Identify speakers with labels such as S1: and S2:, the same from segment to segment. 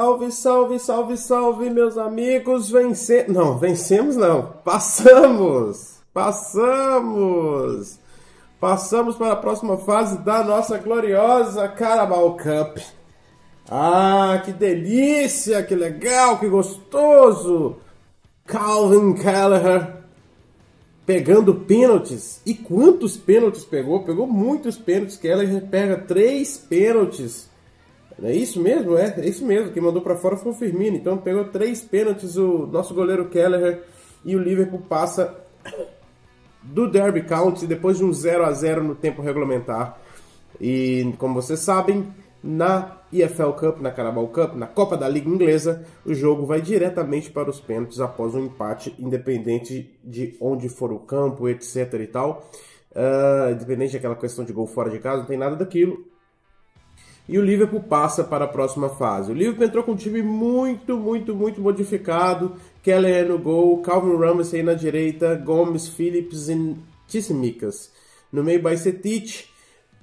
S1: Salve, salve, salve, salve, meus amigos! Vence... Não, vencemos não. Passamos! Passamos! Passamos para a próxima fase da nossa gloriosa Carabao Cup. Ah, que delícia, que legal, que gostoso! Calvin Kelleher pegando pênaltis. E quantos pênaltis pegou? Pegou muitos pênaltis. Kelleher pega três pênaltis é isso mesmo? É, é isso mesmo. Quem mandou para fora foi o Firmino. Então pegou três pênaltis o nosso goleiro Kelleher e o Liverpool passa do Derby County depois de um 0 a 0 no tempo regulamentar. E como vocês sabem, na EFL Cup, na Carabao Cup, na Copa da Liga Inglesa, o jogo vai diretamente para os pênaltis após um empate, independente de onde for o campo, etc e tal. Uh, independente daquela questão de gol fora de casa, não tem nada daquilo e o Liverpool passa para a próxima fase. O Liverpool entrou com um time muito, muito, muito modificado. Keller no gol, Calvin Ramsey na direita, Gomes, Phillips e Tissimikas. No meio, Baicetic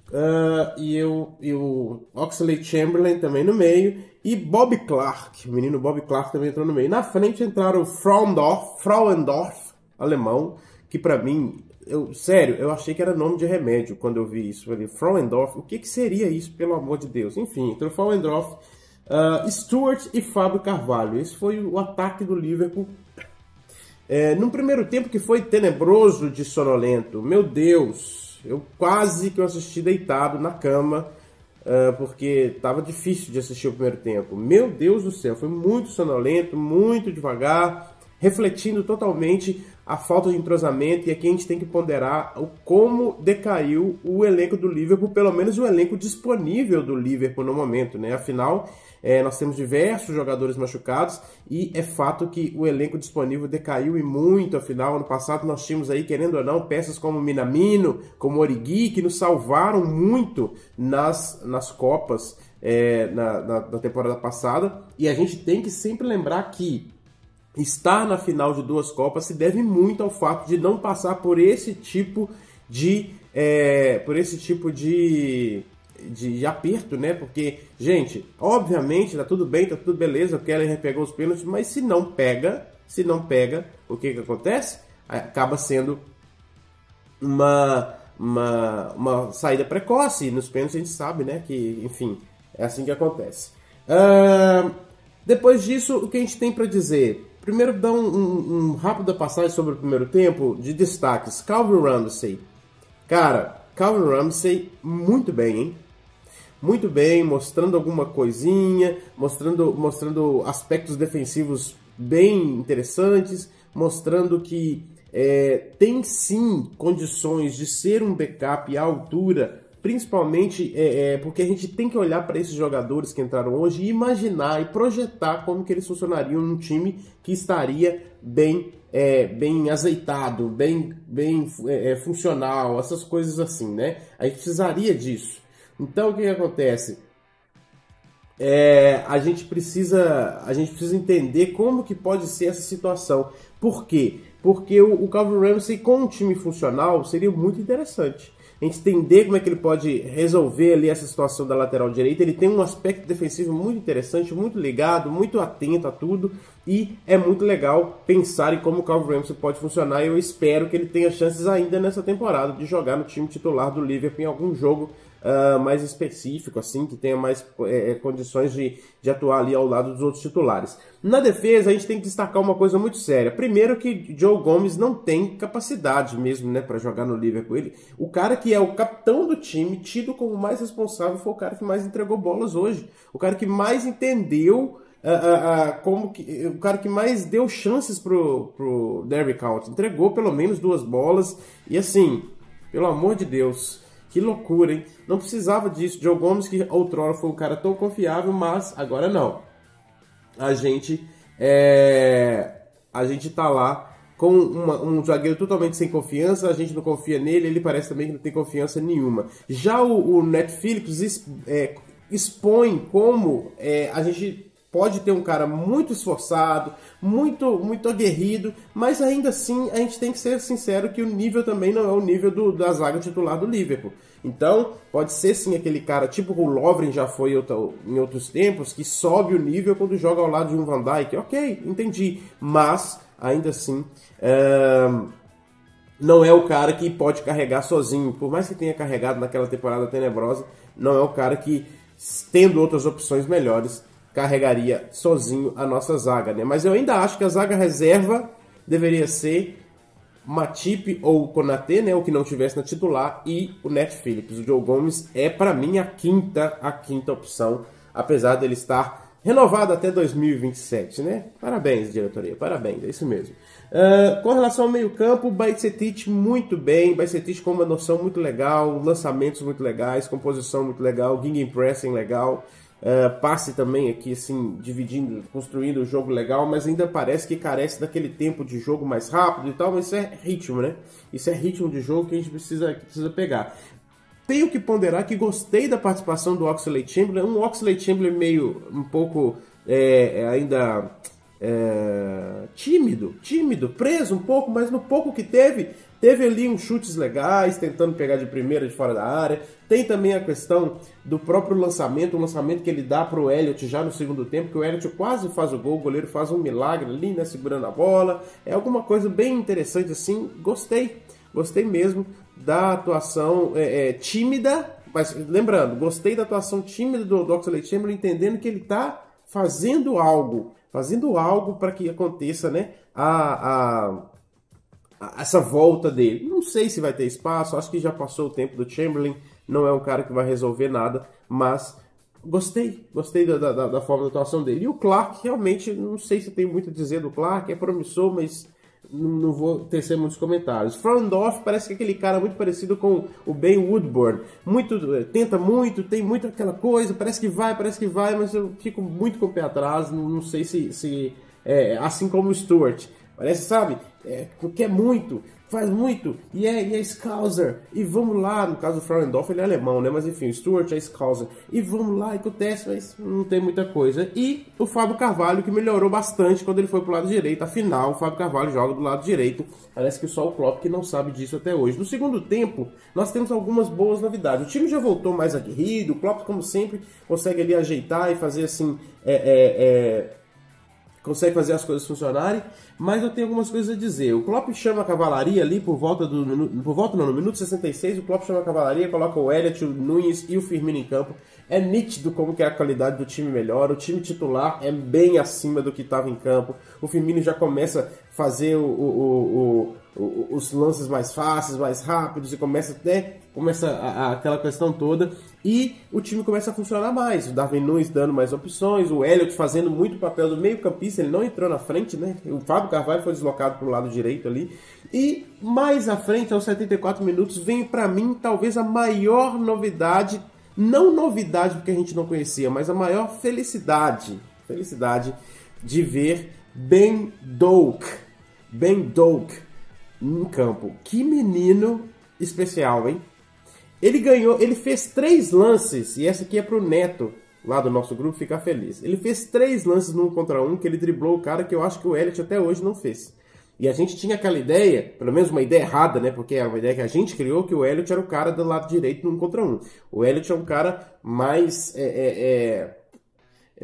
S1: uh, e, o, e o Oxley Chamberlain também no meio. E Bob Clark, o menino Bob Clark também entrou no meio. Na frente entraram Frauendorf, Frauendorf alemão, que para mim eu, sério, eu achei que era nome de remédio quando eu vi isso. ali. Frauendorf, o que, que seria isso, pelo amor de Deus? Enfim, então Frauendorf, uh, Stuart e Fábio Carvalho. Esse foi o ataque do Liverpool. É, num primeiro tempo que foi tenebroso de sonolento. Meu Deus, eu quase que eu assisti deitado na cama, uh, porque estava difícil de assistir o primeiro tempo. Meu Deus do céu, foi muito sonolento, muito devagar, refletindo totalmente a falta de entrosamento e aqui a gente tem que ponderar o como decaiu o elenco do Liverpool, pelo menos o elenco disponível do Liverpool no momento, né? Afinal, é, nós temos diversos jogadores machucados e é fato que o elenco disponível decaiu e muito. Afinal, ano passado nós tínhamos aí, querendo ou não, peças como Minamino, como Origi, que nos salvaram muito nas, nas Copas é, na, na, temporada passada. E a gente tem que sempre lembrar que estar na final de duas Copas se deve muito ao fato de não passar por esse tipo de é, por esse tipo de, de, de, aperto, né? Porque, gente, obviamente tá tudo bem, tá tudo beleza, o Keller pegou os pênaltis, mas se não pega, se não pega, o que que acontece? Acaba sendo uma, uma, uma saída precoce. Nos pênaltis a gente sabe, né? Que, enfim, é assim que acontece. Uh, depois disso, o que a gente tem para dizer? Primeiro, dar um, um, um rápida passagem sobre o primeiro tempo de destaques. Calvin Ramsey. Cara, Calvin Ramsey, muito bem, hein? Muito bem, mostrando alguma coisinha, mostrando, mostrando aspectos defensivos bem interessantes, mostrando que é, tem sim condições de ser um backup à altura principalmente é, é, porque a gente tem que olhar para esses jogadores que entraram hoje e imaginar e projetar como que eles funcionariam num time que estaria bem é, bem azeitado, bem, bem é, é, funcional, essas coisas assim, né? A gente precisaria disso. Então o que, que acontece? É, a gente precisa a gente precisa entender como que pode ser essa situação. Por quê? Porque o, o Calvin Ramsey com um time funcional seria muito interessante entender como é que ele pode resolver ali essa situação da lateral direita. Ele tem um aspecto defensivo muito interessante, muito ligado, muito atento a tudo e é muito legal pensar em como o Calvin Ramsey pode funcionar. Eu espero que ele tenha chances ainda nessa temporada de jogar no time titular do Liverpool em algum jogo uh, mais específico, assim, que tenha mais é, condições de, de atuar ali ao lado dos outros titulares. Na defesa, a gente tem que destacar uma coisa muito séria. Primeiro que Joe Gomes não tem capacidade mesmo, né, para jogar no Liverpool. Ele, o cara que é o capitão do time, tido como mais responsável, foi o cara que mais entregou bolas hoje. O cara que mais entendeu Uh, uh, uh, como que, o cara que mais deu chances pro, pro Derby County. Entregou pelo menos duas bolas. E assim, pelo amor de Deus, que loucura, hein? Não precisava disso. Joe Gomes, que outrora foi um cara tão confiável, mas agora não. A gente é... a gente tá lá com uma, um zagueiro totalmente sem confiança, a gente não confia nele, ele parece também que não tem confiança nenhuma. Já o, o Net Phillips é, expõe como é, a gente pode ter um cara muito esforçado, muito muito aguerrido, mas ainda assim a gente tem que ser sincero que o nível também não é o nível do, da zaga titular do Liverpool. Então, pode ser sim aquele cara, tipo o Lovren já foi em outros tempos, que sobe o nível quando joga ao lado de um Van Dijk. Ok, entendi. Mas, ainda assim, é... não é o cara que pode carregar sozinho. Por mais que tenha carregado naquela temporada tenebrosa, não é o cara que, tendo outras opções melhores, carregaria sozinho a nossa zaga, né? Mas eu ainda acho que a zaga reserva deveria ser Matip ou Konate, né, o que não tivesse na titular, e o Net Phillips. O Joe Gomes é para mim a quinta, a quinta opção, apesar dele estar renovado até 2027, né? Parabéns, diretoria, parabéns, é isso mesmo. Uh, com relação ao meio-campo, Baicetic muito bem, Baicetic com uma noção muito legal, lançamentos muito legais, composição muito legal, pressing legal. Uh, passe também aqui, assim, dividindo, construindo o jogo legal, mas ainda parece que carece daquele tempo de jogo mais rápido e tal, mas isso é ritmo, né? Isso é ritmo de jogo que a gente precisa, precisa pegar. Tenho que ponderar que gostei da participação do Oxley Chamberlain, um Oxley Chamberlain meio, um pouco, é, ainda é, tímido, tímido, preso um pouco, mas no pouco que teve, Teve ali uns chutes legais, tentando pegar de primeira de fora da área. Tem também a questão do próprio lançamento, o lançamento que ele dá para o Elliot já no segundo tempo, que o Elliot quase faz o gol, o goleiro faz um milagre ali, né, segurando a bola. É alguma coisa bem interessante assim. Gostei, gostei mesmo da atuação é, é, tímida, mas lembrando, gostei da atuação tímida do, do Oxley Chamberlain, entendendo que ele está fazendo algo, fazendo algo para que aconteça, né, a, a essa volta dele. Não sei se vai ter espaço, acho que já passou o tempo do Chamberlain, não é um cara que vai resolver nada, mas gostei, gostei da, da, da forma da atuação dele. E o Clark, realmente, não sei se tem muito a dizer do Clark, é promissor, mas não, não vou tecer muitos comentários. Frondorf parece que é aquele cara muito parecido com o Ben Woodburn, muito, eh, tenta muito, tem muito aquela coisa, parece que vai, parece que vai, mas eu fico muito com o pé atrás, não, não sei se, se é, assim como o Stuart. Parece, sabe, é, quer muito, faz muito, e é, e é Scouser, e vamos lá, no caso do Frauendorf ele é alemão, né, mas enfim, Stuart é Scouser, e vamos lá, e acontece, mas não tem muita coisa. E o Fábio Carvalho, que melhorou bastante quando ele foi pro lado direito, afinal, o Fábio Carvalho joga do lado direito, parece que só o Klopp que não sabe disso até hoje. No segundo tempo, nós temos algumas boas novidades, o time já voltou mais aguerrido, o Klopp, como sempre, consegue ali ajeitar e fazer assim, é, é, é consegue fazer as coisas funcionarem, mas eu tenho algumas coisas a dizer. O Klopp chama a cavalaria ali por volta do por volta não, no minuto 66, o Klopp chama a cavalaria, coloca o Elliot, o Nunes e o Firmino em campo. É nítido como que a qualidade do time melhora, o time titular é bem acima do que estava em campo. O Firmino já começa fazer o, o, o, os lances mais fáceis, mais rápidos e começa até começa a, a, aquela questão toda e o time começa a funcionar mais. O Darwin Nunes dando mais opções, o Elliot fazendo muito papel do meio-campista, ele não entrou na frente, né? O Fábio Carvalho foi deslocado para o lado direito ali. E mais à frente, aos 74 minutos, vem para mim talvez a maior novidade, não novidade porque a gente não conhecia, mas a maior felicidade, felicidade de ver Ben Doak, Ben Doak em campo. Que menino especial, hein? Ele ganhou, ele fez três lances, e essa aqui é pro Neto, lá do nosso grupo, ficar feliz. Ele fez três lances num contra um, que ele driblou o cara que eu acho que o Elliot até hoje não fez. E a gente tinha aquela ideia, pelo menos uma ideia errada, né? Porque é uma ideia que a gente criou, que o Elliot era o cara do lado direito num contra um. O Elliot é um cara mais é, é, é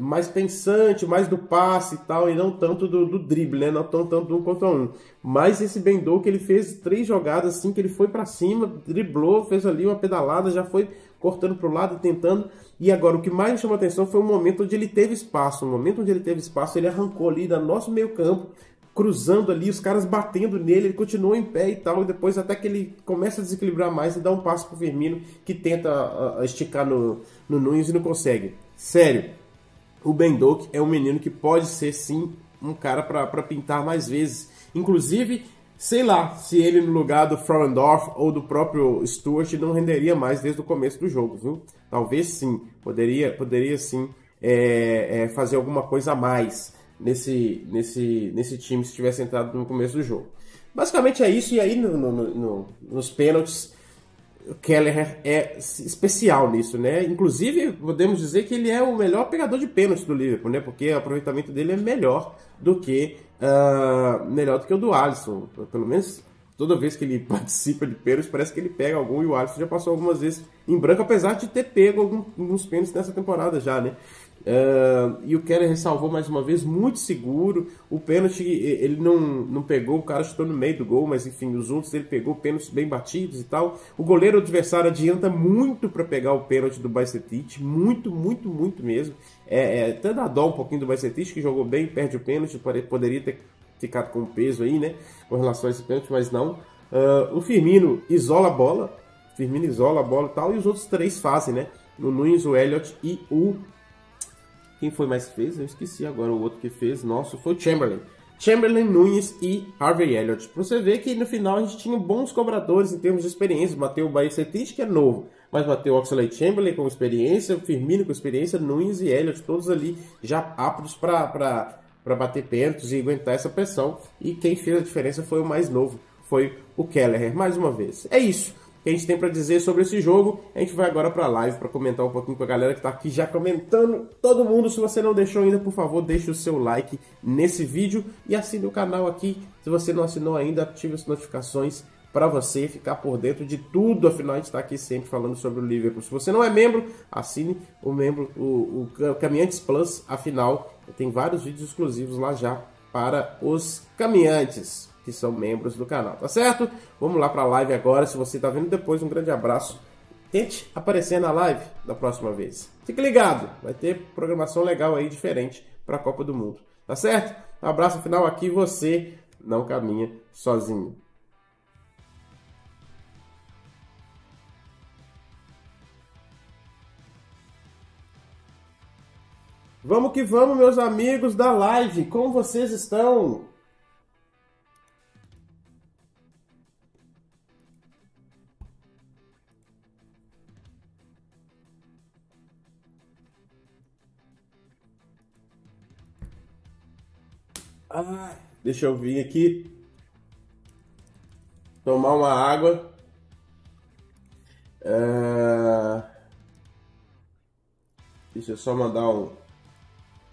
S1: mais pensante, mais do passe e tal, e não tanto do, do drible, né? Não tão tanto do um contra um. Mas esse Bendou que ele fez três jogadas assim, que ele foi para cima, driblou, fez ali uma pedalada, já foi cortando para o lado, tentando. E agora o que mais me chamou a atenção foi o momento onde ele teve espaço. No momento onde ele teve espaço, ele arrancou ali da nosso meio campo, cruzando ali, os caras batendo nele, ele continuou em pé e tal, e depois até que ele começa a desequilibrar mais e dá um passo pro Firmino, que tenta uh, esticar no, no Nunes e não consegue. Sério, o Ben Doak é um menino que pode ser sim um cara para pintar mais vezes. Inclusive, sei lá, se ele no lugar do Frauendorf ou do próprio Stuart não renderia mais desde o começo do jogo, viu? Talvez sim, poderia, poderia sim é, é, fazer alguma coisa a mais nesse, nesse, nesse time se tivesse entrado no começo do jogo. Basicamente é isso, e aí no, no, no, nos pênaltis Keller é especial nisso, né? Inclusive, podemos dizer que ele é o melhor pegador de pênalti do Liverpool, né? Porque o aproveitamento dele é melhor do que uh, melhor do que o do Alisson. Pelo menos toda vez que ele participa de pênaltis, parece que ele pega algum e o Alisson já passou algumas vezes em branco, apesar de ter pego alguns pênaltis nessa temporada já, né? Uh, e o Keller ressalvou mais uma vez, muito seguro. O pênalti ele não, não pegou, o cara chutou no meio do gol, mas enfim, os outros ele pegou pênaltis bem batidos e tal. O goleiro adversário adianta muito para pegar o pênalti do Bajcetic, muito, muito, muito mesmo. É, é, até dá dó um pouquinho do Bajcetic, que jogou bem, perde o pênalti, poderia ter ficado com peso aí, né, com relação a esse pênalti, mas não. Uh, o Firmino isola a bola, Firmino isola a bola e tal, e os outros três fazem, né? O Nunes, o Elliot e o quem foi mais que fez? Eu esqueci agora o outro que fez. Nosso foi o Chamberlain. Chamberlain, Nunes e Harvey Elliott. Pra você ver que no final a gente tinha bons cobradores em termos de experiência. Bateu o Baicetic, que é novo, mas bateu o Oxlade Chamberlain com experiência, Firmino com experiência, Nunes e Elliott, todos ali já aptos para bater pênaltis e aguentar essa pressão. E quem fez a diferença foi o mais novo, foi o Kelleher, mais uma vez. É isso que a gente tem para dizer sobre esse jogo. A gente vai agora para a live para comentar um pouquinho com a galera que está aqui já comentando. Todo mundo, se você não deixou ainda, por favor, deixe o seu like nesse vídeo e assine o canal aqui. Se você não assinou ainda, ative as notificações para você ficar por dentro de tudo. Afinal, a gente está aqui sempre falando sobre o Liverpool. Se você não é membro, assine o membro, o, o Caminhantes Plus. Afinal, tem vários vídeos exclusivos lá já para os caminhantes que são membros do canal, tá certo? Vamos lá para a live agora. Se você está vendo depois, um grande abraço. Tente aparecer na live da próxima vez. Fique ligado, vai ter programação legal aí diferente para a Copa do Mundo, tá certo? Um abraço final aqui, você não caminha sozinho. Vamos que vamos, meus amigos da live. Como vocês estão? Ah, deixa eu vir aqui. Tomar uma água. É... Deixa eu só mandar um,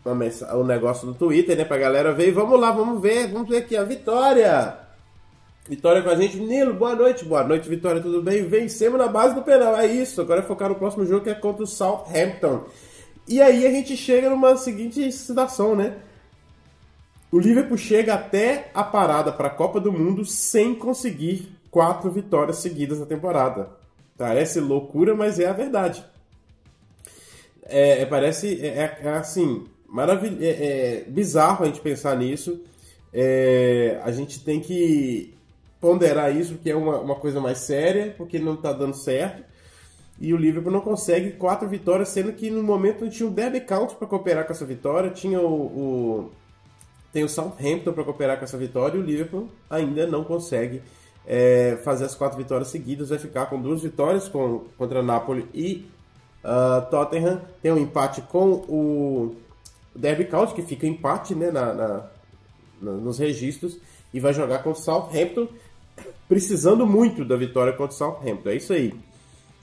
S1: um negócio no Twitter, né? Pra galera ver. Vamos lá, vamos ver. Vamos ver aqui a Vitória. Vitória com a gente. Nilo, boa noite. Boa noite, Vitória, tudo bem? Vencemos na base do penal. É isso. Agora é focar no próximo jogo que é contra o Southampton. E aí a gente chega numa seguinte situação, né? O Liverpool chega até a parada para a Copa do Mundo sem conseguir quatro vitórias seguidas na temporada. Parece loucura, mas é a verdade. É, é parece é, é, assim maravilhoso, é, é, bizarro a gente pensar nisso. É, a gente tem que ponderar isso porque é uma, uma coisa mais séria, porque não está dando certo. E o Liverpool não consegue quatro vitórias, sendo que no momento não tinha o Derby County para cooperar com essa vitória, tinha o tem o Southampton para cooperar com essa vitória e o Liverpool ainda não consegue é, fazer as quatro vitórias seguidas. Vai ficar com duas vitórias com, contra Napoli e uh, Tottenham. Tem um empate com o Derby County, que fica empate né, na, na, nos registros. E vai jogar contra o Southampton, precisando muito da vitória contra o Southampton. É isso aí.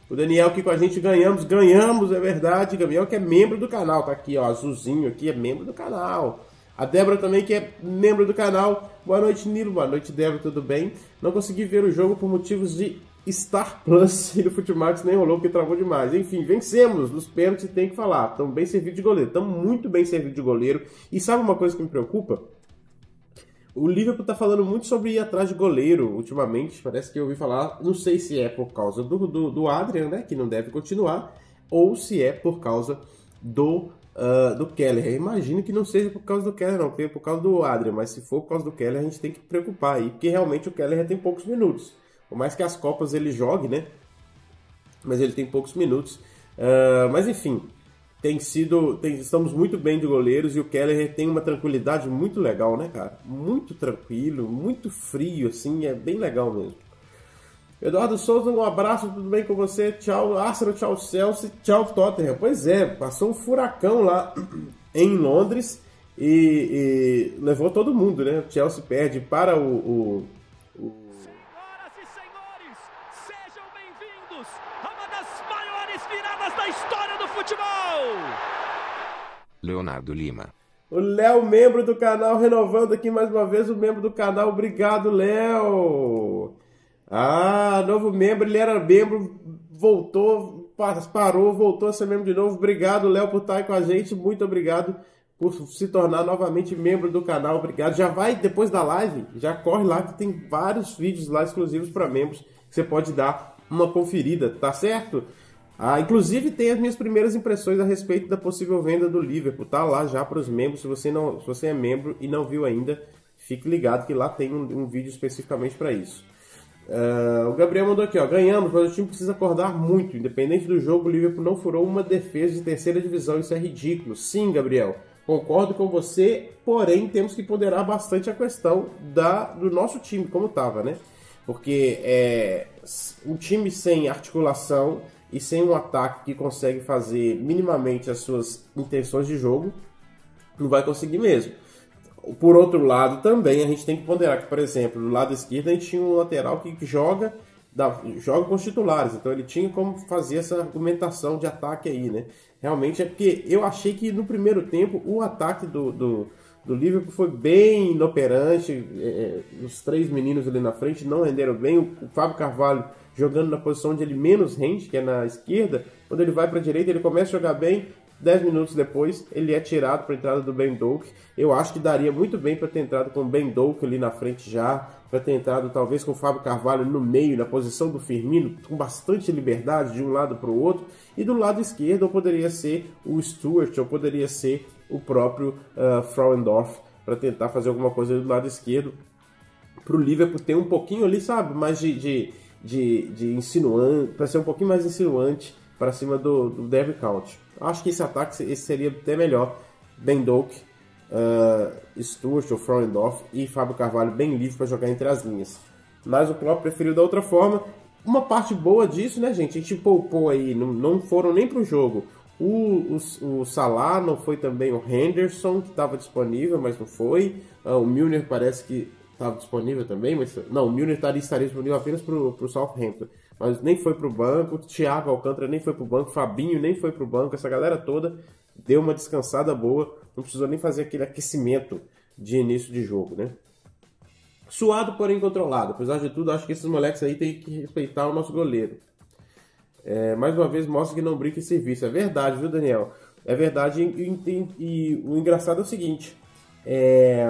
S1: O Daniel aqui com a gente ganhamos, ganhamos, é verdade. Gabriel que é membro do canal, tá aqui, ó, azulzinho aqui, é membro do canal. A Débora também, que é membro do canal. Boa noite, Nilo. Boa noite, Débora. Tudo bem? Não consegui ver o jogo por motivos de Star Plus e do Futimax nem rolou porque travou demais. Enfim, vencemos nos pênaltis tem que falar. Estamos bem servidos de goleiro. Estamos muito bem servidos de goleiro. E sabe uma coisa que me preocupa? O Liverpool está falando muito sobre ir atrás de goleiro ultimamente. Parece que eu ouvi falar. Não sei se é por causa do, do, do Adrian, né? Que não deve continuar. Ou se é por causa do uh, do Keller. Eu imagino que não seja por causa do Keller, não, seja por causa do Adrian, mas se for por causa do Keller, a gente tem que preocupar aí, porque realmente o Keller tem poucos minutos. Por mais que as Copas ele jogue, né? Mas ele tem poucos minutos. Uh, mas enfim, tem sido. Tem, estamos muito bem de goleiros e o Keller tem uma tranquilidade muito legal, né, cara? Muito tranquilo, muito frio, assim, é bem legal mesmo. Eduardo Souza, um abraço, tudo bem com você? Tchau, Arsenal, tchau, Chelsea, tchau, Tottenham. Pois é, passou um furacão lá em Londres e, e levou todo mundo, né? O Chelsea perde para o, o, o...
S2: Senhoras e senhores, sejam bem-vindos uma das maiores viradas da história do futebol.
S3: Leonardo Lima.
S1: O Léo, membro do canal, renovando aqui mais uma vez o membro do canal. Obrigado, Léo. Ah, novo membro, ele era membro, voltou, parou, voltou a ser membro de novo. Obrigado, Léo, por estar aí com a gente. Muito obrigado por se tornar novamente membro do canal. Obrigado. Já vai depois da live, já corre lá que tem vários vídeos lá exclusivos para membros que você pode dar uma conferida, tá certo? Ah, inclusive tem as minhas primeiras impressões a respeito da possível venda do Liverpool. Tá lá já para os membros. Se você não, se você é membro e não viu ainda, fique ligado que lá tem um, um vídeo especificamente para isso. Uh, o Gabriel mandou aqui, ó, ganhamos, mas o time precisa acordar muito. Independente do jogo, o Liverpool não furou uma defesa de terceira divisão. Isso é ridículo. Sim, Gabriel, concordo com você. Porém, temos que ponderar bastante a questão da, do nosso time, como estava, né? Porque é um time sem articulação e sem um ataque que consegue fazer minimamente as suas intenções de jogo, não vai conseguir mesmo. Por outro lado, também a gente tem que ponderar que, por exemplo, do lado esquerdo a gente tinha um lateral que joga, joga com os titulares, então ele tinha como fazer essa argumentação de ataque aí, né? Realmente é porque eu achei que no primeiro tempo o ataque do, do, do Liverpool foi bem inoperante, é, é os três meninos ali na frente não renderam bem, o, o Fábio Carvalho jogando na posição onde ele menos rende, que é na esquerda. Quando ele vai para a direita, ele começa a jogar bem. 10 minutos depois, ele é tirado para a entrada do Ben Doak. Eu acho que daria muito bem para ter entrado com o Ben Doak ali na frente já, para ter entrado talvez com o Fábio Carvalho no meio, na posição do Firmino, com bastante liberdade de um lado para o outro. E do lado esquerdo, ou poderia ser o Stuart, ou poderia ser o próprio uh, Frauendorf, para tentar fazer alguma coisa do lado esquerdo. Para o Liverpool ter um pouquinho ali, sabe, mais de, de de, de insinuante, para ser um pouquinho mais insinuante para cima do, do Derby County. Acho que esse ataque esse seria até melhor. Ben Doak, uh, Stuart ou Frauendorf e Fábio Carvalho bem livre para jogar entre as linhas. Mas o Klopp preferiu da outra forma. Uma parte boa disso, né, gente? A gente poupou aí, não, não foram nem para o jogo. O, o, o Salah não foi também o Henderson, que estava disponível, mas não foi. Uh, o Milner parece que estava disponível também, mas não, o Milner estaria, estaria disponível apenas para o Southampton, mas nem foi para o banco, Thiago Alcântara nem foi para o banco, Fabinho nem foi para o banco, essa galera toda deu uma descansada boa, não precisou nem fazer aquele aquecimento de início de jogo, né? Suado, porém controlado. Apesar de tudo, acho que esses moleques aí têm que respeitar o nosso goleiro. É, mais uma vez, mostra que não brinca em serviço. É verdade, viu, Daniel? É verdade. E, e, e o engraçado é o seguinte: é,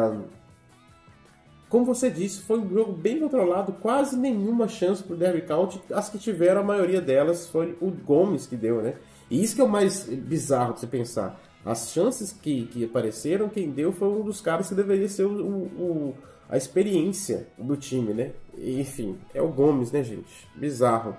S1: como você disse, foi um jogo bem controlado, quase nenhuma chance para o Derby County. As que tiveram, a maioria delas foi o Gomes que deu, né? E isso que é o mais bizarro de você pensar. As chances que, que apareceram, quem deu foi um dos caras que deveria ser o, o, a experiência do time, né? enfim, é o Gomes, né, gente? Bizarro.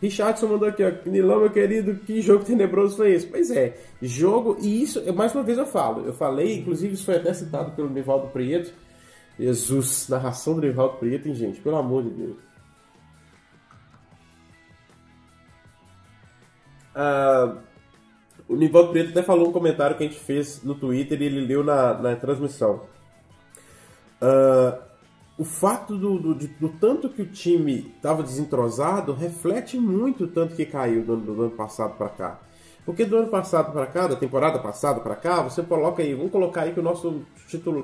S1: Richardson mandou aqui, ó. Nilão, meu querido, que jogo tenebroso foi esse? Pois é, jogo, e isso, mais uma vez eu falo, eu falei, inclusive isso foi até citado pelo Nivaldo Prieto Jesus, narração do Nivaldo Preto, hein, gente? Pelo amor de Deus. Ah, o Nivaldo Preto até falou um comentário que a gente fez no Twitter e ele leu na, na transmissão. Ah, o fato do, do, do, tanto que o time estava desentrosado reflete muito o tanto que caiu do, do ano passado para cá. Porque do ano passado para cá, da temporada passada para cá, você coloca aí, vamos colocar aí que o nosso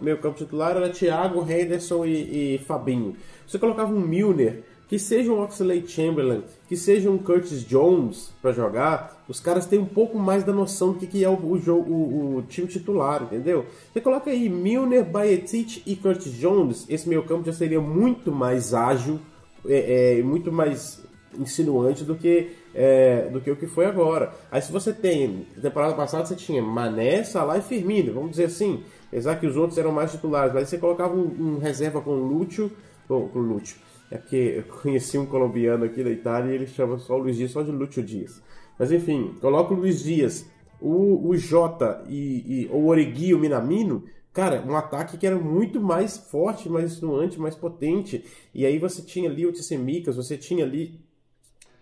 S1: meio campo titular era Thiago, Henderson e, e Fabinho. Você colocava um Milner, que seja um Oxley Chamberlain, que seja um Curtis Jones para jogar, os caras têm um pouco mais da noção do que, que é o, o, o, o time titular, entendeu? Você coloca aí Milner, Bayetic e Curtis Jones, esse meio campo já seria muito mais ágil, é, é, muito mais insinuante do que, é, do que o que foi agora. Aí se você tem, temporada passada você tinha Mané, Salah e Firmino, vamos dizer assim, apesar que os outros eram mais titulares, mas você colocava um, um reserva com Lúcio, com, com Lúcio, é porque eu conheci um colombiano aqui da Itália e ele chama só o Luiz Dias, só de Lúcio Dias. Mas enfim, coloca o Luiz Dias, o, o Jota e, e o Origui e o Minamino, Cara, um ataque que era muito mais forte, mais insinuante, mais potente. E aí você tinha ali o Tissemicas, você tinha ali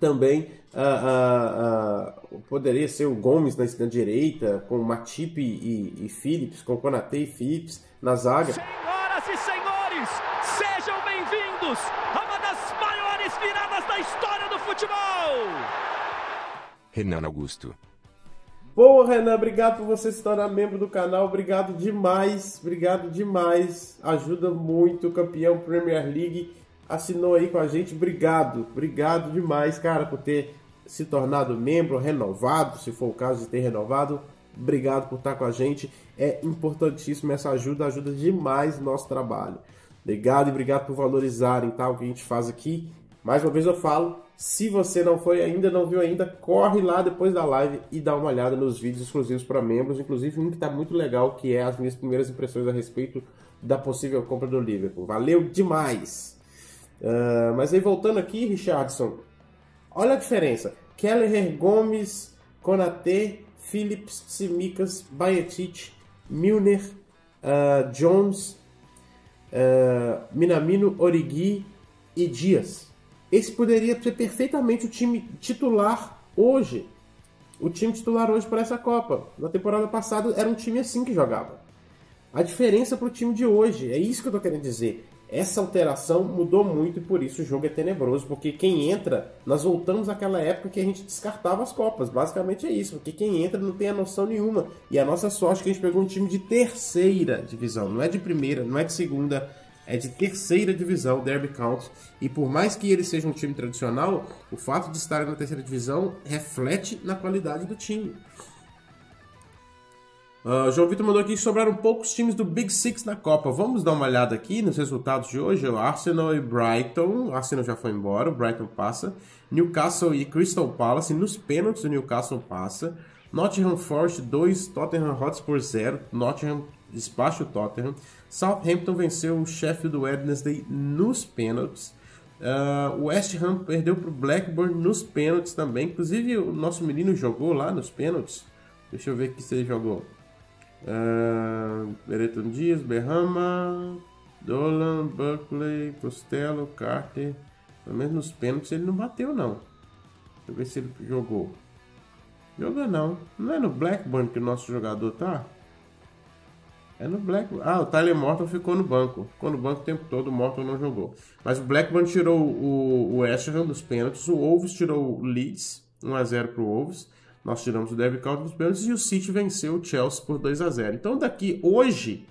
S1: também uh, uh, uh, poderia ser o Gomes na, na direita, com Matip e, e Phillips, com Konate e Phillips na zaga.
S2: Senhoras e senhores, sejam bem-vindos a uma das maiores maiores viradas da história do futebol.
S3: Renan Augusto.
S1: Boa, Renan, obrigado por você se tornar membro do canal. Obrigado demais, obrigado demais. Ajuda muito o campeão Premier League. Assinou aí com a gente. Obrigado, obrigado demais, cara, por ter se tornado membro, renovado, se for o caso de ter renovado. Obrigado por estar com a gente. É importantíssimo essa ajuda, ajuda demais o nosso trabalho. Obrigado e obrigado por valorizarem tá, o que a gente faz aqui. Mais uma vez eu falo, se você não foi ainda, não viu ainda, corre lá depois da live e dá uma olhada nos vídeos exclusivos para membros, inclusive um que está muito legal, que é as minhas primeiras impressões a respeito da possível compra do Liverpool. Valeu demais! Uh, mas aí voltando aqui, Richardson, olha a diferença. Keller, Gomes, Konate, Phillips, Tsimikas, Bayetic, Milner, uh, Jones, uh, Minamino, Origi e Dias. Esse poderia ser perfeitamente o time titular hoje. O time titular hoje para essa Copa. Na temporada passada era um time assim que jogava. A diferença para o time de hoje, é isso que eu estou querendo dizer. Essa alteração mudou muito e por isso o jogo é tenebroso, porque quem entra, nós voltamos àquela época que a gente descartava as Copas. Basicamente é isso, porque quem entra não tem a noção nenhuma. E a nossa sorte é que a gente pegou um time de terceira divisão, não é de primeira, não é de segunda, é de terceira divisão, Derby County. E por mais que ele seja um time tradicional, o fato de estar na terceira divisão reflete na qualidade do time. Uh, João Vitor mandou aqui que sobraram poucos times do Big Six na Copa. Vamos dar uma olhada aqui nos resultados de hoje. O Arsenal e Brighton. O Arsenal já foi embora, o Brighton passa. Newcastle e Crystal Palace. Nos pênaltis, o Newcastle passa. Nottingham Forest 2, Tottenham Hotspur 0. Nottingham despacha o Tottenham. Southampton venceu o Sheffield Wednesday nos pênaltis. Uh, o West Ham perdeu para o Blackburn nos pênaltis também. Inclusive, o nosso menino jogou lá nos pênaltis. Deixa eu ver aqui se ele jogou. Uh, Bereton Dias, Berrama, Dolan, Buckley, Costello, Carter. Pelo menos nos pênaltis ele não bateu, não. Deixa eu ver se ele jogou. Joga não. Não é no Blackburn que o nosso jogador tá? É no Blackburn. Ah, o Tyler Morton ficou no banco. Ficou no banco o tempo todo, o Morton não jogou. Mas o Blackburn tirou o, o West Ham dos pênaltis. O Wolves tirou o Leeds, 1x0 pro Wolves. Nós tiramos o Derby County dos pênaltis e o City venceu o Chelsea por 2 a 0 Então daqui hoje,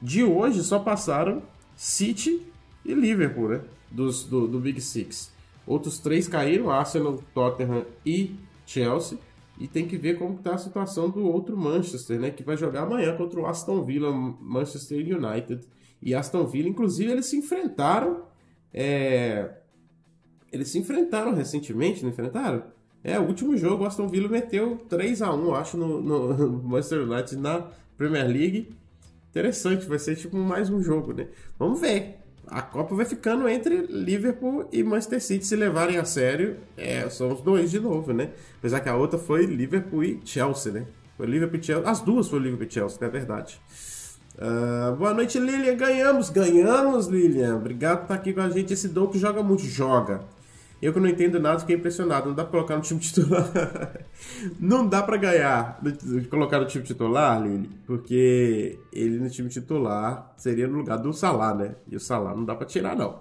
S1: de hoje, só passaram City e Liverpool, né? Dos, do, do Big Six. Outros três caíram, Arsenal, Tottenham e Chelsea. E tem que ver como está a situação do outro Manchester, né? Que vai jogar amanhã contra o Aston Villa, Manchester United. E Aston Villa, inclusive, eles se enfrentaram. É... Eles se enfrentaram recentemente, não enfrentaram? É, o último jogo, o Aston Villa meteu 3 a 1 acho, no, no Manchester United na Premier League. Interessante, vai ser tipo mais um jogo, né? Vamos ver. A Copa vai ficando entre Liverpool e Manchester City se levarem a sério. É, são os dois de novo, né? Apesar que a outra foi Liverpool e Chelsea, né? Foi Liverpool e Chelsea. As duas foram Liverpool e Chelsea, é verdade. Uh, boa noite, Lilian. Ganhamos, ganhamos, Lilian. Obrigado por estar aqui com a gente. Esse Doug joga muito, joga. Eu que não entendo nada, fiquei impressionado. Não dá pra colocar no time titular. não dá pra ganhar, colocar no time titular, Lili, porque ele no time titular seria no lugar do Salah, né? E o Salah não dá pra tirar, não.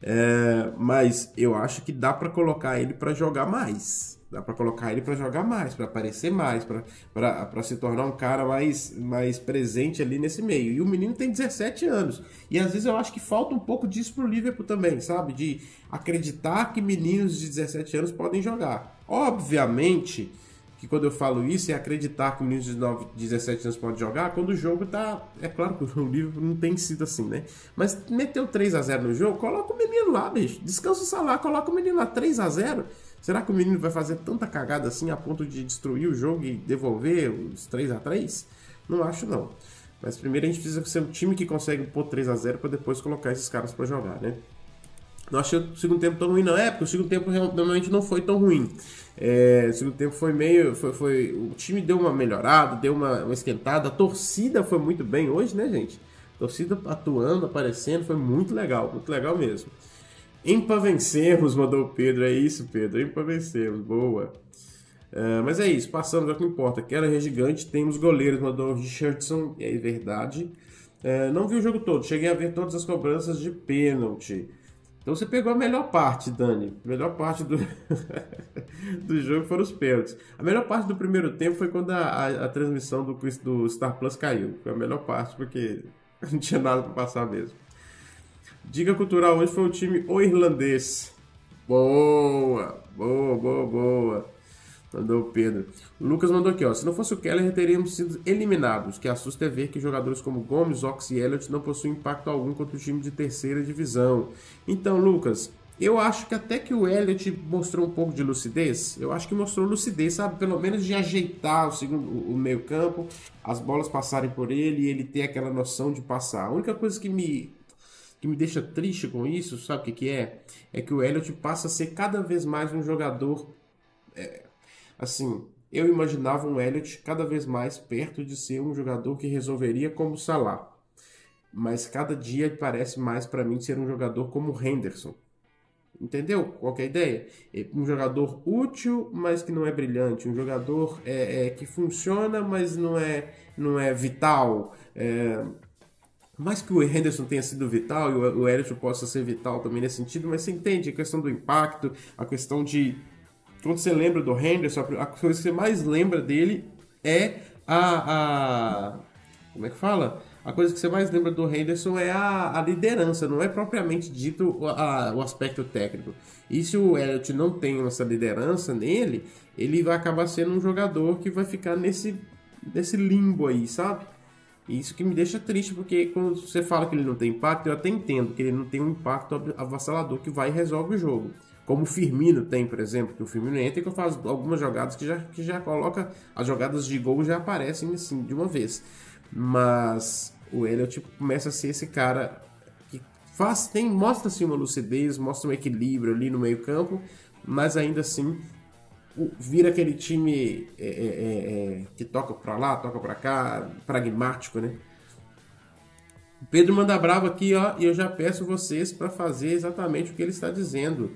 S1: É, mas eu acho que dá pra colocar ele pra jogar mais. Dá para colocar ele para jogar mais, para aparecer mais, para se tornar um cara mais, mais presente ali nesse meio. E o menino tem 17 anos. E às vezes eu acho que falta um pouco disso pro Liverpool também, sabe? De acreditar que meninos de 17 anos podem jogar. Obviamente que quando eu falo isso é acreditar que meninos de 9, 17 anos podem jogar quando o jogo tá. É claro que o Liverpool não tem sido assim, né? Mas meteu 3 a 0 no jogo, coloca o menino lá, bicho. Descansa o salário, coloca o menino lá 3 a 0 Será que o menino vai fazer tanta cagada assim a ponto de destruir o jogo e devolver os 3 a 3 Não acho não. Mas primeiro a gente precisa ser um time que consegue pôr 3 a 0 para depois colocar esses caras para jogar, né? Não achei o segundo tempo tão ruim, não. É, porque o segundo tempo realmente não foi tão ruim. É, o segundo tempo foi meio. Foi, foi, o time deu uma melhorada, deu uma, uma esquentada. A torcida foi muito bem hoje, né, gente? A torcida atuando, aparecendo, foi muito legal, muito legal mesmo. Empa vencermos, mandou o Pedro. É isso, Pedro. Empa vencermos. Boa. Uh, mas é isso, passamos ao que importa. Quero é gigante, temos goleiros, mandou o Richardson, é verdade. Uh, não vi o jogo todo, cheguei a ver todas as cobranças de pênalti. Então você pegou a melhor parte, Dani. A melhor parte do, do jogo foram os pênaltis. A melhor parte do primeiro tempo foi quando a, a, a transmissão do, do Star Plus caiu. Foi a melhor parte, porque não tinha nada para passar mesmo. Dica cultural hoje foi o time o irlandês. Boa, boa, boa, boa. Mandou o Pedro. O Lucas mandou aqui, ó. Se não fosse o Keller, teríamos sido eliminados. Que assusta é ver que jogadores como Gomes, Ox e Elliott não possuem impacto algum contra o time de terceira divisão. Então, Lucas, eu acho que até que o Elliott mostrou um pouco de lucidez. Eu acho que mostrou lucidez, sabe? Pelo menos de ajeitar o, segundo, o meio campo, as bolas passarem por ele e ele ter aquela noção de passar. A única coisa que me que me deixa triste com isso, sabe o que, que é? É que o Elliott passa a ser cada vez mais um jogador é, Assim, eu imaginava um Elliott cada vez mais perto de ser um jogador que resolveria como Salah. Mas cada dia parece mais para mim ser um jogador como Henderson. Entendeu? Qual é a ideia? É um jogador útil, mas que não é brilhante. Um jogador é, é que funciona, mas não é, não é vital. É, mais que o Henderson tenha sido vital e o Elliott possa ser vital também nesse sentido, mas você entende a questão do impacto, a questão de quando você lembra do Henderson, a coisa que você mais lembra dele é a, a como é que fala? A coisa que você mais lembra do Henderson é a, a liderança, não é propriamente dito a, o aspecto técnico. E se o Elliot não tem essa liderança nele, ele vai acabar sendo um jogador que vai ficar nesse, nesse limbo aí, sabe? Isso que me deixa triste, porque quando você fala que ele não tem impacto, eu até entendo que ele não tem um impacto avassalador que vai e resolve o jogo. Como o Firmino tem, por exemplo, que o Firmino entra e que faço algumas jogadas que já, que já coloca. As jogadas de gol já aparecem assim de uma vez. Mas o Elliot começa a ser esse cara que faz, tem, mostra assim uma lucidez, mostra um equilíbrio ali no meio-campo, mas ainda assim vira aquele time é, é, é, é que toca para lá, toca para cá, pragmático, né? Pedro manda bravo aqui, ó, e eu já peço vocês para fazer exatamente o que ele está dizendo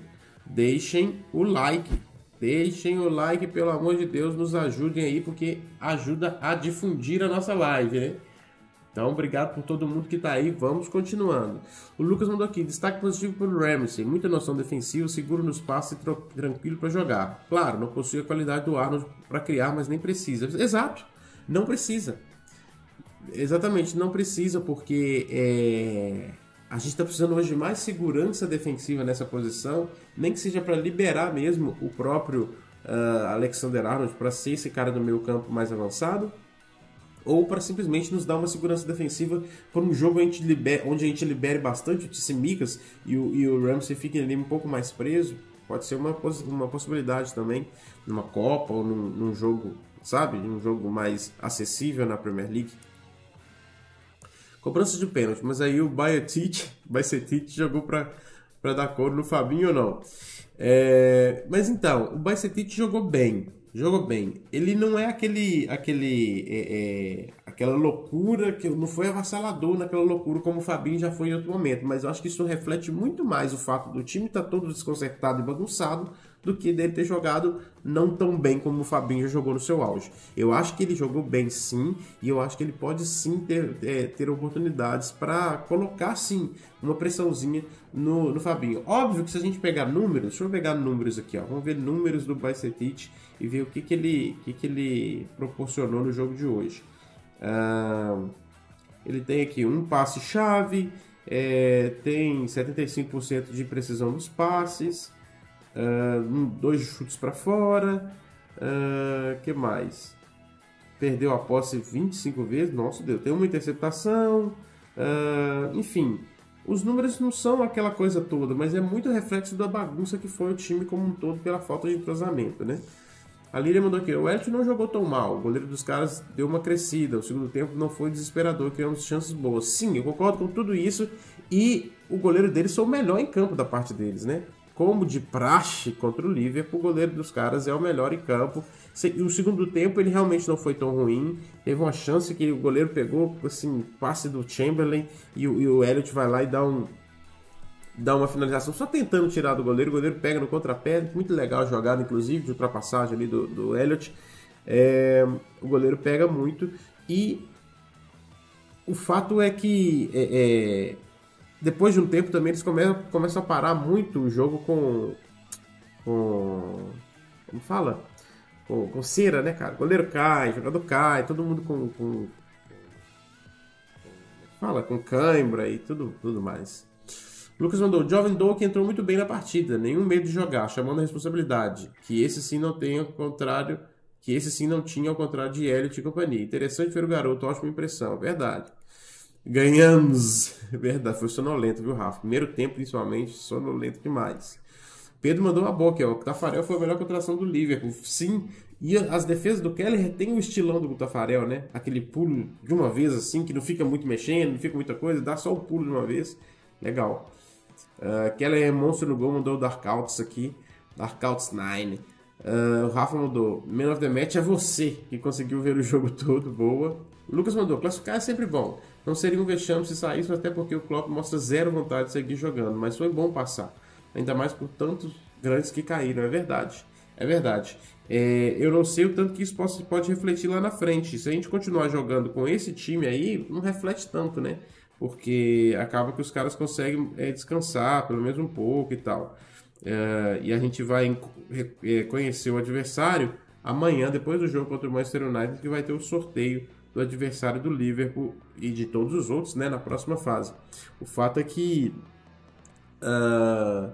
S1: deixem o like. Deixem o like, pelo amor de Deus, nos ajudem aí, porque ajuda a difundir a nossa live, né? Então, obrigado por todo mundo que está aí. Vamos continuando. O Lucas mandou aqui: destaque positivo para o Ramsey. Muita noção defensiva, seguro nos passes e tranquilo para jogar. Claro, não possui a qualidade do Arnold para criar, mas nem precisa. Exato, não precisa. Exatamente, não precisa, porque é a gente está precisando hoje de mais segurança defensiva nessa posição, nem que seja para liberar mesmo o próprio uh, Alexander Arnold para ser esse cara do meio campo mais avançado, ou para simplesmente nos dar uma segurança defensiva por um jogo a onde a gente libere bastante o Tsimikas e o, e o Ramsey fique ali um pouco mais preso. Pode ser uma, uma possibilidade também, numa Copa ou num, num jogo, sabe? Um jogo mais acessível na Premier League. Cobrança de pênalti, mas aí o Bayetic, Bayetic jogou para dar cor no Fabinho ou não. É, mas então, o Bayetic jogou bem, jogou bem. Ele não é aquele, aquele, é, é, aquela loucura que não foi avassalador naquela loucura como o Fabinho já foi em outro momento. Mas eu acho que isso reflete muito mais o fato do time estar tá todo desconcertado e bagunçado do que dele ter jogado não tão bem como o Fabinho jogou no seu auge. Eu acho que ele jogou bem sim, e eu acho que ele pode sim ter, é, ter oportunidades para colocar sim uma pressãozinha no, no Fabinho. Óbvio que se a gente pegar números, deixa eu pegar números aqui, ó, vamos ver números do Bicetich e ver o que, que, ele, que, que ele proporcionou no jogo de hoje. Uh, ele tem aqui um passe-chave, é, tem 75% de precisão nos passes, Uh, dois chutes para fora. Uh, que mais? Perdeu a posse 25 vezes. Nossa Deus, tem uma interceptação. Uh, enfim, os números não são aquela coisa toda, mas é muito reflexo da bagunça que foi o time como um todo pela falta de entrosamento, né? A Líria mandou aqui, o Elton não jogou tão mal, o goleiro dos caras deu uma crescida, o segundo tempo não foi desesperador, criamos chances boas. Sim, eu concordo com tudo isso, e o goleiro deles foi o melhor em campo da parte deles, né? Como de praxe contra o Liverpool, o goleiro dos caras é o melhor em campo. O segundo tempo ele realmente não foi tão ruim. Teve uma chance que o goleiro pegou, assim, passe do Chamberlain e o, e o Elliot vai lá e dá um dá uma finalização só tentando tirar do goleiro. O goleiro pega no contrapé, muito legal a jogada, inclusive, de ultrapassagem ali do, do Elliot. É, o goleiro pega muito e o fato é que é, é, depois de um tempo também eles começam, começam a parar muito o jogo com. com. como fala? Com, com cera, né, cara? Goleiro cai, jogador cai, todo mundo com. com fala, com cãibra e tudo, tudo mais. Lucas mandou, Jovem Doak entrou muito bem na partida, nenhum medo de jogar, chamando a responsabilidade. Que esse sim não tem ao contrário. Que esse sim não tinha ao contrário de Elliot e companhia. Interessante ver o garoto, ótima impressão, verdade. Ganhamos! Verdade, foi sonolento, viu, Rafa? Primeiro tempo, principalmente, sonolento demais. Pedro mandou uma boa aqui, ó. O Tafarel foi a melhor contratação do Liverpool. Sim, e as defesas do Keller tem o estilão do Tafarel, né? Aquele pulo de uma vez assim, que não fica muito mexendo, não fica muita coisa, dá só o pulo de uma vez. Legal. Uh, Keller é monstro no gol, mandou o Darkouts aqui. Darkouts 9. Uh, o Rafa mandou: Man of the Match é você que conseguiu ver o jogo todo. Boa. O Lucas mandou: classificar é sempre bom. Não seria um vexame se saísse, até porque o Klopp mostra zero vontade de seguir jogando. Mas foi bom passar. Ainda mais por tantos grandes que caíram. É verdade. É verdade. É, eu não sei o tanto que isso pode, pode refletir lá na frente. Se a gente continuar jogando com esse time aí, não reflete tanto, né? Porque acaba que os caras conseguem é, descansar, pelo menos um pouco e tal. É, e a gente vai é, conhecer o adversário amanhã, depois do jogo contra o Manchester United, que vai ter o sorteio do adversário do Liverpool e de todos os outros né, na próxima fase. O fato é que uh,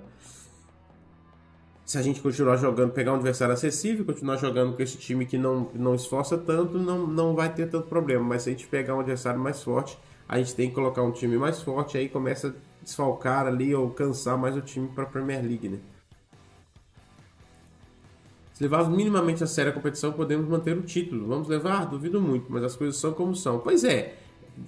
S1: se a gente continuar jogando, pegar um adversário acessível, continuar jogando com esse time que não, não esforça tanto, não, não vai ter tanto problema. Mas se a gente pegar um adversário mais forte, a gente tem que colocar um time mais forte, aí começa a desfalcar ali ou cansar mais o time para a Premier League, né? Se levarmos minimamente a sério a competição, podemos manter o título. Vamos levar? Duvido muito, mas as coisas são como são. Pois é,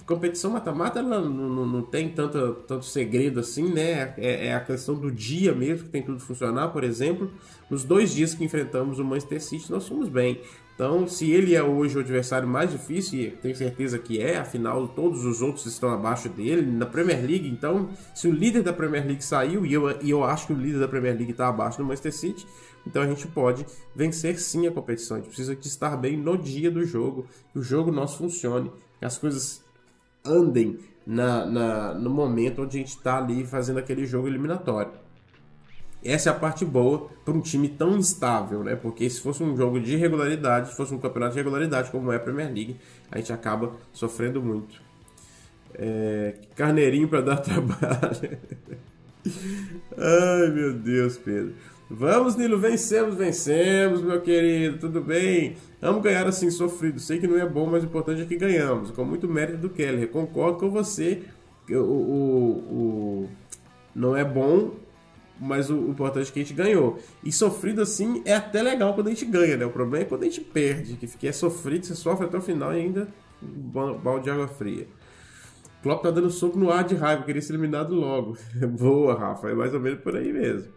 S1: competição mata-mata não, não, não, tem tanto, tanto segredo assim, né? É, é, a questão do dia mesmo que tem tudo funcionar. Por exemplo, nos dois dias que enfrentamos o Manchester City, nós fomos bem. Então, se ele é hoje o adversário mais difícil, e tenho certeza que é, afinal todos os outros estão abaixo dele, na Premier League, então, se o líder da Premier League saiu, e eu, e eu acho que o líder da Premier League está abaixo do Manchester City, então a gente pode vencer sim a competição. A gente precisa de estar bem no dia do jogo, que o jogo nosso funcione, que as coisas andem na, na no momento onde a gente está ali fazendo aquele jogo eliminatório. Essa é a parte boa para um time tão instável, né? Porque se fosse um jogo de regularidade, se fosse um campeonato de regularidade, como é a Premier League, a gente acaba sofrendo muito. É... Carneirinho para dar trabalho. Ai, meu Deus, Pedro. Vamos, Nilo, vencemos, vencemos, meu querido, tudo bem? Vamos ganhar assim, sofrido. Sei que não é bom, mas o importante é que ganhamos. Com muito mérito do Keller. Concordo com você. O, o, o, não é bom, mas o, importante é que a gente ganhou. E sofrido assim é até legal quando a gente ganha, né? O problema é quando a gente perde, que é sofrido, você sofre até o final e ainda balde de água fria. Klopp tá dando soco no ar de raiva, queria ser eliminado logo. Boa, Rafa, é mais ou menos por aí mesmo.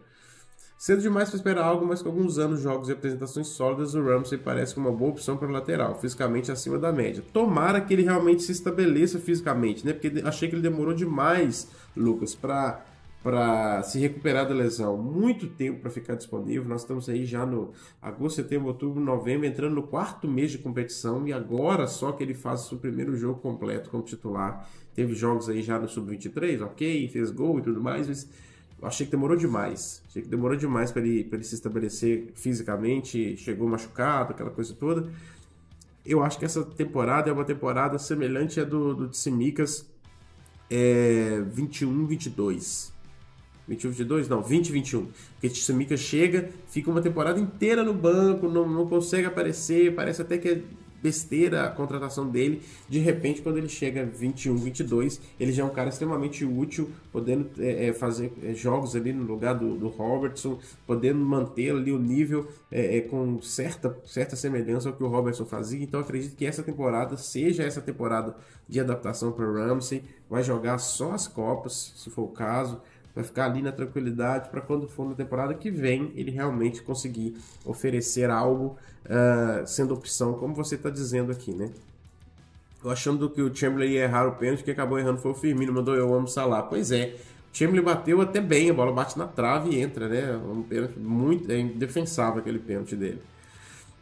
S1: Cedo demais para esperar algo, mas com alguns anos, jogos e apresentações sólidas, o Ramsey parece uma boa opção para o lateral, fisicamente acima da média. Tomara que ele realmente se estabeleça fisicamente, né? Porque achei que ele demorou demais, Lucas, para para se recuperar da lesão. Muito tempo para ficar disponível. Nós estamos aí já no agosto, setembro, outubro, novembro, entrando no quarto mês de competição e agora só que ele faz o seu primeiro jogo completo como titular. Teve jogos aí já no sub-23, ok, fez gol e tudo mais, mas achei que demorou demais. Achei que demorou demais para ele, ele se estabelecer fisicamente, chegou machucado, aquela coisa toda. Eu acho que essa temporada é uma temporada semelhante à do, do Tsimikas é, 21-22 21, 22? Não, 20, 21. Porque Tsumika chega, fica uma temporada inteira no banco, não, não consegue aparecer, parece até que é besteira a contratação dele. De repente, quando ele chega 21, 22, ele já é um cara extremamente útil, podendo é, é, fazer é, jogos ali no lugar do, do Robertson, podendo manter ali o nível é, é, com certa, certa semelhança ao que o Robertson fazia. Então, acredito que essa temporada seja essa temporada de adaptação para o Ramsey. Vai jogar só as Copas, se for o caso vai ficar ali na tranquilidade para quando for na temporada que vem ele realmente conseguir oferecer algo uh, sendo opção, como você está dizendo aqui, né? Eu achando que o Chamberlain ia errar o pênalti, que acabou errando foi o Firmino, mandou eu amo Salah. Pois é, o Chamberlain bateu até bem, a bola bate na trave e entra, né? Um pênalti muito é indefensável aquele pênalti dele.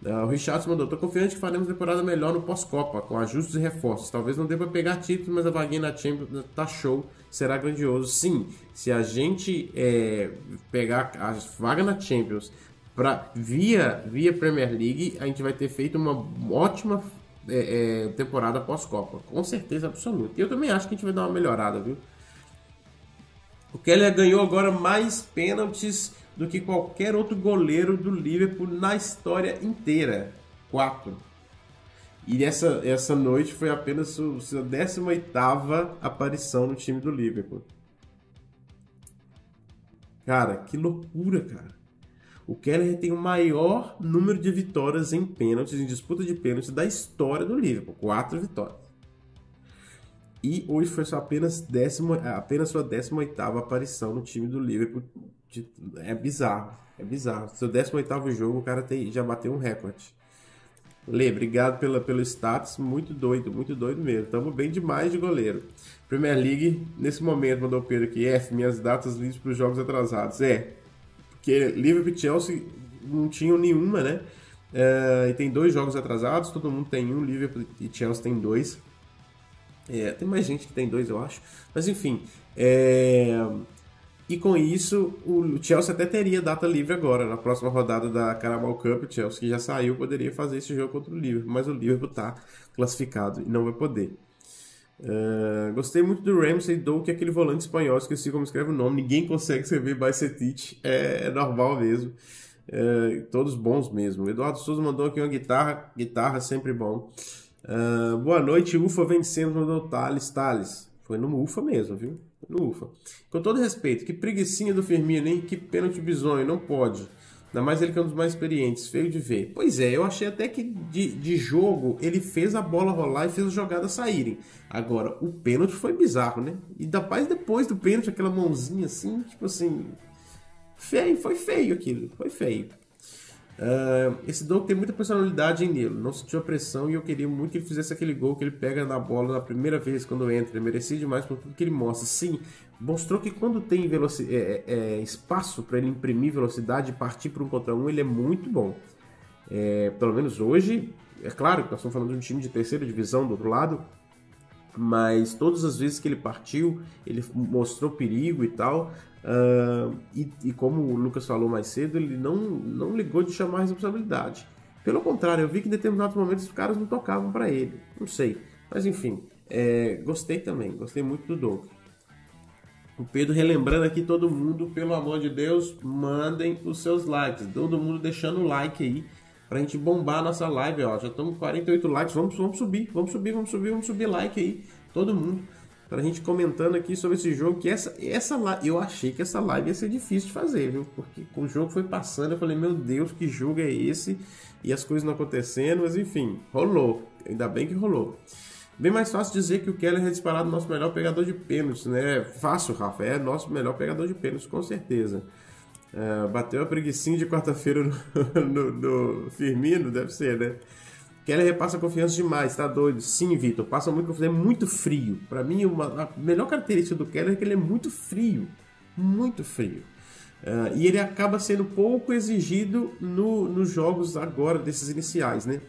S1: Uh, o Richardson mandou: Tô confiante que faremos temporada melhor no pós-Copa, com ajustes e reforços. Talvez não dê pra pegar títulos, mas a vaguinha na Champions tá show, será grandioso. Sim, se a gente é, pegar a vaga na Champions pra, via, via Premier League, a gente vai ter feito uma ótima é, é, temporada pós-Copa, com certeza absoluta. E eu também acho que a gente vai dar uma melhorada, viu? O Keller ganhou agora mais pênaltis do que qualquer outro goleiro do Liverpool na história inteira. Quatro. E essa, essa noite foi apenas sua 18 aparição no time do Liverpool. Cara, que loucura, cara. O Keller tem o maior número de vitórias em pênaltis, em disputa de pênaltis da história do Liverpool. Quatro vitórias. E hoje foi só apenas, décimo, apenas sua 18 aparição no time do Liverpool é bizarro. É bizarro. Seu 18 jogo, o cara tem, já bateu um recorde. Lê, obrigado pela, pelo status. Muito doido, muito doido mesmo. Tamo bem demais de goleiro. Premier League, nesse momento, mandou o Pedro aqui. F, minhas datas livres para os jogos atrasados. É, porque Liverpool e Chelsea não tinham nenhuma, né? É, e tem dois jogos atrasados, todo mundo tem um, Liverpool e Chelsea tem dois. É, tem mais gente que tem dois, eu acho. Mas enfim, é, e com isso, o Chelsea até teria data livre agora, na próxima rodada da Carabao Cup. O Chelsea, que já saiu, poderia fazer esse jogo contra o Liverpool, mas o Liverpool está classificado e não vai poder. Uh, gostei muito do Ramsey Dou, que é aquele volante espanhol, esqueci como escreve o nome, ninguém consegue escrever Bicetich, é, é normal mesmo. Uh, todos bons mesmo. Eduardo Souza mandou aqui uma guitarra, guitarra sempre bom. Uh, boa noite, Ufa vencendo, mandou Thales, Thales. Foi no Ufa mesmo, viu? No UFA. Com todo respeito, que preguiçinha do Firmino, hein? Que pênalti bizonho, não pode. Ainda mais ele que é um dos mais experientes, feio de ver. Pois é, eu achei até que de, de jogo ele fez a bola rolar e fez as jogadas saírem. Agora, o pênalti foi bizarro, né? E da paz depois do pênalti, aquela mãozinha assim, tipo assim. Feio, foi feio aquilo, foi feio. Uh, esse Doug tem muita personalidade nele, não sentiu a pressão e eu queria muito que ele fizesse aquele gol que ele pega na bola na primeira vez quando entra. Ele merecia demais por tudo que ele mostra. Sim, mostrou que quando tem é, é, é, espaço para ele imprimir velocidade e partir para um contra um, ele é muito bom. É, pelo menos hoje, é claro que nós estamos falando de um time de terceira divisão do outro lado, mas todas as vezes que ele partiu, ele mostrou perigo e tal. Uh, e, e, como o Lucas falou mais cedo, ele não, não ligou de chamar a responsabilidade. Pelo contrário, eu vi que em determinados momentos os caras não tocavam para ele. Não sei. Mas enfim, é, gostei também. Gostei muito do Doug. O Pedro relembrando aqui todo mundo, pelo amor de Deus, mandem os seus likes. Todo mundo deixando o like aí pra gente bombar a nossa live, ó. Já estamos com 48 likes. Vamos, vamos subir, vamos subir, vamos subir, vamos subir like aí. Todo mundo pra gente comentando aqui sobre esse jogo, que essa, essa eu achei que essa live ia ser difícil de fazer, viu? Porque o jogo foi passando, eu falei, meu Deus, que jogo é esse? E as coisas não acontecendo, mas enfim, rolou. Ainda bem que rolou. Bem mais fácil dizer que o Keller é disparado nosso melhor pegador de pênaltis, né? Fácil, Rafa, é nosso melhor pegador de pênaltis, com certeza. Uh, bateu a preguiçinha de quarta-feira no, no, no Firmino, deve ser, né? Keller repassa confiança demais, tá doido? Sim, Vitor, passa muito confiança, é muito frio. Para mim, uma, a melhor característica do Keller é que ele é muito frio, muito frio. Uh, e ele acaba sendo pouco exigido no, nos jogos agora, desses iniciais, né?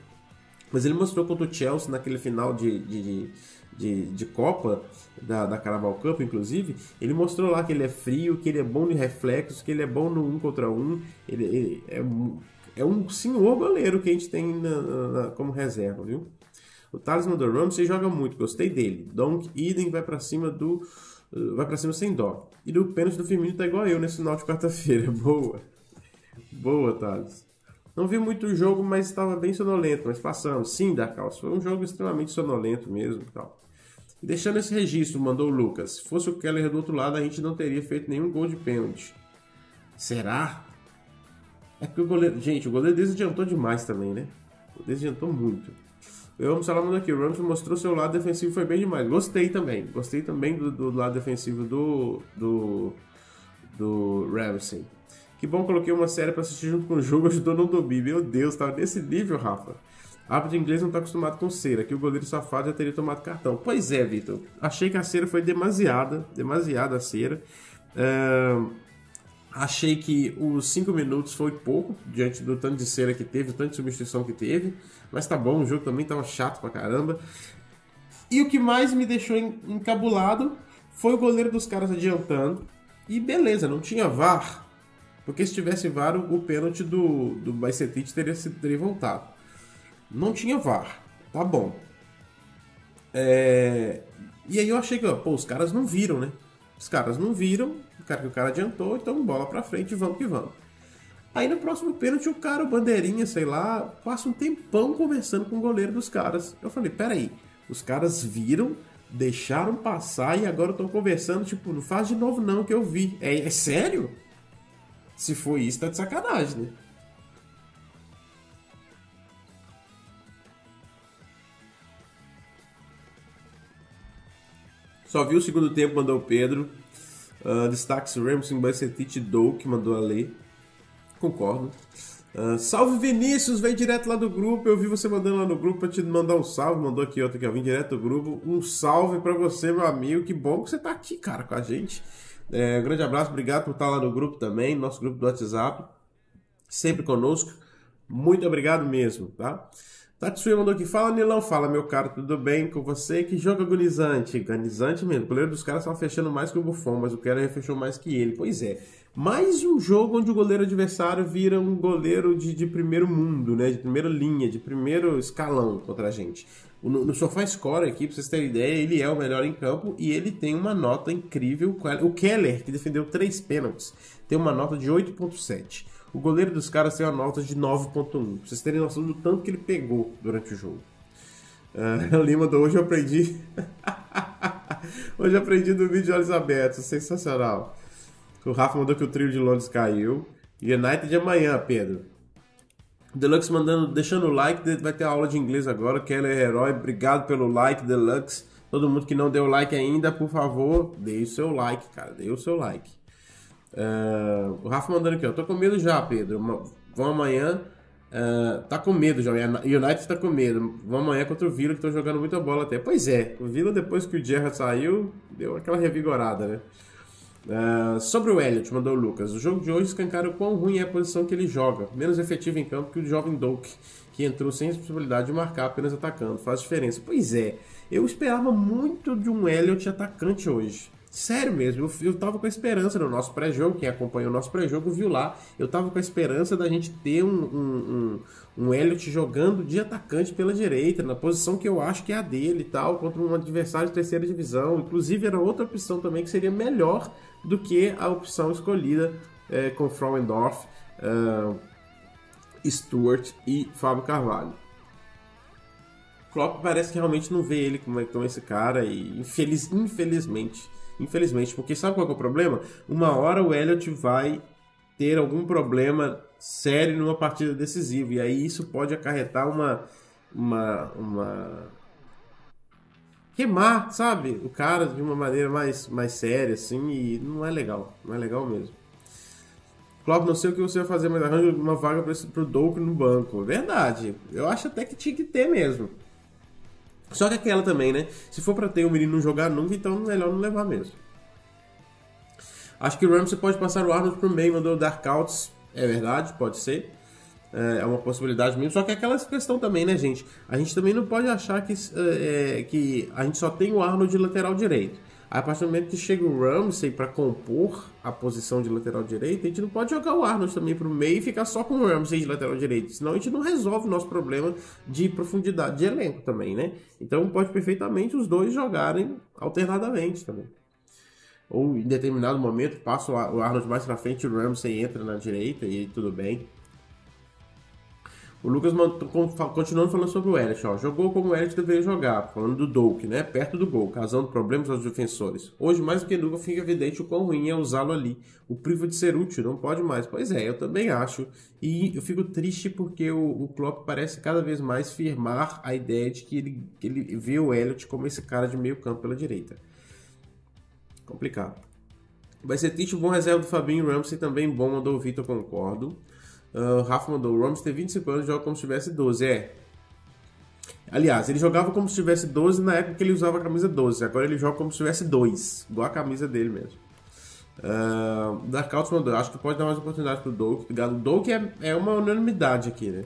S1: Mas ele mostrou contra o Chelsea naquele final de, de, de, de Copa, da, da Carabao Cup, inclusive, ele mostrou lá que ele é frio, que ele é bom de reflexos, que ele é bom no um contra um. Ele, ele é é um senhor goleiro que a gente tem na, na, como reserva, viu? O Talisman do Ramsey joga muito, gostei dele. Donk Eden vai para cima do. Vai para cima sem dó. E do pênalti do Firmino tá igual eu nesse final de quarta-feira. Boa. Boa, Thales. Não vi muito o jogo, mas estava bem sonolento. Mas passamos. Sim, da calça. Foi um jogo extremamente sonolento mesmo. Tal. Deixando esse registro, mandou o Lucas. Se fosse o Keller do outro lado, a gente não teria feito nenhum gol de pênalti. Será? É porque o goleiro. Gente, o goleiro desadiantou demais também, né? Desadiantou muito. Eu amo Salamando aqui. O Rams mostrou seu lado defensivo foi bem demais. Gostei também. Gostei também do, do lado defensivo do. do. do Ramsey. Que bom, coloquei uma série para assistir junto com o jogo, ajudou não dormir. Meu Deus, tava nesse nível, Rafa. Árbitro inglês não tá acostumado com cera, que o goleiro safado já teria tomado cartão. Pois é, Vitor. Achei que a cera foi demasiada, demasiada a cera. Uh, Achei que os 5 minutos foi pouco diante do tanto de cera que teve, tanto de substituição que teve. Mas tá bom, o jogo também tava chato pra caramba. E o que mais me deixou encabulado foi o goleiro dos caras adiantando. E beleza, não tinha VAR. Porque se tivesse VAR, o pênalti do, do Baicetic teria, teria voltado. Não tinha VAR. Tá bom. É... E aí eu achei que, pô, os caras não viram, né? Os caras não viram, cara que o cara adiantou, então bola pra frente, vamos que vamos. Aí no próximo pênalti o cara, o bandeirinha, sei lá, passa um tempão conversando com o goleiro dos caras. Eu falei, peraí, os caras viram, deixaram passar e agora estão conversando, tipo, não faz de novo não que eu vi. É, é sério? Se for isso, tá de sacanagem, né? Só viu o segundo tempo, mandou o Pedro. Uh, destaques Ramsey, Bacetite Dou, que mandou a ler. Concordo. Uh, salve Vinícius, vem direto lá do grupo. Eu vi você mandando lá no grupo pra te mandar um salve. Mandou aqui outro que eu vim direto do grupo. Um salve para você, meu amigo. Que bom que você tá aqui, cara, com a gente. É, um grande abraço, obrigado por estar lá no grupo também, nosso grupo do WhatsApp. Sempre conosco. Muito obrigado mesmo, tá? Tatsuya mandou aqui, fala Nilão, fala meu caro, tudo bem com você? Que jogo agonizante, agonizante mesmo. O goleiro dos caras estava fechando mais que o Buffon, mas o Keller fechou mais que ele. Pois é, mais um jogo onde o goleiro adversário vira um goleiro de, de primeiro mundo, né? De primeira linha, de primeiro escalão contra a gente. No, no Sofá Score aqui, pra vocês terem ideia, ele é o melhor em campo e ele tem uma nota incrível. O Keller, que defendeu três pênaltis, tem uma nota de 8.7. O goleiro dos caras tem uma nota de 9.1. Pra vocês terem noção do tanto que ele pegou durante o jogo. Uh, Lima do hoje eu aprendi. hoje eu aprendi do vídeo de olhos abertos. Sensacional. O Rafa mandou que o trio de Londres caiu. United amanhã, Pedro. Deluxe mandando, deixando o like, vai ter aula de inglês agora. Keller herói, obrigado pelo like, Deluxe. Todo mundo que não deu like ainda, por favor, dê o seu like, cara. Dê o seu like. Uh, o Rafa mandando aqui, ó. Tô com medo já, Pedro. Vão amanhã. Uh, tá com medo já. United tá com medo. Vão amanhã contra o Vila, que estão jogando muita bola até. Pois é, o Vila, depois que o Gerrard saiu, deu aquela revigorada, né? Uh, sobre o Elliot, mandou o Lucas. O jogo de hoje escancara o quão ruim é a posição que ele joga. Menos efetivo em campo que o jovem Doak, que entrou sem possibilidade de marcar, apenas atacando. Faz diferença. Pois é, eu esperava muito de um Elliot atacante hoje. Sério mesmo, eu, eu tava com a esperança no nosso pré-jogo, quem acompanhou o nosso pré-jogo viu lá, eu tava com a esperança da gente ter um, um, um, um Elliot jogando de atacante pela direita, na posição que eu acho que é a dele e tal, contra um adversário de terceira divisão. Inclusive era outra opção também que seria melhor do que a opção escolhida é, com Frauendorf, uh, Stuart e Fábio Carvalho. Klopp parece que realmente não vê ele como, como esse cara e infeliz, infelizmente Infelizmente, porque sabe qual é o problema? Uma hora o Elliot vai ter algum problema sério numa partida decisiva. E aí isso pode acarretar uma. uma, uma... queimar, sabe? O cara de uma maneira mais, mais séria, assim, e não é legal. Não é legal mesmo. Klopp, não sei o que você vai fazer, mas arranja uma vaga para o Douk no banco. Verdade. Eu acho até que tinha que ter mesmo. Só que aquela também, né? Se for para ter o menino não jogar nunca, então é melhor não levar mesmo. Acho que o Ramsey pode passar o Arnold pro meio, mandou o Dark Outs. É verdade, pode ser. É, é uma possibilidade mesmo. Só que é aquela questão também, né, gente? A gente também não pode achar que, é, que a gente só tem o Arnold de lateral direito. A partir do momento que chega o Ramsey para compor a posição de lateral direito, a gente não pode jogar o Arnold também para o meio e ficar só com o Ramsey de lateral direito. Senão a gente não resolve o nosso problema de profundidade de elenco também, né? Então pode perfeitamente os dois jogarem alternadamente também ou em determinado momento passa o Arnold mais pra frente, o Ramsey entra na direita e tudo bem. O Lucas continuando falando sobre o Elliot, ó, jogou como o Elliot deveria jogar, falando do Doak, né, perto do gol, causando problemas aos defensores. Hoje, mais do que nunca, fica evidente o quão ruim é usá-lo ali. O priva de ser útil, não pode mais. Pois é, eu também acho. E eu fico triste porque o, o Klopp parece cada vez mais firmar a ideia de que ele, que ele vê o Elliot como esse cara de meio campo pela direita. Complicado. Vai ser triste bom reserva do Fabinho Ramsey também bom, mandou o Vitor, concordo. Uh, Rafa mandou, o Ramsey tem 25 anos e joga como se tivesse 12. É. Aliás, ele jogava como se tivesse 12 na época que ele usava a camisa 12. Agora ele joga como se tivesse 2. Igual a camisa dele mesmo. Uh, da mandou, acho que pode dar mais oportunidade pro Doak. O Doak é, é uma unanimidade aqui, né?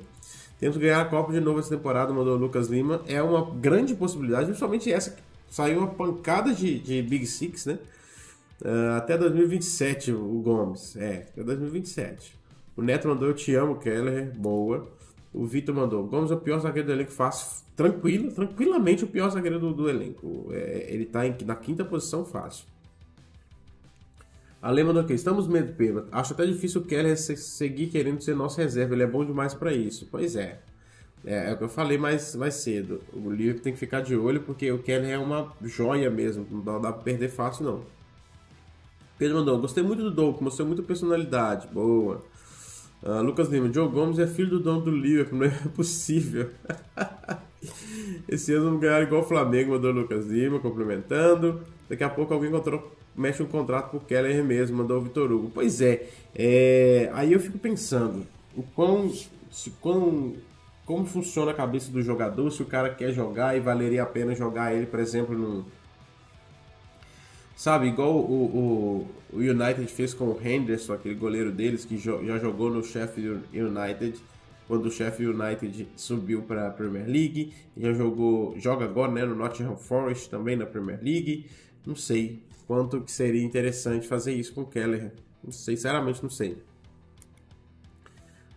S1: Temos ganhar a Copa de novo essa temporada, mandou o Lucas Lima. É uma grande possibilidade, principalmente essa que saiu uma pancada de, de Big Six, né? Uh, até 2027, o Gomes. É, até 2027. O Neto mandou Eu Te Amo, Keller. Boa. O Vitor mandou Gomes é o pior zagueiro do elenco. Fácil. Tranquilo, tranquilamente o pior zagueiro do, do elenco. É, ele tá em, na quinta posição fácil. Ale mandou aqui. Estamos medo, Pedro. Acho até difícil o Keller seguir querendo ser nosso reserva. Ele é bom demais para isso. Pois é. É, é o que eu falei mais, mais cedo. O Liverpool tem que ficar de olho porque o Keller é uma joia mesmo. Não dá, pra perder fácil, não. Pedro mandou, gostei muito do Doug, mostrou muita personalidade. Boa. Uh, Lucas Lima, Joe Gomes é filho do dono do Liverpool, não é possível. Esse ano vamos ganhar igual o Flamengo, mandou Lucas Lima, complementando. Daqui a pouco alguém encontrou, mexe um contrato pro Keller mesmo, mandou o Vitor Hugo. Pois é, é, aí eu fico pensando, o quão, se, quão, como funciona a cabeça do jogador, se o cara quer jogar e valeria a pena jogar ele, por exemplo, num Sabe, igual o, o, o, United fez com o Henderson, aquele goleiro deles que jo já jogou no Sheffield United, quando o Sheffield United subiu para a Premier League, já jogou, joga agora né, no Nottingham Forest também na Premier League. Não sei quanto que seria interessante fazer isso com o Keller. Não sei, sinceramente não sei.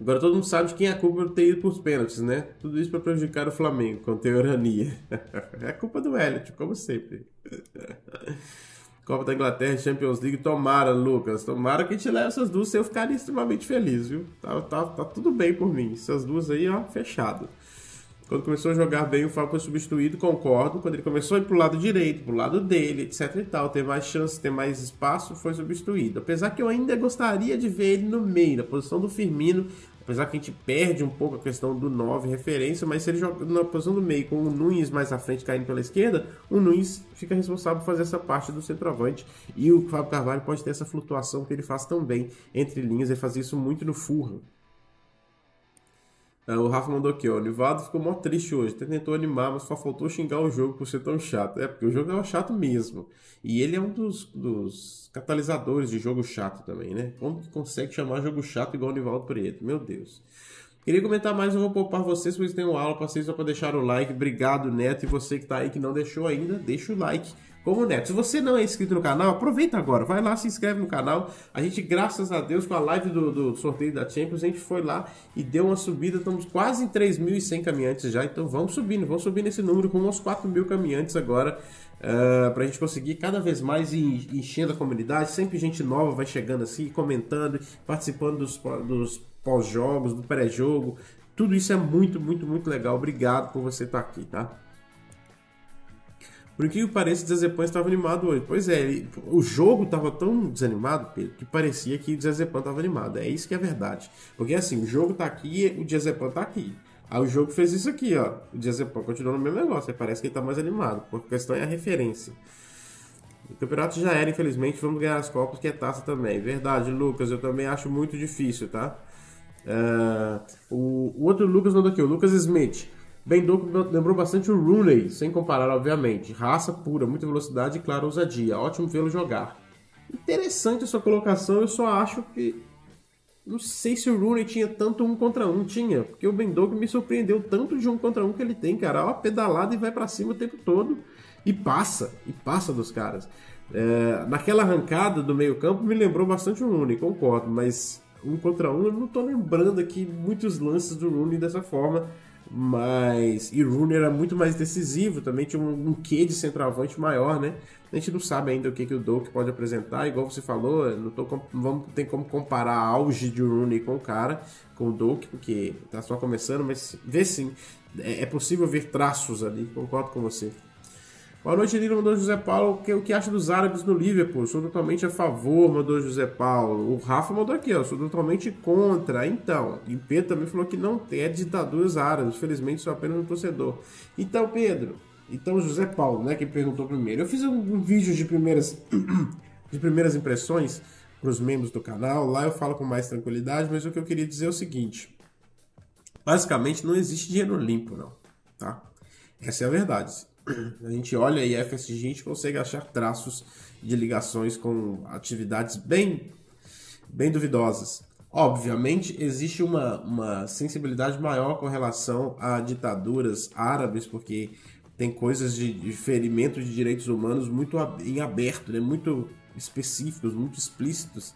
S1: Agora todo mundo sabe de quem é a culpa de ter ido por pênaltis, né? Tudo isso para prejudicar o Flamengo, com teorania. é culpa do Elliot, como sempre. Copa da Inglaterra, Champions League, tomara, Lucas, tomara que te leve essas duas, eu ficaria extremamente feliz, viu? Tá, tá, tá tudo bem por mim, essas duas aí, ó, fechado. Quando começou a jogar bem, o Fábio foi substituído, concordo. Quando ele começou a ir pro lado direito, pro lado dele, etc e tal, ter mais chance, ter mais espaço, foi substituído. Apesar que eu ainda gostaria de ver ele no meio, na posição do Firmino, Apesar que a gente perde um pouco a questão do 9 referência, mas se ele joga na posição do meio com o Nunes mais à frente caindo pela esquerda, o Nunes fica responsável por fazer essa parte do centroavante. E o Fábio Carvalho pode ter essa flutuação que ele faz tão bem entre linhas, ele faz isso muito no Fulham. Ah, o Rafa mandou aqui, ó. O Nivaldo ficou mó triste hoje. Até tentou animar, mas só faltou xingar o jogo por ser tão chato. É, porque o jogo é chato mesmo. E ele é um dos, dos catalisadores de jogo chato também, né? Como que consegue chamar jogo chato igual o Nivaldo Preto? Meu Deus. Queria comentar mais, eu vou poupar vocês, vocês têm uma aula para vocês, só para deixar o like. Obrigado, Neto. E você que tá aí que não deixou ainda, deixa o like como Neto. Se você não é inscrito no canal, aproveita agora, vai lá, se inscreve no canal. A gente, graças a Deus, com a live do, do sorteio da Champions, a gente foi lá e deu uma subida. Estamos quase em 3.100 caminhantes já, então vamos subindo, vamos subir nesse número com uns 4 mil caminhantes agora. Uh, eh, para a gente conseguir cada vez mais enchendo a comunidade, sempre gente nova vai chegando assim, comentando, participando dos, dos pós-jogos, do pré-jogo. Tudo isso é muito, muito, muito legal. Obrigado por você estar aqui, tá? Por que pareça, o Zezepan estava animado hoje. Pois é, ele, o jogo estava tão desanimado, Pedro, que parecia que o Zezepan estava animado. É isso que é verdade. Porque assim, o jogo está aqui o Zezepan está aqui. Aí o jogo fez isso aqui, ó. O Zezepan continuou no mesmo negócio. Aí parece que ele está mais animado. Porque a questão é a referência. O campeonato já era, infelizmente. Vamos ganhar as Copas, que é taça também. Verdade, Lucas. Eu também acho muito difícil, tá? Uh, o, o outro Lucas mandou aqui, o Lucas Smith. Doku lembrou bastante o Rooney, sem comparar, obviamente. Raça pura, muita velocidade e, claro, ousadia. Ótimo vê-lo jogar. Interessante a sua colocação, eu só acho que. Não sei se o Rooney tinha tanto um contra um. Tinha, porque o Ben Doku me surpreendeu tanto de um contra um que ele tem, cara. Ó, pedalada e vai para cima o tempo todo. E passa, e passa dos caras. É, naquela arrancada do meio-campo me lembrou bastante o Rooney, concordo, mas um contra um eu não tô lembrando aqui muitos lances do Rooney dessa forma mas e Rooney era muito mais decisivo, também tinha um, um quê de centroavante maior, né? A gente não sabe ainda o que, que o Doak pode apresentar, igual você falou, não, tô, não vamos, tem como comparar auge de Rooney com o cara, com o Doak, porque tá só começando, mas vê sim, é, é possível ver traços ali, concordo com você. Boa noite, Lino. Mandou José Paulo. O que, acha dos árabes no Liverpool? Sou totalmente a favor, mandou José Paulo. O Rafa mandou aqui, ó. Sou totalmente contra. Então, e Pedro também falou que não tem é ditaduras árabes. Felizmente, sou apenas um torcedor. Então, Pedro. Então, José Paulo, né, que perguntou primeiro. Eu fiz um, um vídeo de primeiras, de primeiras impressões para os membros do canal. Lá eu falo com mais tranquilidade, mas o que eu queria dizer é o seguinte. Basicamente, não existe dinheiro limpo, não. Tá? Essa é a verdade A gente olha e a gente consegue achar traços de ligações com atividades bem, bem duvidosas. Obviamente, existe uma, uma sensibilidade maior com relação a ditaduras árabes, porque tem coisas de, de ferimento de direitos humanos muito em aberto, né? muito específicos, muito explícitos,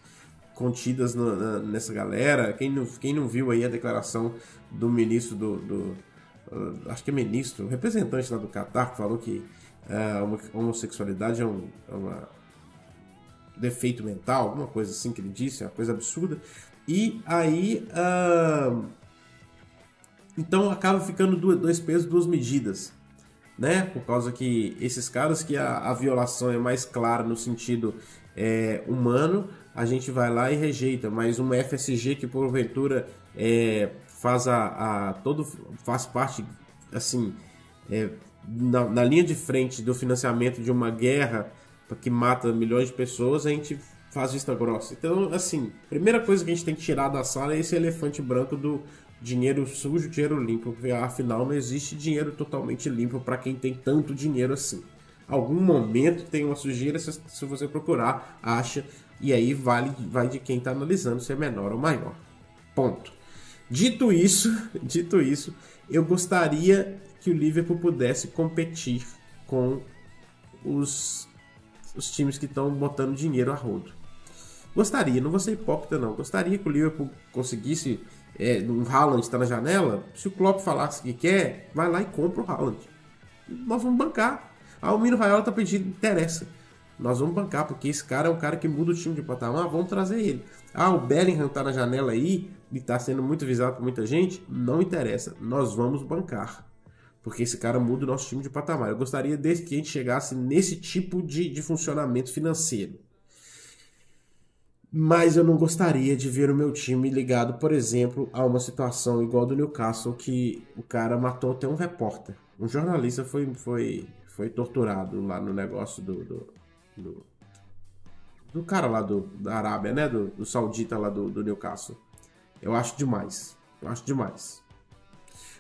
S1: contidas na, na, nessa galera. Quem não, quem não viu aí a declaração do ministro do, do acho que é ministro, representante lá do Catar, que falou que a homossexualidade é um, é uma defeito mental, alguma coisa assim que ele disse, é uma coisa absurda. E aí. Uh, então acaba ficando dois pesos, duas medidas. Né? Por causa que esses caras que a, a violação é mais clara no sentido é, humano, a gente vai lá e rejeita. Mas uma FSG que porventura é, faz a, a, todo faz parte assim é, na, na linha de frente do financiamento de uma guerra que mata milhões de pessoas, a gente faz vista grossa. Então, assim, primeira coisa que a gente tem que tirar da sala é esse elefante branco do dinheiro sujo, dinheiro limpo, porque afinal não existe dinheiro totalmente limpo para quem tem tanto dinheiro assim. Algum momento tem uma sujeira, se você procurar, acha, e aí vale, vai de quem está analisando se é menor ou maior. Ponto. Dito isso, dito isso, eu gostaria que o Liverpool pudesse competir com os, os times que estão botando dinheiro a rodo. Gostaria, não vou ser hipócrita não, gostaria que o Liverpool conseguisse é, um Haaland está na janela, se o Klopp falasse que quer, vai lá e compra o Haaland. Nós vamos bancar. Ah, o Mino Raiola tá pedindo, interessa. Nós vamos bancar, porque esse cara é um cara que muda o time de patamar, vamos trazer ele. Ah, o Bellingham tá na janela aí, e tá sendo muito visado por muita gente, não interessa. Nós vamos bancar. Porque esse cara muda o nosso time de patamar. Eu gostaria desde que a gente chegasse nesse tipo de, de funcionamento financeiro. Mas eu não gostaria de ver o meu time ligado, por exemplo, a uma situação igual do Newcastle, que o cara matou até um repórter. Um jornalista foi, foi, foi torturado lá no negócio do, do, do, do cara lá do, da Arábia, né? Do, do saudita lá do, do Newcastle. Eu acho demais. Eu acho demais.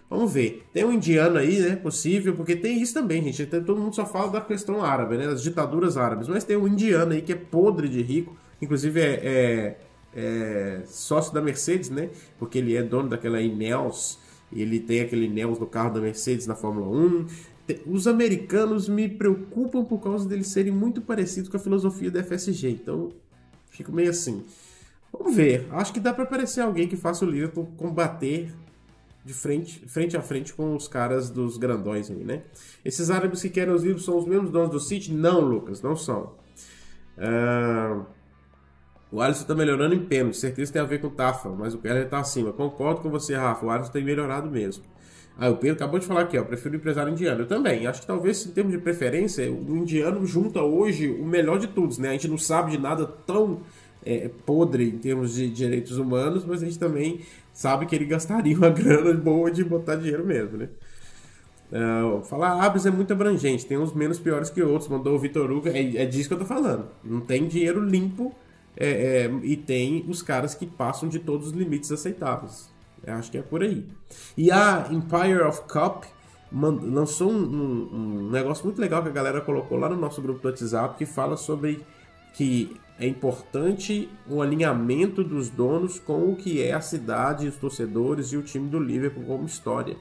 S1: Vamos ver. Tem um indiano aí, né? Possível, porque tem isso também, gente. Todo mundo só fala da questão árabe, né? Das ditaduras árabes. Mas tem um indiano aí que é podre de rico Inclusive é, é, é, sócio da Mercedes, né? Porque ele é dono daquela Ineos. Ele tem aquele Ineos no carro da Mercedes na Fórmula 1. Os americanos me preocupam por causa deles serem muito parecidos com a filosofia da FSG. Então, fico meio assim. Vamos ver. Acho que dá para aparecer alguém que faça o Liverpool combater de frente, frente a frente com os caras dos grandões aí, né? Esses árabes que querem os livros são os mesmos donos do City? Não, Lucas, não são. Uh... O Alisson tá melhorando em pênalti, certeza tem a ver com o Tafa, mas o Keller tá acima. Concordo com você, Rafa, o Alisson tem melhorado mesmo. Ah, o Pedro acabou de falar aqui, ó, prefiro empresário indiano. Eu também, acho que talvez em termos de preferência, o indiano junta hoje o melhor de todos, né? A gente não sabe de nada tão é, podre em termos de direitos humanos, mas a gente também sabe que ele gastaria uma grana boa de botar dinheiro mesmo, né? Uh, falar Abres é muito abrangente, tem uns menos piores que outros, mandou o Vitor Hugo, é, é disso que eu tô falando. Não tem dinheiro limpo é, é, e tem os caras que passam de todos os limites aceitáveis. Eu acho que é por aí. E a Empire of Cup lançou um, um, um, negócio muito legal que a galera colocou lá no nosso grupo do WhatsApp que fala sobre que é importante o alinhamento dos donos com o que é a cidade, os torcedores e o time do Liverpool como história.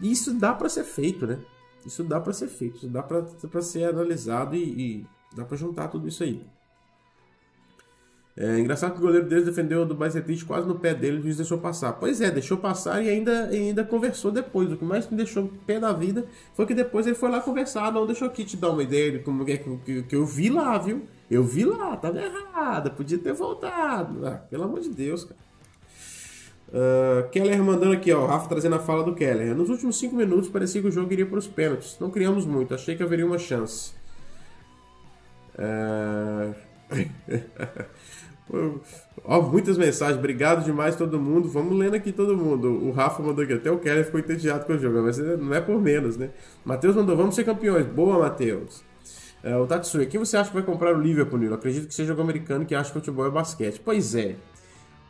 S1: E isso dá para ser feito, né? Isso dá para ser feito, isso dá para ser analisado e, e dá para juntar tudo isso aí. É engraçado que o goleiro deles defendeu do Bajcetic quase no pé dele, o juiz deixou passar. Pois é, deixou passar e ainda, ainda conversou depois. O que mais me deixou pé da vida foi que depois ele foi lá conversar. Não, deixou aqui te dar uma ideia de como é que, que, que eu vi lá, viu? Eu vi lá, tava errada, podia ter voltado. Ah, pelo amor de Deus, cara. Uh, Keller mandando aqui, ó, o Rafa trazendo a fala do Keller. Nos últimos 5 minutos parecia que o jogo iria para os pênaltis. Não criamos muito, achei que haveria uma chance. Uh... Ó, muitas mensagens, obrigado demais todo mundo. Vamos lendo aqui todo mundo. O Rafa mandou aqui, até o Keller ficou entediado com o jogo, mas não é por menos, né? Matheus mandou, vamos ser campeões. Boa, Matheus. É, o Tatsui, quem você acha que vai comprar o Liverpool, Nilo? Acredito que seja o americano que acha que futebol é basquete. Pois é.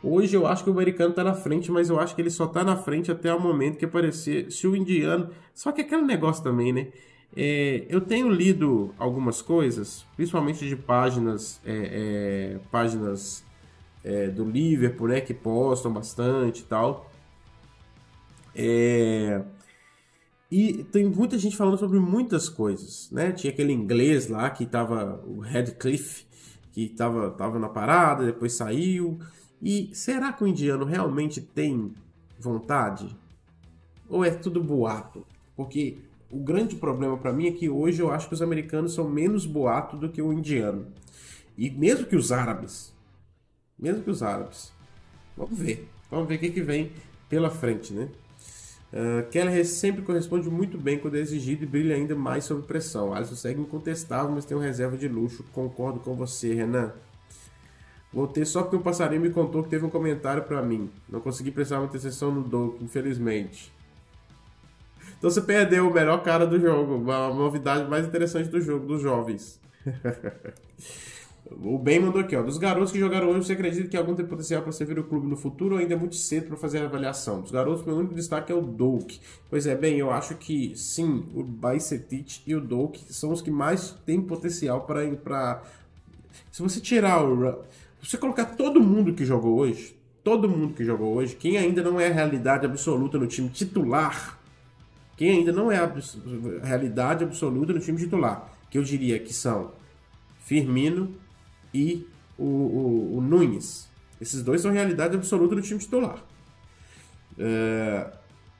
S1: Hoje eu acho que o americano tá na frente, mas eu acho que ele só tá na frente até o momento que aparecer se o indiano. Só que aquele negócio também, né? É, eu tenho lido algumas coisas, principalmente de páginas, é, é, páginas é, do Liverpool, né, que postam bastante e tal. É, e tem muita gente falando sobre muitas coisas, né? Tinha aquele inglês lá que tava, o Radcliffe, que tava, tava na parada, depois saiu. E será que o indiano realmente tem vontade? Ou é tudo boato? Porque o grande problema para mim é que hoje eu acho que os americanos são menos boato do que o indiano. E mesmo que os árabes. Mesmo que os árabes. Vamos ver. Vamos ver o que, que vem pela frente, né? Uh, Keller sempre corresponde muito bem quando é exigido e brilha ainda mais sob pressão. Alisson segue incontestável, mas tem uma reserva de luxo. Concordo com você, Renan. Voltei só porque o passarinho me contou que teve um comentário para mim. Não consegui prestar uma atenção no Doug, infelizmente. Então você perdeu o melhor cara do jogo, a novidade mais interessante do jogo, dos jovens. o Ben mandou aqui, ó. Dos garotos que jogaram hoje, você acredita que algum tem potencial para servir o clube no futuro ou ainda é muito cedo para fazer a avaliação? Dos garotos, meu único destaque é o Doak. Pois é, bem, eu acho que sim, o Baicetic e o Doak são os que mais têm potencial para. Se você tirar o. Se você colocar todo mundo que jogou hoje, todo mundo que jogou hoje, quem ainda não é a realidade absoluta no time titular quem ainda não é a realidade absoluta no time titular, que eu diria que são Firmino e o, o, o Nunes. Esses dois são realidade absoluta no time titular. É,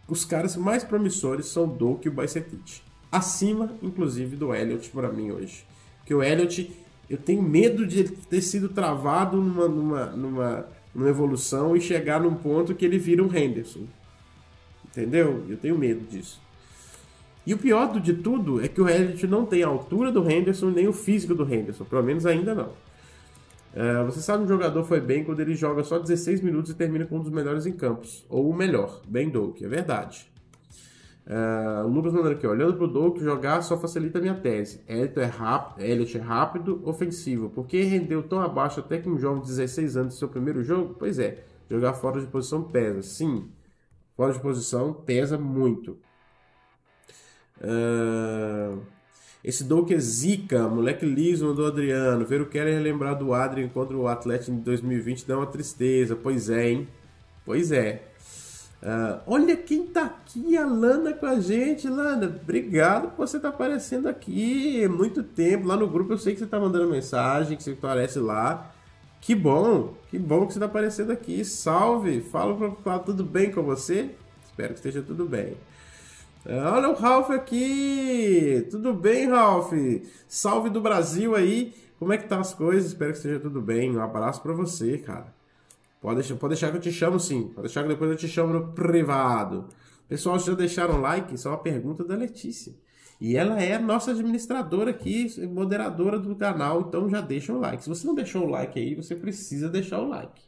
S1: os caras mais promissores são Doak e o Baicetic. Acima, inclusive, do Elliot para mim hoje. Porque o Elliot, eu tenho medo de ter sido travado numa, numa, numa, numa evolução e chegar num ponto que ele vira um Henderson. Entendeu? Eu tenho medo disso. E o pior de tudo é que o Elliott não tem a altura do Henderson nem o físico do Henderson, pelo menos ainda não. Uh, você sabe um jogador foi bem quando ele joga só 16 minutos e termina com um dos melhores em campos. Ou o melhor, bem Doak, é verdade. Uh, o Lucas mandando aqui, olhando pro Doak, jogar só facilita a minha tese. Elliott é, rápido, Elliott é rápido, ofensivo. Por que rendeu tão abaixo até que um jovem de 16 anos seu primeiro jogo? Pois é, jogar fora de posição pesa. Sim, fora de posição pesa muito. Uh, esse Doak é zica, moleque liso do Adriano. Ver o Keller lembrar do Adrian contra o Atlético em 2020 dá uma tristeza. Pois é, hein? Pois é. Uh, olha quem tá aqui, a Lana com a gente, Lana. Obrigado por você estar tá aparecendo aqui. Muito tempo. Lá no grupo eu sei que você tá mandando mensagem, que você aparece lá. Que bom, que bom que você tá aparecendo aqui. Salve! Fala pra falar tudo bem com você? Espero que esteja tudo bem. Olha o Ralph aqui! Tudo bem, Ralph? Salve do Brasil aí! Como é que tá as coisas? Espero que esteja tudo bem. Um abraço para você, cara. Pode deixar, pode deixar que eu te chamo sim. Pode deixar que depois eu te chamo no privado. Pessoal, já deixaram like? Isso é uma pergunta da Letícia. E ela é nossa administradora aqui, moderadora do canal, então já deixa o like. Se você não deixou o like aí, você precisa deixar o like.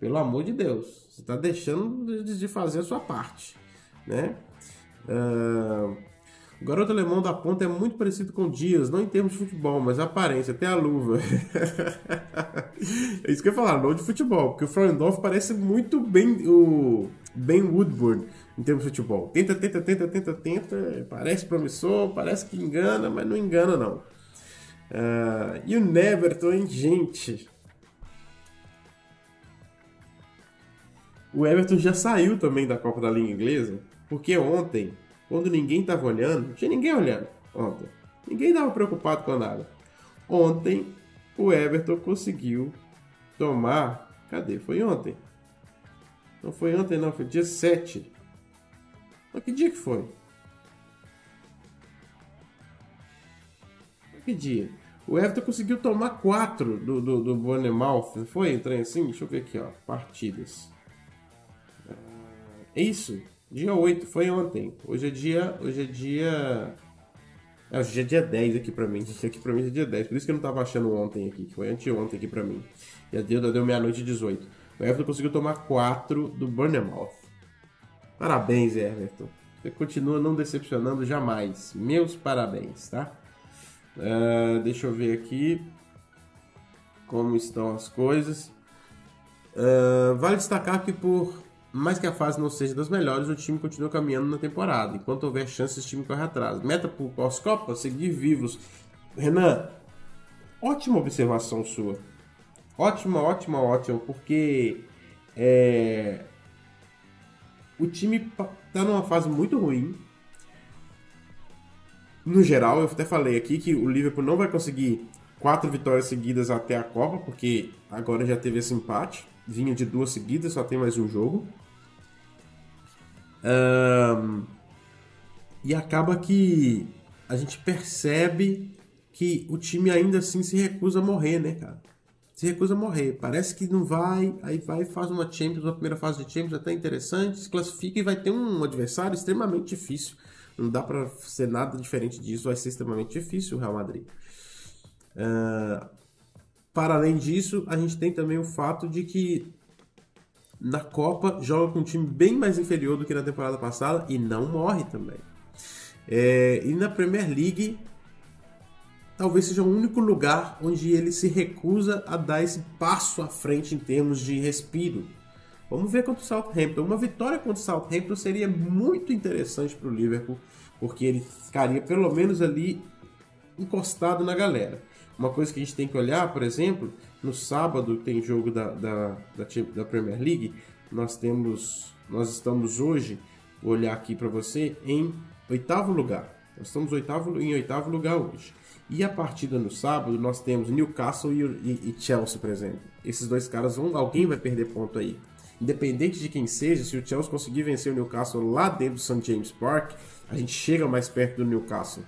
S1: Pelo amor de Deus. Você está deixando de fazer a sua parte, né? Uh, o garoto alemão da ponta é muito parecido com o Dias, não em termos de futebol, mas a aparência, até a luva. é isso que eu ia falar, não de futebol, porque o Freundorf parece muito bem o Ben Woodward em termos de futebol. Tenta, tenta, tenta, tenta, tenta, parece promissor, parece que engana, mas não engana não. Uh, e o Neverton, hein, gente? O Everton já saiu também da Copa da Liga Inglesa porque ontem, quando ninguém estava olhando, não tinha ninguém olhando ontem. Ninguém estava preocupado com nada. Ontem, o Everton conseguiu tomar. Cadê? Foi ontem? Não foi ontem, não, foi dia 7. Mas que dia que foi? Que dia? O Everton conseguiu tomar 4 do, do, do Bournemouth. Foi? Entrei assim? Deixa eu ver aqui, ó. Partidas. É isso. Dia 8, foi ontem. Hoje é dia. Hoje é dia. É, hoje é dia 10 aqui pra mim. Aqui pra mim é dia 10. Por isso que eu não tava achando ontem aqui, que foi anteontem aqui pra mim. Já deu, deu meia-noite e 18. O Everton conseguiu tomar 4 do Bournemouth. Parabéns, Everton. Você continua não decepcionando jamais. Meus parabéns, tá? Uh, deixa eu ver aqui como estão as coisas. Uh, vale destacar que por mais que a fase não seja das melhores, o time continua caminhando na temporada. Enquanto houver chances, o time corre atrás. Meta para pós-Copa, seguir vivos. Renan, ótima observação sua. Ótima, ótima, ótima, porque é, o time está numa fase muito ruim. No geral, eu até falei aqui que o Liverpool não vai conseguir quatro vitórias seguidas até a Copa, porque agora já teve esse empate. Vinha de duas seguidas, só tem mais um jogo. Um, e acaba que a gente percebe que o time ainda assim se recusa a morrer, né, cara? Se recusa a morrer. Parece que não vai, aí vai faz uma Champions, uma primeira fase de Champions até interessante, se classifica e vai ter um adversário extremamente difícil. Não dá para ser nada diferente disso, vai ser extremamente difícil o Real Madrid. Uh, para além disso, a gente tem também o fato de que na Copa joga com um time bem mais inferior do que na temporada passada e não morre também. É, e na Premier League, talvez seja o único lugar onde ele se recusa a dar esse passo à frente em termos de respiro. Vamos ver contra o Southampton. Uma vitória contra o Southampton seria muito interessante para o Liverpool, porque ele ficaria pelo menos ali encostado na galera. Uma coisa que a gente tem que olhar, por exemplo, no sábado tem jogo da, da, da, da Premier League. Nós temos, nós estamos hoje, vou olhar aqui para você, em oitavo lugar. Nós estamos oitavo, em oitavo lugar hoje. E a partida no sábado nós temos Newcastle e, e, e, Chelsea, por exemplo. Esses dois caras vão, alguém vai perder ponto aí. Independente de quem seja, se o Chelsea conseguir vencer o Newcastle lá dentro do St James Park, a gente chega mais perto do Newcastle,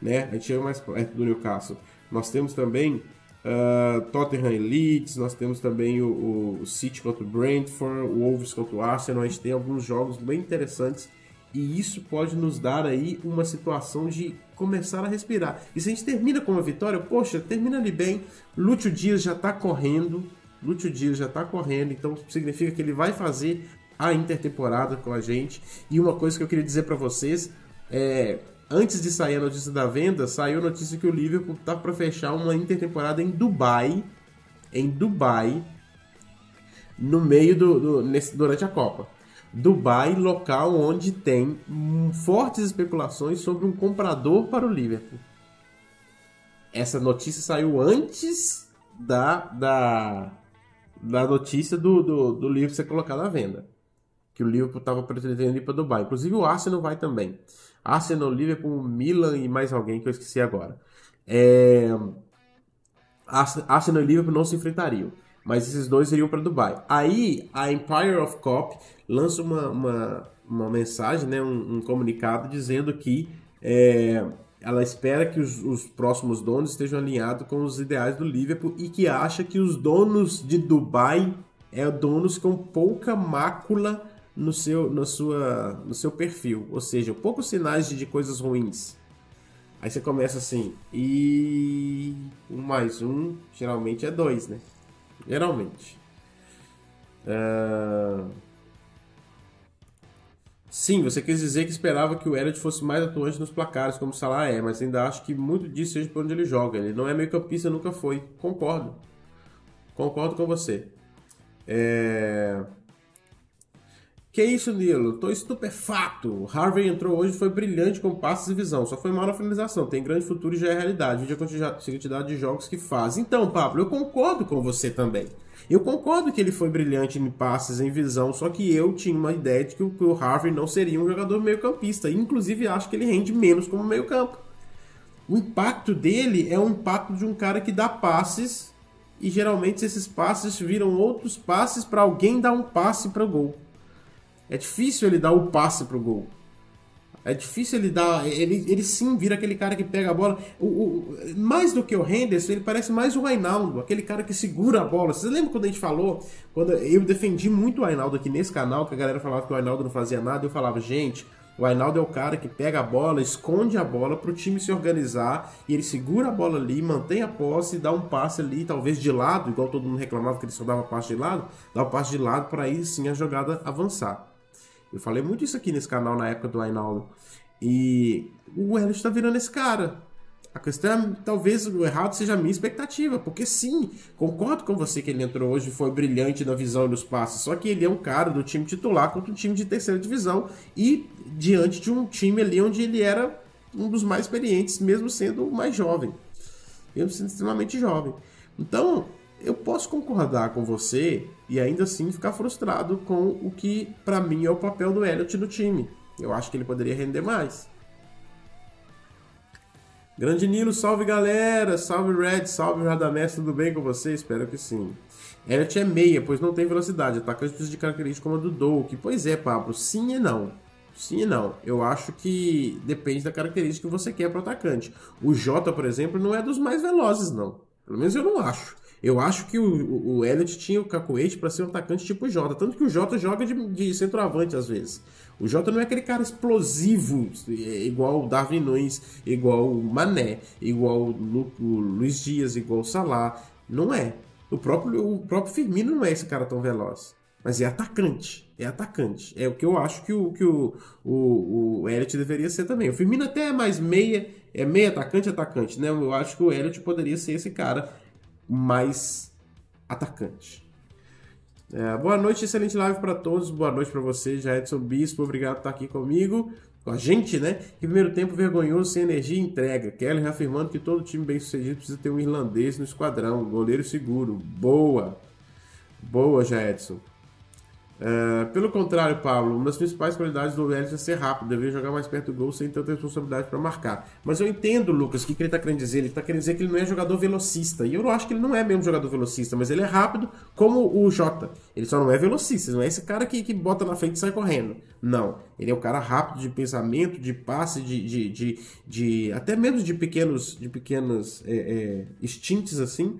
S1: né? A gente chega mais perto do Newcastle. Nós temos também uh, Tottenham e Leeds, nós temos também o, o, City contra o Brentford, o Wolves contra o Arsenal, a gente tem alguns jogos bem interessantes e isso pode nos dar aí uma situação de começar a respirar. E se a gente termina com uma vitória, poxa, termina ali bem, Lúcio Dias já está correndo, Lúcio Dias já está correndo, então significa que ele vai fazer a intertemporada com a gente. E uma coisa que eu queria dizer para vocês é Antes de sair a notícia da venda, saiu a notícia que o Liverpool está para fechar uma intertemporada em Dubai, em Dubai, no meio do, do nesse, durante a Copa. Dubai, local onde tem fortes especulações sobre um comprador para o Liverpool. Essa notícia saiu antes da, da, da notícia do, do, do Liverpool ser colocado à venda. Que o Liverpool estava pretendendo ir para Dubai. Inclusive o Arsenal vai também. Arsenal, Liverpool, Milan e mais alguém que eu esqueci agora. É... Arsenal e Liverpool não se enfrentariam, mas esses dois iriam para Dubai. Aí a Empire of Cop lança uma, uma, uma mensagem, né, um, um comunicado dizendo que é, ela espera que os, os, próximos donos estejam alinhados com os ideais do Liverpool e que acha que os donos de Dubai é donos com pouca mácula no seu, no sua, no seu perfil, ou seja, poucos sinais de, de coisas ruins. Aí você começa assim, e um mais um geralmente é dois, né? Geralmente. Uh... Sim, você quis dizer que esperava que o Elliot fosse mais atuante nos placares, como o Salah é, mas ainda acho que muito disso seja por onde ele joga. Ele não é meio campista, nunca foi. Concordo. Concordo com você. É... Que isso, Nilo? Tô estupefato. Harvey entrou hoje foi brilhante com passes e visão. Só foi mal na finalização. Tem grande futuro e já é realidade. Vídeo a quantidade de jogos que faz. Então, Pablo, eu concordo com você também. Eu concordo que ele foi brilhante em passes, em visão, só que eu tinha uma ideia de que o Harvey não seria um jogador meio-campista. Inclusive, acho que ele rende menos como meio-campo. O impacto dele é o impacto de um cara que dá passes e geralmente esses passes viram outros passes para alguém dar um passe para o gol. É difícil ele dar o passe pro gol. É difícil ele dar. Ele, ele sim vira aquele cara que pega a bola. O, o, mais do que o Henderson, ele parece mais o Ainaldo, aquele cara que segura a bola. Vocês lembram quando a gente falou? Quando eu defendi muito o Ainaldo aqui nesse canal, que a galera falava que o Ainaldo não fazia nada, eu falava, gente, o Ainaldo é o cara que pega a bola, esconde a bola para o time se organizar e ele segura a bola ali, mantém a posse dá um passe ali, talvez de lado, igual todo mundo reclamava que ele só dava passe de lado, dá um passe de lado para aí sim a jogada avançar. Eu falei muito isso aqui nesse canal na época do Ainaldo. E o Elliot tá virando esse cara. A questão é, talvez o errado seja a minha expectativa, porque sim, concordo com você que ele entrou hoje foi brilhante na visão e nos passos, só que ele é um cara do time titular contra um time de terceira divisão e diante de um time ali onde ele era um dos mais experientes, mesmo sendo mais jovem, mesmo sendo extremamente jovem. Então, eu posso concordar com você e ainda assim ficar frustrado com o que para mim é o papel do Elliot no time. Eu acho que ele poderia render mais. Grande Nilo, salve galera! Salve Red, salve Radamés, tudo bem com você? Espero que sim. Elliot é meia, pois não tem velocidade. Atacante precisa de características como a do Doak. Pois é, Pablo, sim e não. Sim e não. Eu acho que depende da característica que você quer para o atacante. O Jota, por exemplo, não é dos mais velozes, não. Pelo menos eu não acho. Eu acho que o, o Elliot tinha o cacoete para ser um atacante tipo Jota. Tanto que o Jota joga de, de centroavante às vezes. O Jota não é aquele cara explosivo, é, igual o Darwin Nunes, igual o Mané, igual o, o Luiz Dias, igual o Salah. Não é. O próprio, o próprio Firmino não é esse cara tão veloz. Mas é atacante. É atacante. É o que eu acho que o, que o, o, o Elliot deveria ser também. O Firmino até é mais meia, é meia atacante, atacante, né? Eu acho que o Elliot poderia ser esse cara mais atacante. É, boa noite, excelente live para todos. Boa noite para você, já Edson Bispo. Obrigado por estar aqui comigo, com a gente, né? Que primeiro tempo vergonhoso, sem energia e entrega. Kelly reafirmando que todo time bem sucedido precisa ter um irlandês no esquadrão, goleiro seguro. Boa, boa, já Edson. Uh, pelo contrário, Pablo, uma das principais qualidades do Elliot é ser rápido, deveria jogar mais perto do gol sem tanta responsabilidade para marcar. Mas eu entendo, Lucas, o que, que ele está querendo dizer. Ele está querendo dizer que ele não é jogador velocista. E eu não acho que ele não é mesmo jogador velocista, mas ele é rápido como o Jota. Ele só não é velocista, não é esse cara que, que bota na frente e sai correndo. Não. Ele é o cara rápido de pensamento, de passe, de. de, de, de até mesmo de pequenos, de pequenos é, é, instintos assim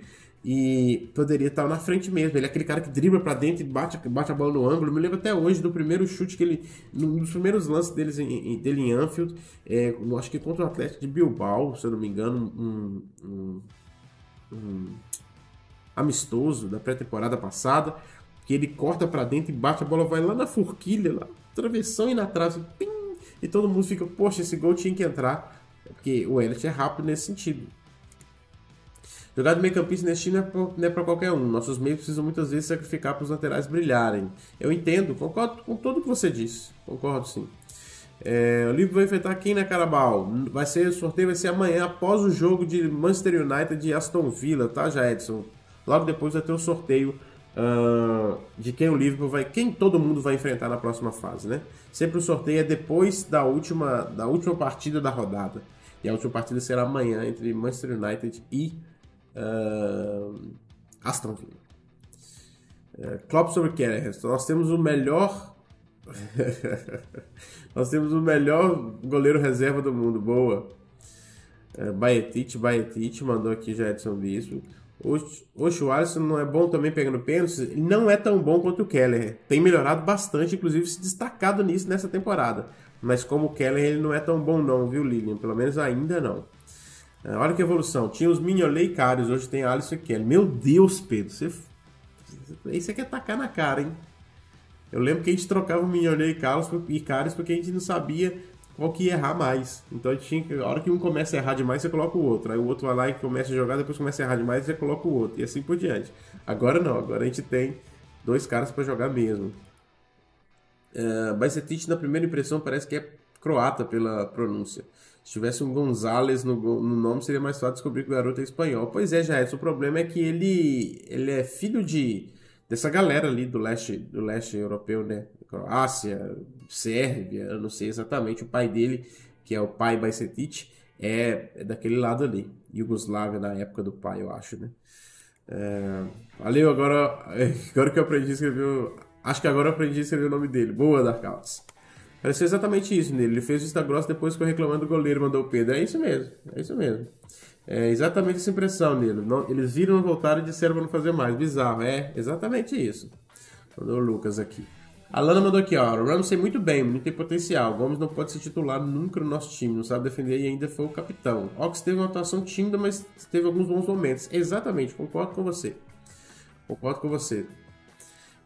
S1: e poderia estar na frente mesmo. Ele é aquele cara que dribla para dentro e bate, bate a bola no ângulo. Eu me lembro até hoje do primeiro chute que ele. Um dos primeiros lances deles em, em, dele em Anfield, é, acho que contra o Atlético de Bilbao, se eu não me engano, um, um, um amistoso da pré-temporada passada, que ele corta para dentro e bate a bola, vai lá na forquilha, lá, travessão e na trave, pim, e todo mundo fica, poxa, esse gol tinha que entrar, porque o Elliot é rápido nesse sentido. Jogar de meio campista nesse time não é para qualquer um. Nossos meios precisam muitas vezes sacrificar para os laterais brilharem. Eu entendo, concordo com tudo que você disse. Concordo sim. É, o livro vai enfrentar quem na Carabao? Vai ser, o sorteio vai ser amanhã, após o jogo de Manchester United e Aston Villa, tá, já Edson? Logo depois vai ter o sorteio uh, de quem o Liverpool vai, quem todo mundo vai enfrentar na próxima fase, né? Sempre o sorteio é depois da última, da última partida da rodada. E a última partida será amanhã entre Manchester United e uh, Aston Villa. Uh, Klopp sobre Kelleher. Nós temos o melhor. Nós temos o melhor goleiro reserva do mundo. Boa. Uh, Baetic, Baetic mandou aqui já Edson Bispo. Oxe, o Alisson não é bom também pegando pênaltis? Não é tão bom quanto o Keller. Tem melhorado bastante, inclusive se destacado nisso nessa temporada. Mas como o Keller, ele não é tão bom não, viu, Lilian? Pelo menos ainda não. É, olha que evolução. Tinha os Mignolet Karius, hoje tem Alisson e Kelly. Meu Deus, Pedro, você... Aí você quer tacar na cara, hein? Eu lembro que a gente trocava o Mignolet e Carlos e Karius porque a gente não sabia qual que ia errar mais. Então a, tinha a hora que um começa a errar demais, você coloca o outro. Aí o outro vai lá e começa a jogar, depois começa a errar demais, você coloca o outro. E assim por diante. Agora não, agora a gente tem dois caras para jogar mesmo. Uh, Bajcetic, na primeira impressão, parece que é croata pela pronúncia. Se tivesse um Gonzalez no, no nome, seria mais fácil descobrir que o garoto é espanhol. Pois é, já o problema é que ele, ele é filho de dessa galera ali do leste, do leste europeu, né? Croácia, Sérvia, eu não sei exatamente. O pai dele, que é o pai Bajcetic, é, é daquele lado ali. Iugoslávia na época do pai, eu acho, né? É, valeu, agora, agora que eu aprendi a escrever. Acho que agora eu aprendi a escrever o nome dele. Boa, Dark. Pareceu exatamente isso nele. Ele fez o Insta grosso depois que eu reclamando do goleiro mandou o Pedro. É isso mesmo, é isso mesmo. É exatamente essa impressão nele. Não, eles viram, voltaram e disseram para não fazer mais. Bizarro, é exatamente isso. Mandou o Lucas aqui. A Lana mandou aqui, ó. O Ramsey muito bem, muito tem potencial. Gomes não pode ser titular nunca no nosso time, não sabe defender e ainda foi o capitão. Ox teve uma atuação tímida, mas teve alguns bons momentos. Exatamente, concordo com você. Concordo com você.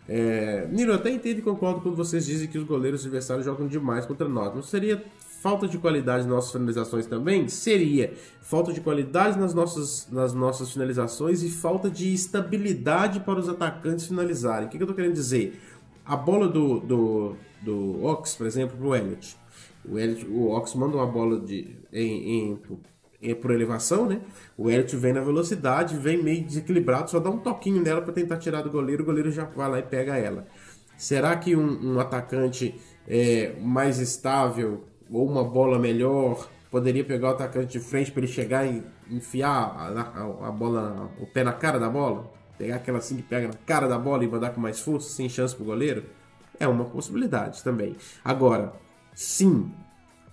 S1: É, Niro, eu até entendo e concordo quando vocês dizem que os goleiros adversários jogam demais contra nós. Não seria falta de qualidade nas nossas finalizações também? Seria falta de qualidade nas nossas, nas nossas finalizações e falta de estabilidade para os atacantes finalizarem. O que, que eu estou querendo dizer? A bola do, do, do Ox, por exemplo, para o Elliot. O, Elliot, o Ox manda uma bola de, em, em, por elevação, né? O Elliot vem na velocidade, vem meio desequilibrado, só dá um toquinho nela para tentar tirar do goleiro, o goleiro já vai lá e pega ela. Será que um, um atacante é, mais estável ou uma bola melhor poderia pegar o atacante de frente para ele chegar e enfiar a, a, a, bola, o pé na cara da bola? Pegar aquela assim que pega na cara da bola e mandar com mais força, sem chance para o goleiro? É uma possibilidade também. Agora, sim,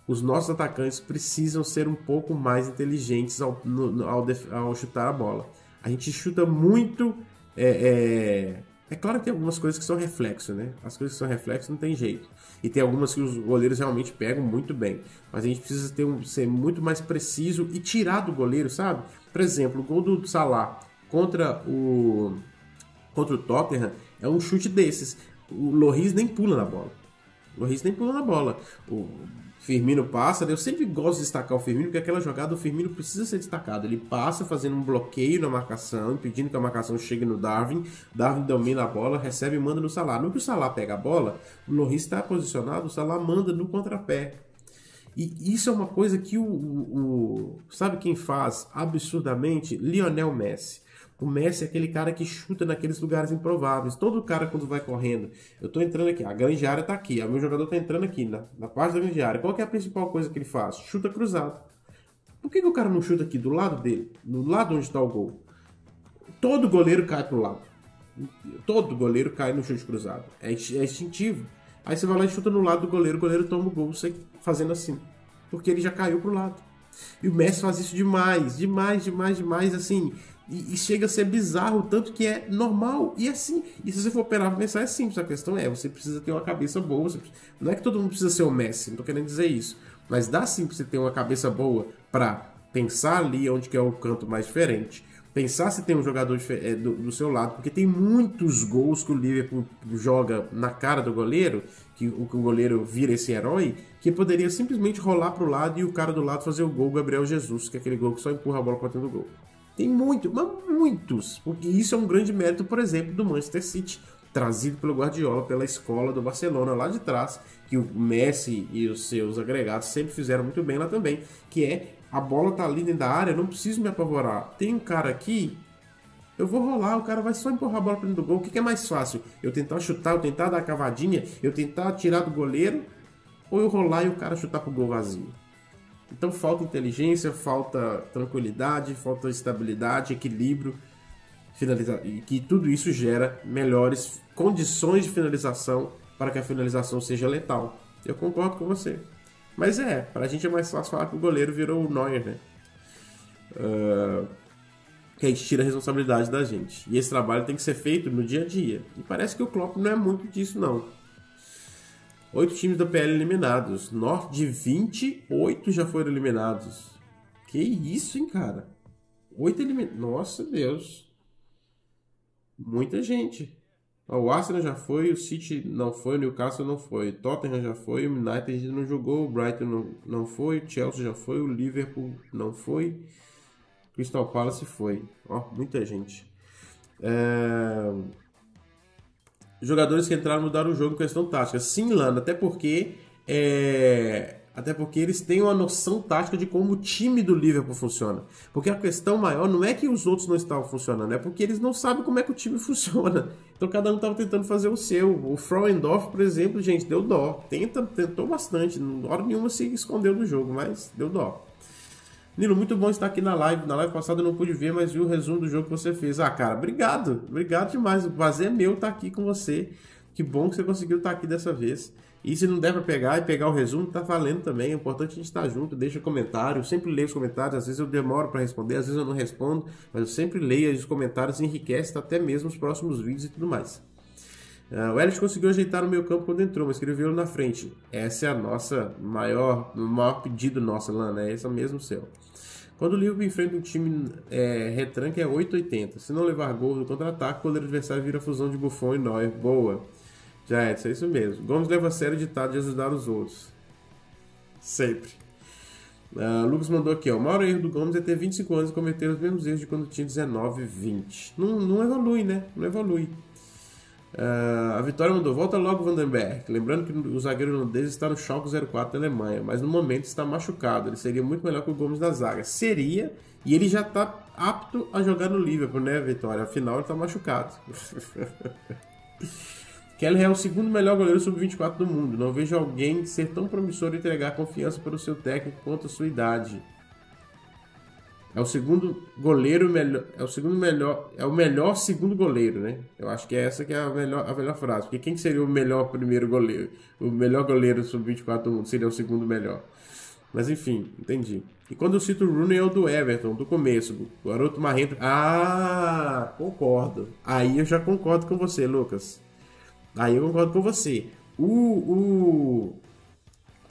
S1: os nossos atacantes precisam ser um pouco mais inteligentes ao, no, ao, ao chutar a bola. A gente chuta muito. É, é, é, claro que tem algumas coisas que são reflexo, né? As coisas que são reflexo não tem jeito. E tem algumas que os goleiros realmente pegam muito bem. Mas a gente precisa ter um, ser muito mais preciso e tirar do goleiro, sabe? Por exemplo, o gol do Salah contra o, contra o Tottenham é um chute desses. O Loris nem pula na bola. O Loris nem pula na bola. O Firmino passa, eu sempre gosto de destacar o Firmino, porque aquela jogada o Firmino precisa ser destacado. Ele passa fazendo um bloqueio na marcação, impedindo que a marcação chegue no Darwin. Darwin domina a bola, recebe e manda no Salah. No que o Salah pega a bola, o Loris está posicionado, o Salah manda no contrapé. E isso é uma coisa que o, o, o sabe quem faz absurdamente? Lionel Messi. O Messi é aquele cara que chuta naqueles lugares improváveis. Todo cara quando vai correndo, eu tô entrando aqui, a grande área tá aqui, o meu jogador tá entrando aqui na, na parte da grande área. Qual é a principal coisa que ele faz? Chuta cruzado. Por que, que o cara não chuta aqui do lado dele, no lado onde está o gol? Todo goleiro cai pro lado. Todo goleiro cai no chute cruzado. É, é instintivo. Aí você vai lá e chuta no lado do goleiro, o goleiro toma o gol, você fazendo assim. Porque ele já caiu pro lado. E o Messi faz isso demais, demais, demais, demais, assim. E, e, chega a ser bizarro, tanto que é normal. E assim. E se você for operar pra pensar, é simples. A questão é, você precisa ter uma cabeça boa. Precisa... Não é que todo mundo precisa ser o Messi, não tô querendo dizer isso. Mas dá sim pra você ter uma cabeça boa para pensar ali onde que é o canto mais diferente. Pensar se tem um jogador é, do, do, seu lado, porque tem muitos gols que o Liverpool joga na cara do goleiro, que o, que o goleiro vira esse herói, que poderia simplesmente rolar pro lado e o cara do lado fazer o gol, Gabriel Jesus, que é aquele gol que só empurra a bola para dentro do gol. Tem muito, mas muitos. Porque isso é um grande mérito, por exemplo, do Manchester City, trazido pelo Guardiola, pela escola do Barcelona lá de trás, que o Messi e os seus agregados sempre fizeram muito bem lá também, que é a bola tá ali dentro da área, não preciso me apavorar. Tem um cara aqui, eu vou rolar, o cara vai só empurrar a bola para dentro do gol. O que, que é mais fácil? Eu tentar chutar, eu tentar dar a cavadinha, eu tentar tirar do goleiro, ou eu rolar e o cara chutar pro gol vazio? Então falta inteligência, falta tranquilidade, falta estabilidade, equilíbrio, finaliza... e que tudo isso gera melhores condições de finalização para que a finalização seja letal. Eu concordo com você. Mas é, para a gente é mais fácil falar que o goleiro virou o Neuer, né? Uh, que a gente tira a responsabilidade da gente. E esse trabalho tem que ser feito no dia a dia. E parece que o Klopp não é muito disso, não. Oito times da PL eliminados. Norte de 28 já foram eliminados. Que isso, hein, cara? Oito eliminados. Nossa Deus. Muita gente. O Arsenal já foi, o City não foi, o Newcastle não foi, Tottenham já foi, o United não jogou, o Brighton não, não foi, o Chelsea já foi, o Liverpool não foi, o Crystal Palace foi. Ó, muita gente. É jogadores que entraram mudaram o jogo em questão tática. Sim, Lana, até porque é, até porque eles têm uma noção tática de como o time do Liverpool funciona. Porque a questão maior não é que os outros não estavam funcionando, é porque eles não sabem como é que o time funciona. Então cada um estava tentando fazer o seu. O Frauendorf, por exemplo, gente, deu dó. Tenta, tentou bastante, na hora nenhuma se escondeu do jogo, mas deu dó. Nilo, muito bom estar aqui na live. Na live passada eu não pude ver, mas vi o resumo do jogo que você fez. Ah, cara, obrigado. Obrigado demais. O prazer é meu estar aqui com você. Que bom que você conseguiu estar aqui dessa vez. E se não der para pegar e pegar o resumo, tá valendo também. É importante a gente estar junto, deixa comentário. Eu sempre leio os comentários, às vezes eu demoro para responder, às vezes eu não respondo, mas eu sempre leio os comentários enriquece até mesmo os próximos vídeos e tudo mais. Uh, o Elliot conseguiu ajeitar o meio campo quando entrou, mas queria vê-lo na frente. Essa é a nossa maior, maior pedido nossa, Lana. É essa mesmo seu. Quando o Liverpool enfrenta um time é, retranca é 8,80. Se não levar gol no contra-ataque, o goleiro adversário vira fusão de Buffon e Neuer. Boa. Já é, é isso mesmo. Gomes leva a sério o ditado de ajudar os outros. Sempre. Uh, Lucas mandou aqui, ó. O maior erro do Gomes é ter 25 anos e cometer os mesmos erros de quando tinha 19, 20. Não, não evolui, né? Não evolui. Uh, a Vitória mandou, volta logo Vandenberg. Lembrando que o zagueiro holandês está no Schalke 04 da Alemanha, mas no momento está machucado. Ele seria muito melhor que o Gomes da zaga. Seria, e ele já está apto a jogar no Liverpool, né, Vitória? Afinal, ele está machucado. Keller é o segundo melhor goleiro sub-24 do mundo. Não vejo alguém ser tão promissor e entregar confiança para o seu técnico quanto a sua idade. É o segundo goleiro melhor, é o segundo melhor, é o melhor segundo goleiro, né? Eu acho que é essa que é a melhor, a melhor frase. Porque quem seria o melhor primeiro goleiro? O melhor goleiro sub-24 do mundo seria o segundo melhor. Mas enfim, entendi. E quando eu cito o Rooney é o do Everton, do começo, o garoto marrento. Ah, concordo. Aí eu já concordo com você, Lucas. Aí eu concordo com você. O, o,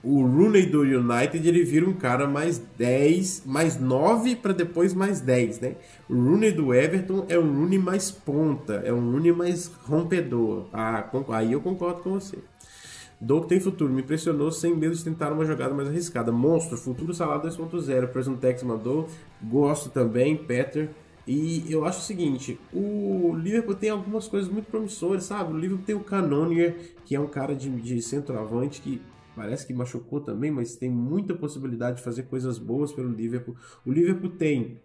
S1: o Rooney do United ele vira um cara mais 10, mais 9 para depois mais 10, né? O Rooney do Everton é um Rooney mais ponta, é um Rooney mais rompedor. Ah, aí eu concordo com você. Doug tem futuro, me impressionou sem medo de tentar uma jogada mais arriscada. Monstro, futuro salário 2.0. Prison Tex mandou, gosto também, Peter. E eu acho o seguinte, o Liverpool tem algumas coisas muito promissoras, sabe? O Liverpool tem o Canonier, que é um cara de, de centroavante que parece que machucou também, mas tem muita possibilidade de fazer coisas boas pelo Liverpool. O Liverpool tem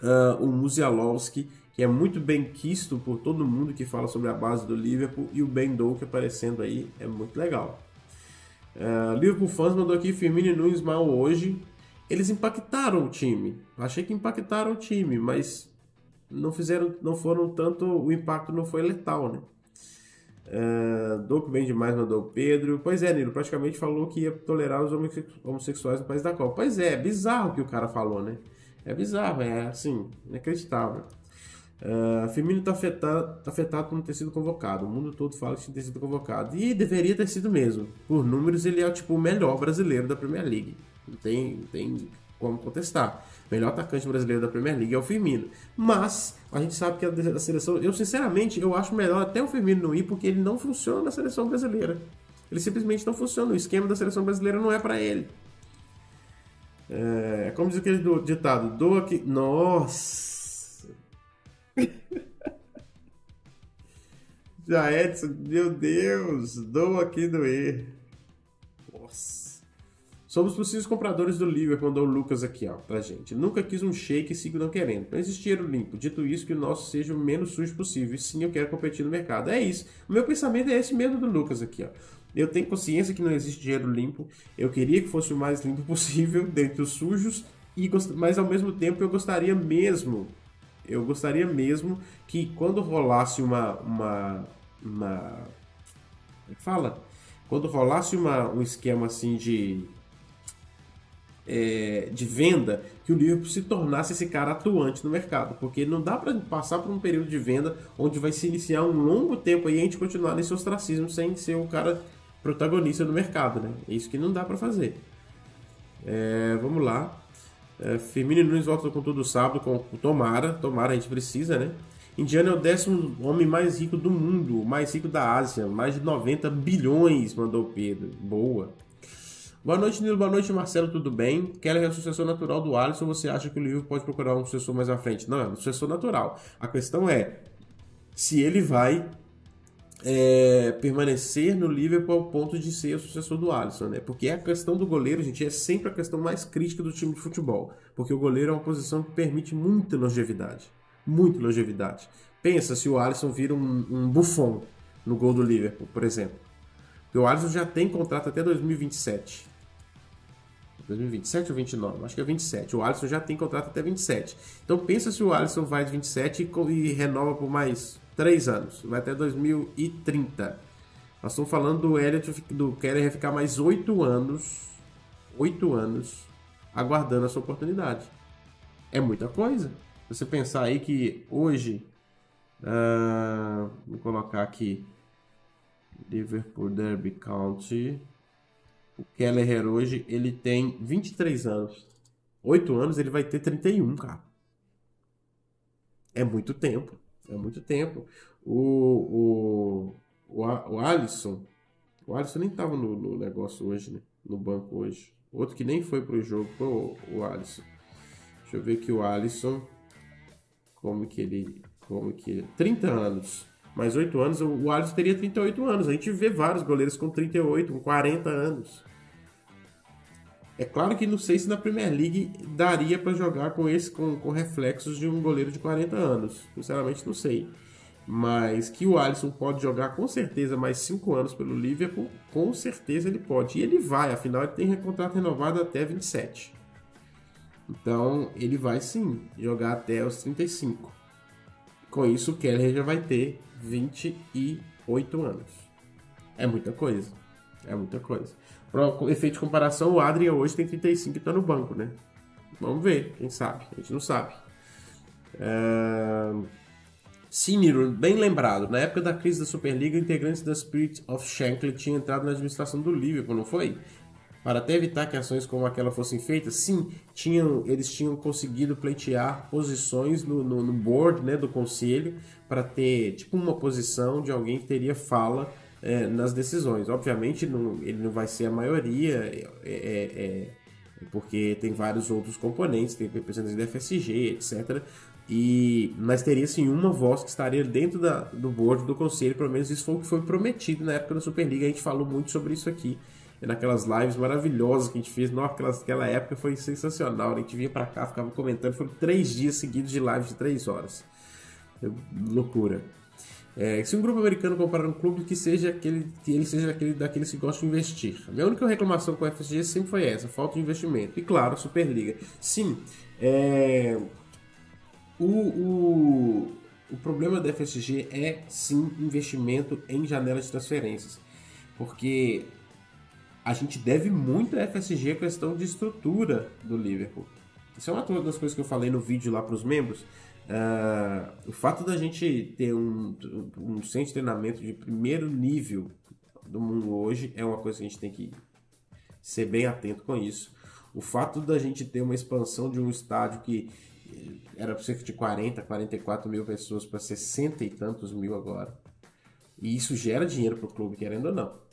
S1: uh, o Musialowski, que é muito bem quisto por todo mundo que fala sobre a base do Liverpool, e o Ben Doak aparecendo aí, é muito legal. Uh, Liverpool fãs mandou aqui Firmino e Nunes mal hoje, eles impactaram o time. Achei que impactaram o time, mas não fizeram, não foram tanto, o impacto não foi letal, né? Uh, Doco bem demais mandou o Pedro. Pois é, Nilo, praticamente falou que ia tolerar os homossexuais no país da Copa. Pois é, é bizarro o que o cara falou, né? É bizarro, é assim, inacreditável. Uh, Firmino está afetado, tá afetado por não ter sido convocado. O mundo todo fala que tinha sido convocado. E deveria ter sido mesmo. Por números, ele é tipo, o melhor brasileiro da Premier League. Não tem, não tem como contestar. Melhor atacante brasileiro da Premier League é o Firmino. Mas a gente sabe que a seleção. Eu, sinceramente, eu acho melhor até o Firmino não ir, porque ele não funciona na seleção brasileira. Ele simplesmente não funciona. O esquema da seleção brasileira não é para ele. É, como diz aquele do, ditado: doa que. Nossa! Já Edson, meu Deus, doa aqui doer. Somos possíveis compradores do Liverpool, mandou o Lucas aqui, ó, pra gente. Nunca quis um shake e sigo não querendo. Não existe dinheiro limpo. Dito isso, que o nosso seja o menos sujo possível. E sim, eu quero competir no mercado. É isso. O meu pensamento é esse mesmo do Lucas aqui, ó. Eu tenho consciência que não existe dinheiro limpo. Eu queria que fosse o mais limpo possível, dentre os sujos. E, mas ao mesmo tempo eu gostaria mesmo. Eu gostaria mesmo que quando rolasse uma. uma. uma. É fala? Quando rolasse uma, um esquema assim de é, de venda que o Liverpool se tornasse esse cara atuante no mercado, porque não dá para passar por um período de venda onde vai se iniciar um longo tempo e a gente continuar nesse ostracismo sem ser o cara protagonista do mercado, né? É isso que não dá para fazer. É, vamos lá. É, Firmino Nunes volta com tudo sábado com o Tomara. Tomara a gente precisa, né? Indiana é o décimo homem mais rico do mundo, mais rico da Ásia, mais de 90 bilhões, mandou Pedro. Boa. Boa noite, Nilo. Boa noite, Marcelo. Tudo bem? Keller é o sucessor natural do Alisson. Você acha que o livro pode procurar um sucessor mais à frente? Não, é um sucessor natural. A questão é se ele vai é, permanecer no Liverpool ao ponto de ser o sucessor do Alisson, né? Porque a questão do goleiro, gente, é sempre a questão mais crítica do time de futebol. Porque o goleiro é uma posição que permite muita longevidade. Muita longevidade. Pensa se o Alisson vira um, um Buffon no gol do Liverpool, por exemplo. O Alisson já tem contrato até 2027. 2027 ou 29? Acho que é 27. O Alisson já tem contrato até 27. Então pensa se o Alisson vai de 27 e, renova por mais 3 anos. Vai até 2030. Nós estamos falando do Elliot do Keller ficar mais 8 anos. 8 anos aguardando a sua oportunidade. É muita coisa. Você pensar aí que hoje. Uh, vou colocar aqui. Liverpool Derby County. O Keller hoje, ele tem 23 anos. 8 anos, ele vai ter 31, cara. É muito tempo. É muito tempo. O, o, o, o Alisson, O Alisson nem tava no, no negócio hoje, né? No banco hoje. Outro que nem foi pro jogo foi o, Alisson. Deixa eu ver aqui o Alisson. Como que ele. Como que ele. 30 anos. Mais 8 anos, o Alisson teria 38 anos. A gente vê vários goleiros com 38, com 40 anos. É claro que não sei se na Premier League daria para jogar com esse com, com reflexos de um goleiro de 40 anos. Sinceramente não sei. Mas que o Alisson pode jogar com certeza mais 5 anos pelo Liverpool, com certeza ele pode. E ele vai, afinal ele tem contrato renovado até 27. Então ele vai sim jogar até os 35. Com isso o Keller já vai ter 28 anos. É muita coisa. É muita coisa. Para efeito de comparação, o Adrian hoje tem 35 e está no banco, né? Vamos ver, quem sabe? A gente não sabe. Uh... Siniro, bem lembrado, na época da crise da Superliga, integrantes da Spirit of Shankly tinham entrado na administração do Liverpool, não foi? Para até evitar que ações como aquela fossem feitas, sim, tinham, eles tinham conseguido pleitear posições no, no, no board né, do conselho para ter tipo uma posição de alguém que teria fala é, nas decisões. Obviamente, não, ele não vai ser a maioria, é, é, é porque tem vários outros componentes, tem representantes da FSG, etc. E, mas teria sim uma voz que estaria dentro da, do board do conselho, pelo menos isso foi o que foi prometido na época da Superliga. A gente falou muito sobre isso aqui, naquelas lives maravilhosas que a gente fez. Nossa, aquela época foi sensacional. A gente vinha para cá, ficava comentando. Foram três dias seguidos de lives de três horas. Loucura. É, se um grupo americano comprar um clube que seja aquele que ele seja aquele daqueles que gostam de investir. A minha única reclamação com o FSG sempre foi essa, falta de investimento. E claro, Superliga. Sim, é, o, o, o problema da FSG é sim investimento em janelas de transferências. Porque a gente deve muito à FSG a questão de estrutura do Liverpool. Isso é uma das coisas que eu falei no vídeo lá para os membros. Uh, o fato da gente ter um, um centro de treinamento de primeiro nível do mundo hoje é uma coisa que a gente tem que ser bem atento com isso. O fato da gente ter uma expansão de um estádio que era cerca de 40, 44 mil pessoas para 60 e tantos mil agora. E isso gera dinheiro para o clube, querendo ou não.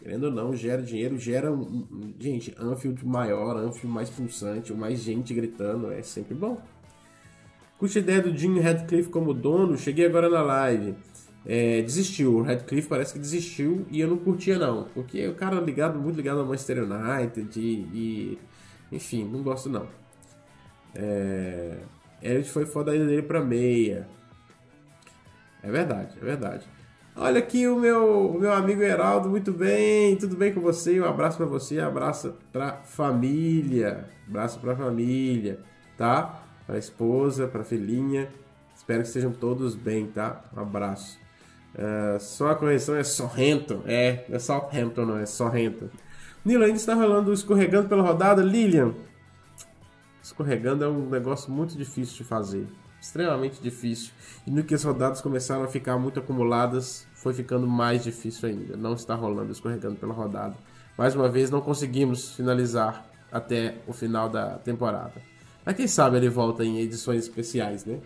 S1: Querendo ou não, gera dinheiro, gera um, gente, Anfield maior, Anfield mais pulsante, mais gente gritando, é sempre bom. Curte a ideia do Jim Radcliffe como dono? Cheguei agora na live. É, desistiu, o Radcliffe parece que desistiu e eu não curtia não, porque o cara ligado, muito ligado ao Manchester United e, e enfim, não gosto não. É, Elliot foi foda dele pra meia. É verdade, é verdade. Olha aqui o meu, o meu amigo Heraldo, muito bem, tudo bem com você? Um abraço para você, um abraço pra família, abraço pra família, tá? para esposa, para filhinha. Espero que estejam todos bem, tá? Um abraço. Uh, só a correção é Sorrento. É, é Southampton, não é Sorrento. Nilo, ainda está rolando escorregando pela rodada. Lilian, escorregando é um negócio muito difícil de fazer. Extremamente difícil. E no que as rodadas começaram a ficar muito acumuladas, foi ficando mais difícil ainda. Não está rolando escorregando pela rodada. Mais uma vez, não conseguimos finalizar até o final da temporada. Mas quem sabe ele volta em edições especiais, né?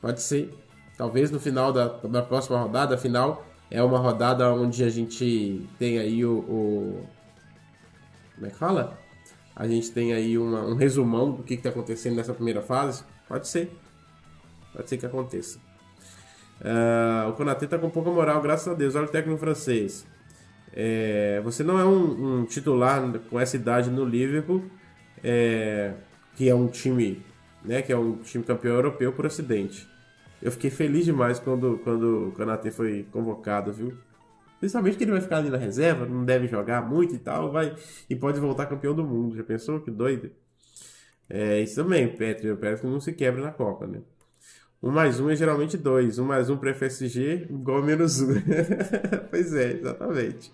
S1: Pode ser. Talvez no final da, da próxima rodada, afinal, é uma rodada onde a gente tem aí o. o como é que fala? A gente tem aí uma, um resumão do que está acontecendo nessa primeira fase. Pode ser. Pode ser que aconteça. Uh, o Konaté está com pouca moral, graças a Deus. Olha o técnico francês. É, você não é um, um, titular com essa idade no Liverpool. É, que é um time, né, que é um time campeão europeu por acidente. Eu fiquei feliz demais quando, quando o Kanate foi convocado, viu? Principalmente que ele vai ficar ali na reserva, não deve jogar muito e tal, vai e pode voltar campeão do mundo. Já pensou que doido? É isso também, Petri. O Petri não se quebra na Copa, né? Um mais um é geralmente dois. Um mais um para FSG igual a menos um. pois é, exatamente.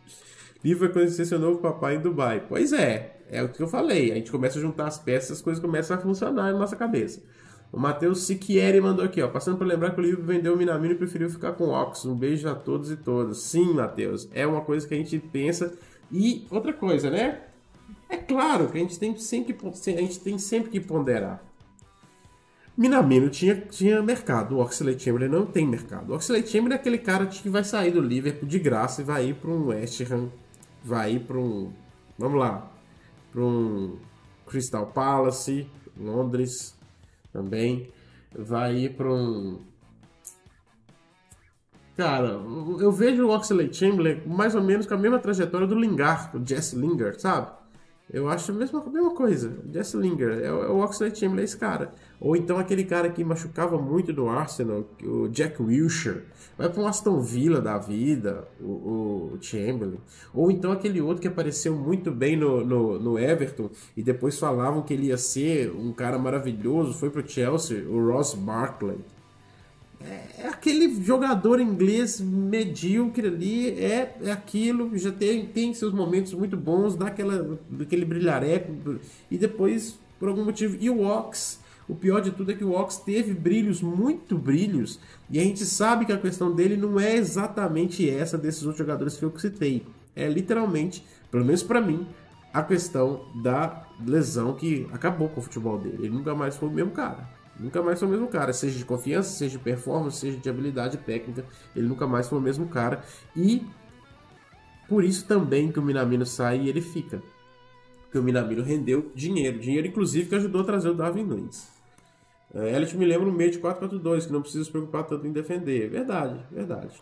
S1: Livro é conhecer seu novo papai em Dubai. Pois é, é o que eu falei. A gente começa a juntar as peças, as coisas começam a funcionar na nossa cabeça. O Matheus Siquieri mandou aqui, ó. Passando para lembrar que o livro vendeu o Minamino e preferiu ficar com o Ox. Um beijo a todos e todas. Sim, Matheus. É uma coisa que a gente pensa. E outra coisa, né? É claro que a gente tem sempre, a gente tem sempre que ponderar. Minamino tinha, tinha mercado, o Oxley Chamberlain não tem mercado. O Oxley Chamberlain é aquele cara que vai sair do Liverpool de graça e vai ir para um West Ham vai para um. Vamos lá. Para um Crystal Palace, Londres também. Vai ir para um. Cara, eu vejo o Oxley Chamberlain mais ou menos com a mesma trajetória do Lingard, o Jesse Lingard, sabe? Eu acho a mesma, a mesma coisa. Jesse Lingard, é, o Oxley Chamberlain esse cara. Ou então aquele cara que machucava muito no Arsenal, o Jack Wilshere. Vai para um Aston Villa da vida, o, o, Chamberlain. Ou então aquele outro que apareceu muito bem no, no, no, Everton e depois falavam que ele ia ser um cara maravilhoso, foi para o Chelsea, o Ross Barkley. É, é aquele jogador inglês medíocre ali, é, é aquilo, já tem, tem seus momentos muito bons, dá aquela, aquele brilhareco, e depois, por algum motivo, e o Ox, o pior de tudo é que o Ox teve brilhos, muito brilhos, e a gente sabe que a questão dele não é exatamente essa desses outros jogadores que eu citei, é literalmente, pelo menos para mim, a questão da lesão que acabou com o futebol dele, ele nunca mais foi o mesmo cara. Nunca mais foi o mesmo cara, seja de confiança, seja de performance, seja de habilidade técnica, ele nunca mais foi o mesmo cara. E por isso também que o Minamino sai e ele fica. Porque o Minamino rendeu dinheiro, dinheiro inclusive que ajudou a trazer o Darwin Nunes. É, Elliot me lembra no meio de 4-4-2, que não precisa se preocupar tanto em defender. Verdade, verdade.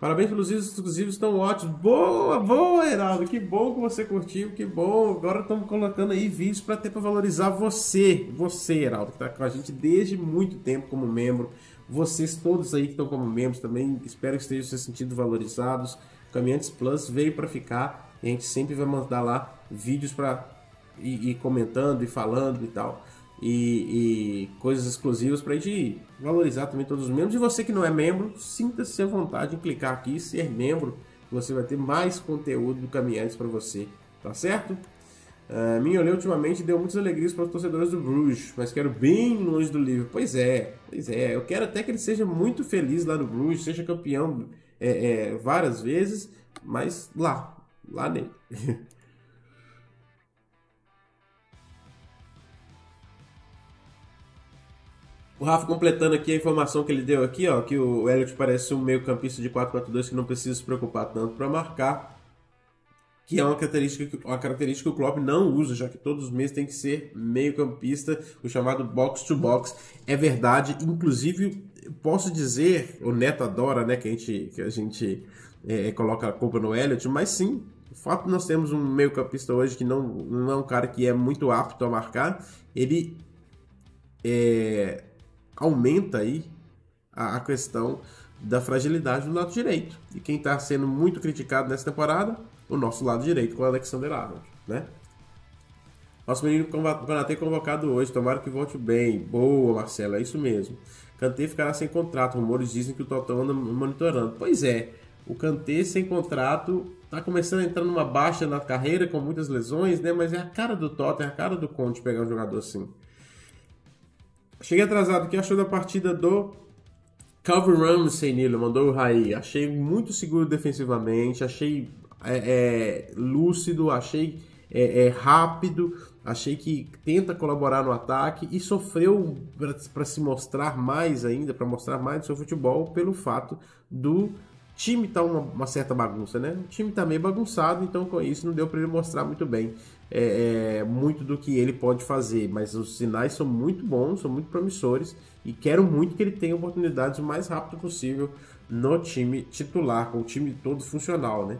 S1: Parabéns pelos vídeos exclusivos, estão ótimos. Boa, boa, Heraldo. Que bom que você curtiu, que bom. Agora estamos colocando aí vídeos para ter para valorizar você, você, Heraldo, que está com a gente desde muito tempo como membro. Vocês todos aí que estão como membros também, espero que estejam se sentindo valorizados. Caminhantes Plus veio para ficar e a gente sempre vai mandar lá vídeos para ir, ir comentando e falando e tal e, e coisas exclusivas para a gente valorizar também todos os membros. E você que não é membro, sinta-se à vontade em clicar aqui e ser membro. Você vai ter mais conteúdo do Caminhantes para você, tá certo? Uh, minha olhei ultimamente deu muitas alegrias para os torcedores do Bruges, mas quero bem longe do livro. Pois é, pois é. Eu quero até que ele seja muito feliz lá no Bruges, seja campeão é, é, várias vezes, mas lá, lá nele. O Rafa completando aqui a informação que ele deu aqui, ó, que o Elliot parece um meio campista de 4-4-2 que não precisa se preocupar tanto para marcar, que é uma característica, uma característica que o Klopp não usa, já que todos os meses tem que ser meio campista, o chamado box-to-box. É verdade, inclusive posso dizer, o Neto adora, né, que a gente, que a gente é, coloca a culpa no Elliot, mas sim, o fato de nós termos um meio campista hoje que não, não é um cara que é muito apto a marcar, ele é, aumenta aí a, a questão da fragilidade do lado direito. E quem está sendo muito criticado nessa temporada, o nosso lado direito com o Alexander Arnold, né? Nosso menino Kanatê convocado hoje, tomara que volte bem. Boa, Marcelo, é isso mesmo. Kanté ficará sem contrato, rumores dizem que o Totão anda monitorando. Pois é, o Kanté sem contrato está começando a entrar numa baixa na carreira com muitas lesões, né? Mas é a cara do Tottenham, é a cara do Conte pegar um jogador assim. Cheguei atrasado. O que achou da partida do Calvin Ramsey, Nilo? Mandou o Raí. Achei muito seguro defensivamente. Achei é, é, lúcido. Achei é, é rápido. Achei que tenta colaborar no ataque. E sofreu para se mostrar mais ainda, para mostrar mais do seu futebol, pelo fato do time tá uma, uma, certa bagunça, né? O time tá meio bagunçado, então com isso não deu para ele mostrar muito bem é, é, muito do que ele pode fazer, mas os sinais são muito bons, são muito promissores e quero muito que ele tenha oportunidades o mais rápido possível no time titular, com o time todo funcional, né?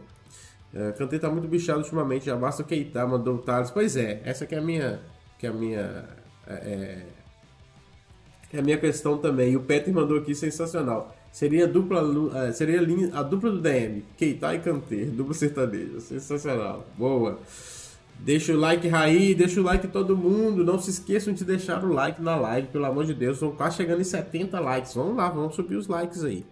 S1: É, tá muito bichado ultimamente, já basta o Keita, mandou o Thales. Pois é, essa que é a minha, que é a minha, é, é, é a minha questão também. E o Peter mandou aqui sensacional. Seria a dupla, é, seria a, dupla do DM, Keita e Kanté, dupla sertaneja. Sensacional. Boa. Deixa o like, Raí, deixa o like todo mundo. Não se esqueçam de deixar o like na live, pelo amor de Deus. Estão quase chegando em 70 likes. Vamos lá, vamos subir os likes aí.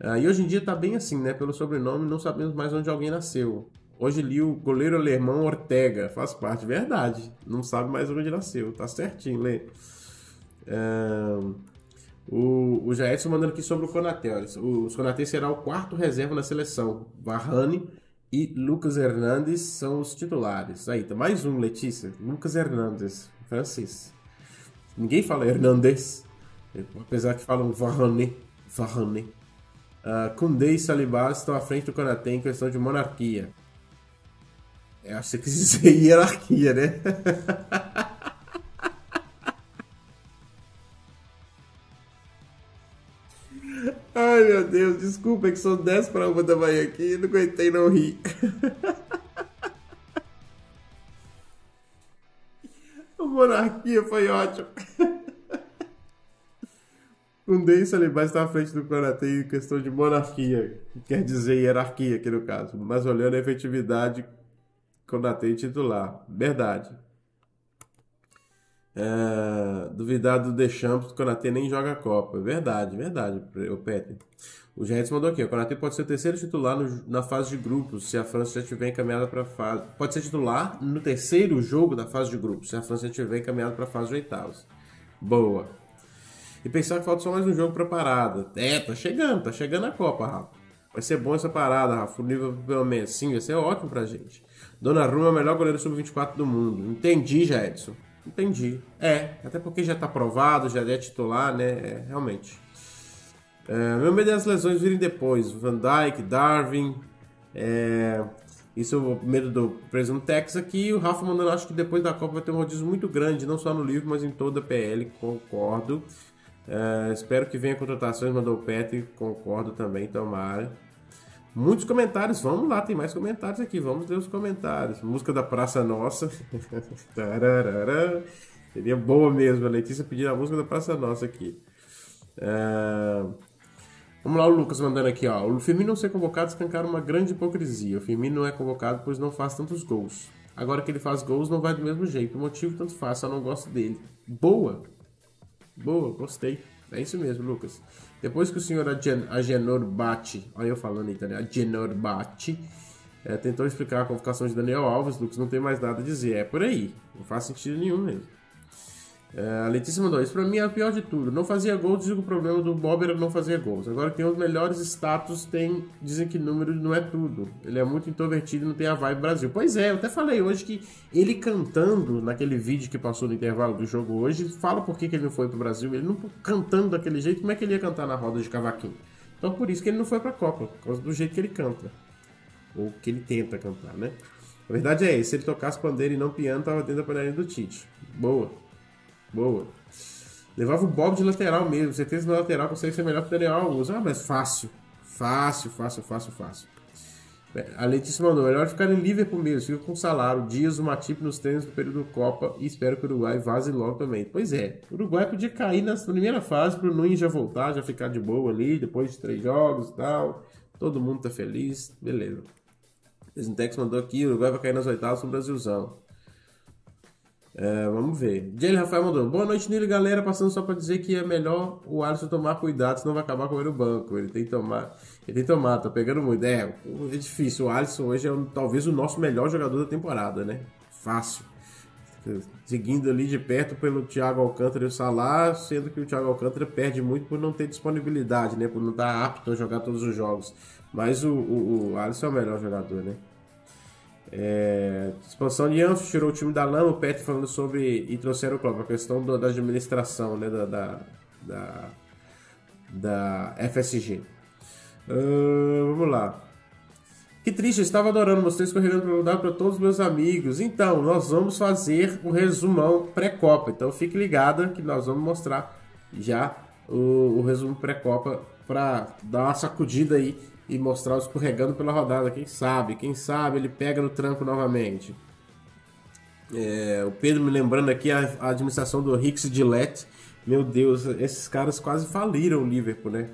S1: Uh, e hoje em dia tá bem assim, né? Pelo sobrenome, não sabemos mais onde alguém nasceu. Hoje li o goleiro alemão Ortega, faz parte, verdade. Não sabe mais onde nasceu, tá certinho, Lê. Uh, o, o Jaedson mandando aqui sobre o Konaté. O, o Konaté será o quarto reserva na seleção. Varane e Lucas Hernandes são os titulares. Aí, tá mais um, Letícia. Lucas Hernandes, francês. Ninguém fala Hernandes, apesar que falam Varane. Varane. Uh, Koundé e Saliba estão à frente do Konaté em questão de monarquia. É, acho que você quis dizer hierarquia, né? Ai meu Deus, desculpa é que são 10 para uma da manhã aqui, não aguentei não rir. A monarquia foi ótimo. Um deles ali mais está à frente do Karatê em questão de monarquia, que quer dizer hierarquia aqui no caso, mas olhando a efetividade, Karatê titular. Verdade. É, duvidar do Deschamps, o Konaté nem joga a Copa. Verdade, verdade, o Peter. O Gerrits mandou aqui, o Konaté pode ser o terceiro titular no, na fase de grupos, se a França já estiver encaminhada para a fase... Pode ser titular no terceiro jogo da fase de grupos, se a França já estiver encaminhada para a fase de oitavos. Boa. E pensar que falta só mais um jogo para parada. É, tá chegando, tá chegando a Copa, Rafa. Vai ser bom essa parada, Rafa. O nível pelo menos sim, vai ser ótimo pra gente. Dona Ruma é o melhor goleiro sub-24 do mundo. Entendi, já, Edson. Entendi. É, até porque já está aprovado, já é titular, né? É, realmente. É, meu medo é as lesões virem depois. Van Dyke, Darwin. É, isso é o medo do preso Texas aqui. O Rafa mandando, acho que depois da Copa vai ter um rodízio muito grande, não só no livro, mas em toda a PL. Concordo. É, espero que venha contratações, mandou o Petri. Concordo também, tomara. Muitos comentários, vamos lá, tem mais comentários aqui, vamos ver os comentários. Música da Praça Nossa. Seria boa mesmo, a Letícia pedir a música da Praça Nossa aqui. É... Vamos lá, o Lucas mandando aqui, ó. O Firmino não ser convocado escancar uma grande hipocrisia. O Firmino não é convocado pois não faz tantos gols. Agora que ele faz gols, não vai do mesmo jeito. O motivo tanto faz, só não gosto dele. Boa! Boa, gostei. É isso mesmo, Lucas. Depois que o senhor Agenor Bate, olha eu falando em italiano, Agenor Bate, é, tentou explicar a convocação de Daniel Alves, Lucas não tem mais nada a dizer. É por aí, não faz sentido nenhum mesmo. É, a Letícia mandou isso. Pra mim é o pior de tudo. Não fazia gols, que o problema do Bob era não fazer gols. Agora tem os melhores status, tem, dizem que número não é tudo. Ele é muito introvertido e não tem a vibe Brasil. Pois é, eu até falei hoje que ele cantando naquele vídeo que passou no intervalo do jogo hoje, fala por que, que ele não foi pro Brasil. Ele não cantando daquele jeito, como é que ele ia cantar na roda de cavaquinho? Então por isso que ele não foi pra Copa, por causa do jeito que ele canta. Ou que ele tenta cantar, né? A verdade é se ele tocasse pandeiro e não piano, tava dentro da panelinha do Tite. Boa. Boa. Levava o Bob de lateral mesmo. Certeza que na lateral consegue ser melhor que o Daniel Alves. Ah, mas fácil. Fácil, fácil, fácil, fácil. A Letícia mandou, melhor ficar em Liverpool mesmo, fica com salário, dias, o Matip nos treinos do período Copa e espero que o Uruguai vaze logo também. Pois é, o Uruguai podia cair na primeira fase para o Nunes já voltar, já ficar de boa ali, depois de três jogos e tal. Todo mundo tá feliz, beleza. Desintex mandou aqui, o Uruguai vai cair nas oitavas com o Brasilzão. É, vamos ver. Jalen Rafael mandou. Boa noite, Nilo galera. Passando só para dizer que é melhor o Alisson tomar cuidado, senão vai acabar com ele no banco. Ele tem que tomar. Ele tem que tomar, tá pegando muito. É, é difícil. O Alisson hoje é talvez o nosso melhor jogador da temporada, né? Fácil. Seguindo ali de perto pelo Thiago Alcântara e o Salah, sendo que o Thiago Alcântara perde muito por não ter disponibilidade, né? Por não estar apto a jogar todos os jogos. Mas o, o, o Alisson é o melhor jogador, né? É, expansão de Anfos tirou o time da lama, o Pet falando sobre e trouxeram o clube, a questão do, da administração né, da, da, da, da FSG. Uh, vamos lá. Que triste, estava adorando vocês escorregando para mudar para todos os meus amigos. Então, nós vamos fazer um resumão pré-copa. Então, fique ligado que nós vamos mostrar já o, o resumo pré-copa para dar uma sacudida aí e mostrar o escorregando pela rodada. Quem sabe? Quem sabe ele pega no tranco novamente. É, o Pedro me lembrando aqui a, a administração do Hicks Gillette. Meu Deus, esses caras quase faliram o Liverpool, né?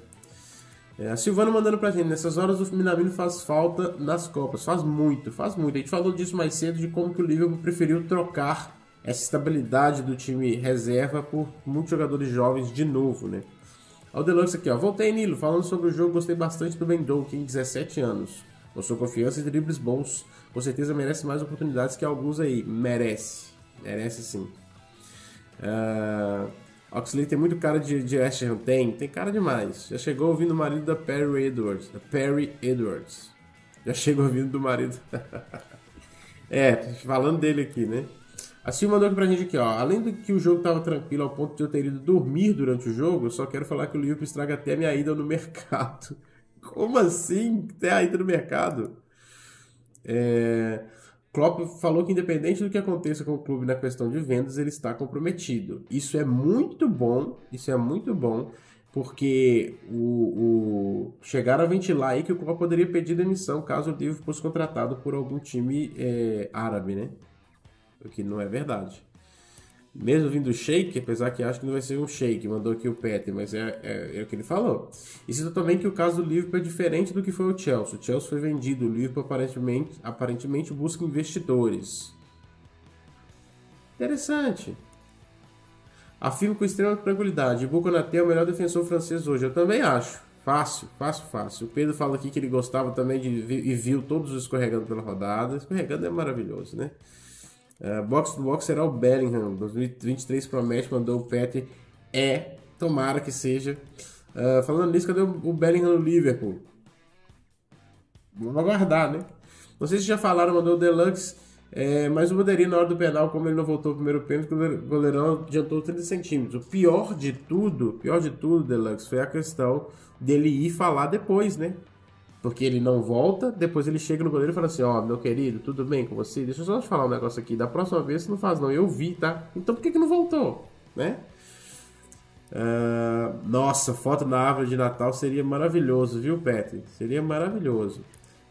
S1: É, a Silvana mandando pra gente, nessas horas o Minamino faz falta nas Copas. Faz muito, faz muito. A gente falou disso mais cedo, de como que o Liverpool preferiu trocar essa estabilidade do time reserva por muitos jogadores jovens de novo, né? Olha o Deluxe aqui, ó. Voltei, Nilo. Falando sobre o jogo, gostei bastante do Ben Doak, em 17 anos. Mostrou confiança e dribles bons. Com certeza merece mais oportunidades que alguns aí. Merece. Merece sim. Uh, Oxley tem muito cara de, de. Tem, tem cara demais. Já chegou ouvindo o marido da Perry Edwards. Da Perry Edwards. Já chegou ouvindo do marido. é, falando dele aqui, né? A Sil mandou aqui pra gente aqui, ó. Além do que o jogo tava tranquilo ao ponto de eu ter ido dormir durante o jogo, eu só quero falar que o Liverpool estraga até a minha ida no mercado. Como assim? Até a ida no mercado? É... Klopp falou que independente do que aconteça com o clube na questão de vendas, ele está comprometido. Isso é muito bom, isso é muito bom, porque o, o chegaram a ventilar aí que o Klopp poderia pedir demissão caso o Liverpool fosse contratado por algum time é, árabe, né? O que não é verdade. Mesmo vindo do Sheik, apesar que acho que não vai ser um Sheik, mandou aqui o Pet, mas é, é, é, o que ele falou. E cita também que o caso do Liverpool é diferente do que foi o Chelsea. O Chelsea foi vendido, o Liverpool aparentemente, aparentemente busca investidores. Interessante. Afirmo com extrema tranquilidade. Buconaté é o melhor defensor francês hoje. Eu também acho. Fácil, fácil, fácil. O Pedro fala aqui que ele gostava também de e viu todos escorregando pela rodada. Escorregando é maravilhoso, né? Uh, box to box será o Bellingham. 2023 promete, mandou o Pet. É, tomara que seja. Uh, falando nisso, cadê o Bellingham no Liverpool? Vamos aguardar, né? Não sei se já falaram, mandou o Deluxe. É, mas o Bandeirinha, na hora do penal, como ele não voltou o primeiro pênalti, o goleirão adiantou 30 centímetros. O pior de tudo, pior de tudo, Deluxe, foi a questão dele ir falar depois, né? Porque ele não volta, depois ele chega no goleiro e fala assim: Ó, oh, meu querido, tudo bem com você? Deixa eu só te falar um negócio aqui. Da próxima vez você não faz, não. Eu vi, tá? Então por que, que não voltou? Né? Uh, nossa, foto na árvore de Natal seria maravilhoso, viu, Petri? Seria maravilhoso.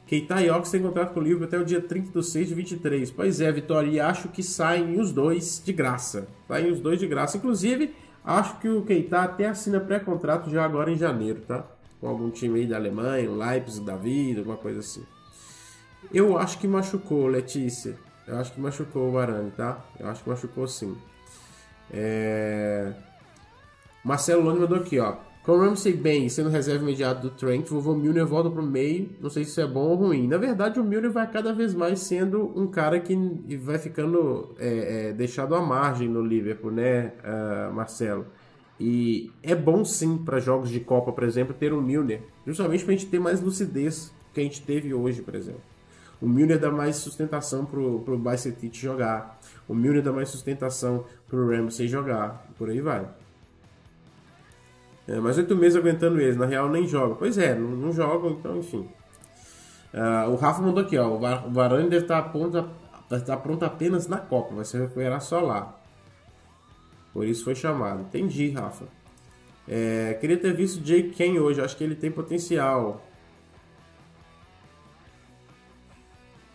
S1: Keita e Ox tem contrato com o livro até o dia 30 de 6 de 23. Pois é, Vitória, e acho que saem os dois de graça. Saem os dois de graça. Inclusive, acho que o Keita até assina pré-contrato já agora em janeiro, tá? Com algum time aí da Alemanha, Leipzig da vida, alguma coisa assim. Eu acho que machucou, Letícia. Eu acho que machucou o Varane, tá? Eu acho que machucou sim. É... Marcelo Lone mandou aqui, ó. Com Ramsey bem sendo reserva imediato do Trent, vovô Milner volta pro meio. Não sei se isso é bom ou ruim. Na verdade, o Milner vai cada vez mais sendo um cara que vai ficando é, é, deixado à margem no Liverpool, né, uh, Marcelo? E é bom sim para jogos de Copa, por exemplo, ter um Milner, justamente para a gente ter mais lucidez que a gente teve hoje, por exemplo. O Milner dá mais sustentação pro, pro Bicetite jogar. O Milner dá mais sustentação pro Ramsey jogar. Por aí vai. É, mas oito meses aguentando eles, na real nem joga. Pois é, não, não jogam, então enfim. Uh, o Rafa mandou aqui, ó. O Varane deve estar pronto, estar pronto apenas na Copa, vai se recuperar só lá. Por isso foi chamado. Entendi, Rafa. É, queria ter visto Jake Ken hoje. Acho que ele tem potencial.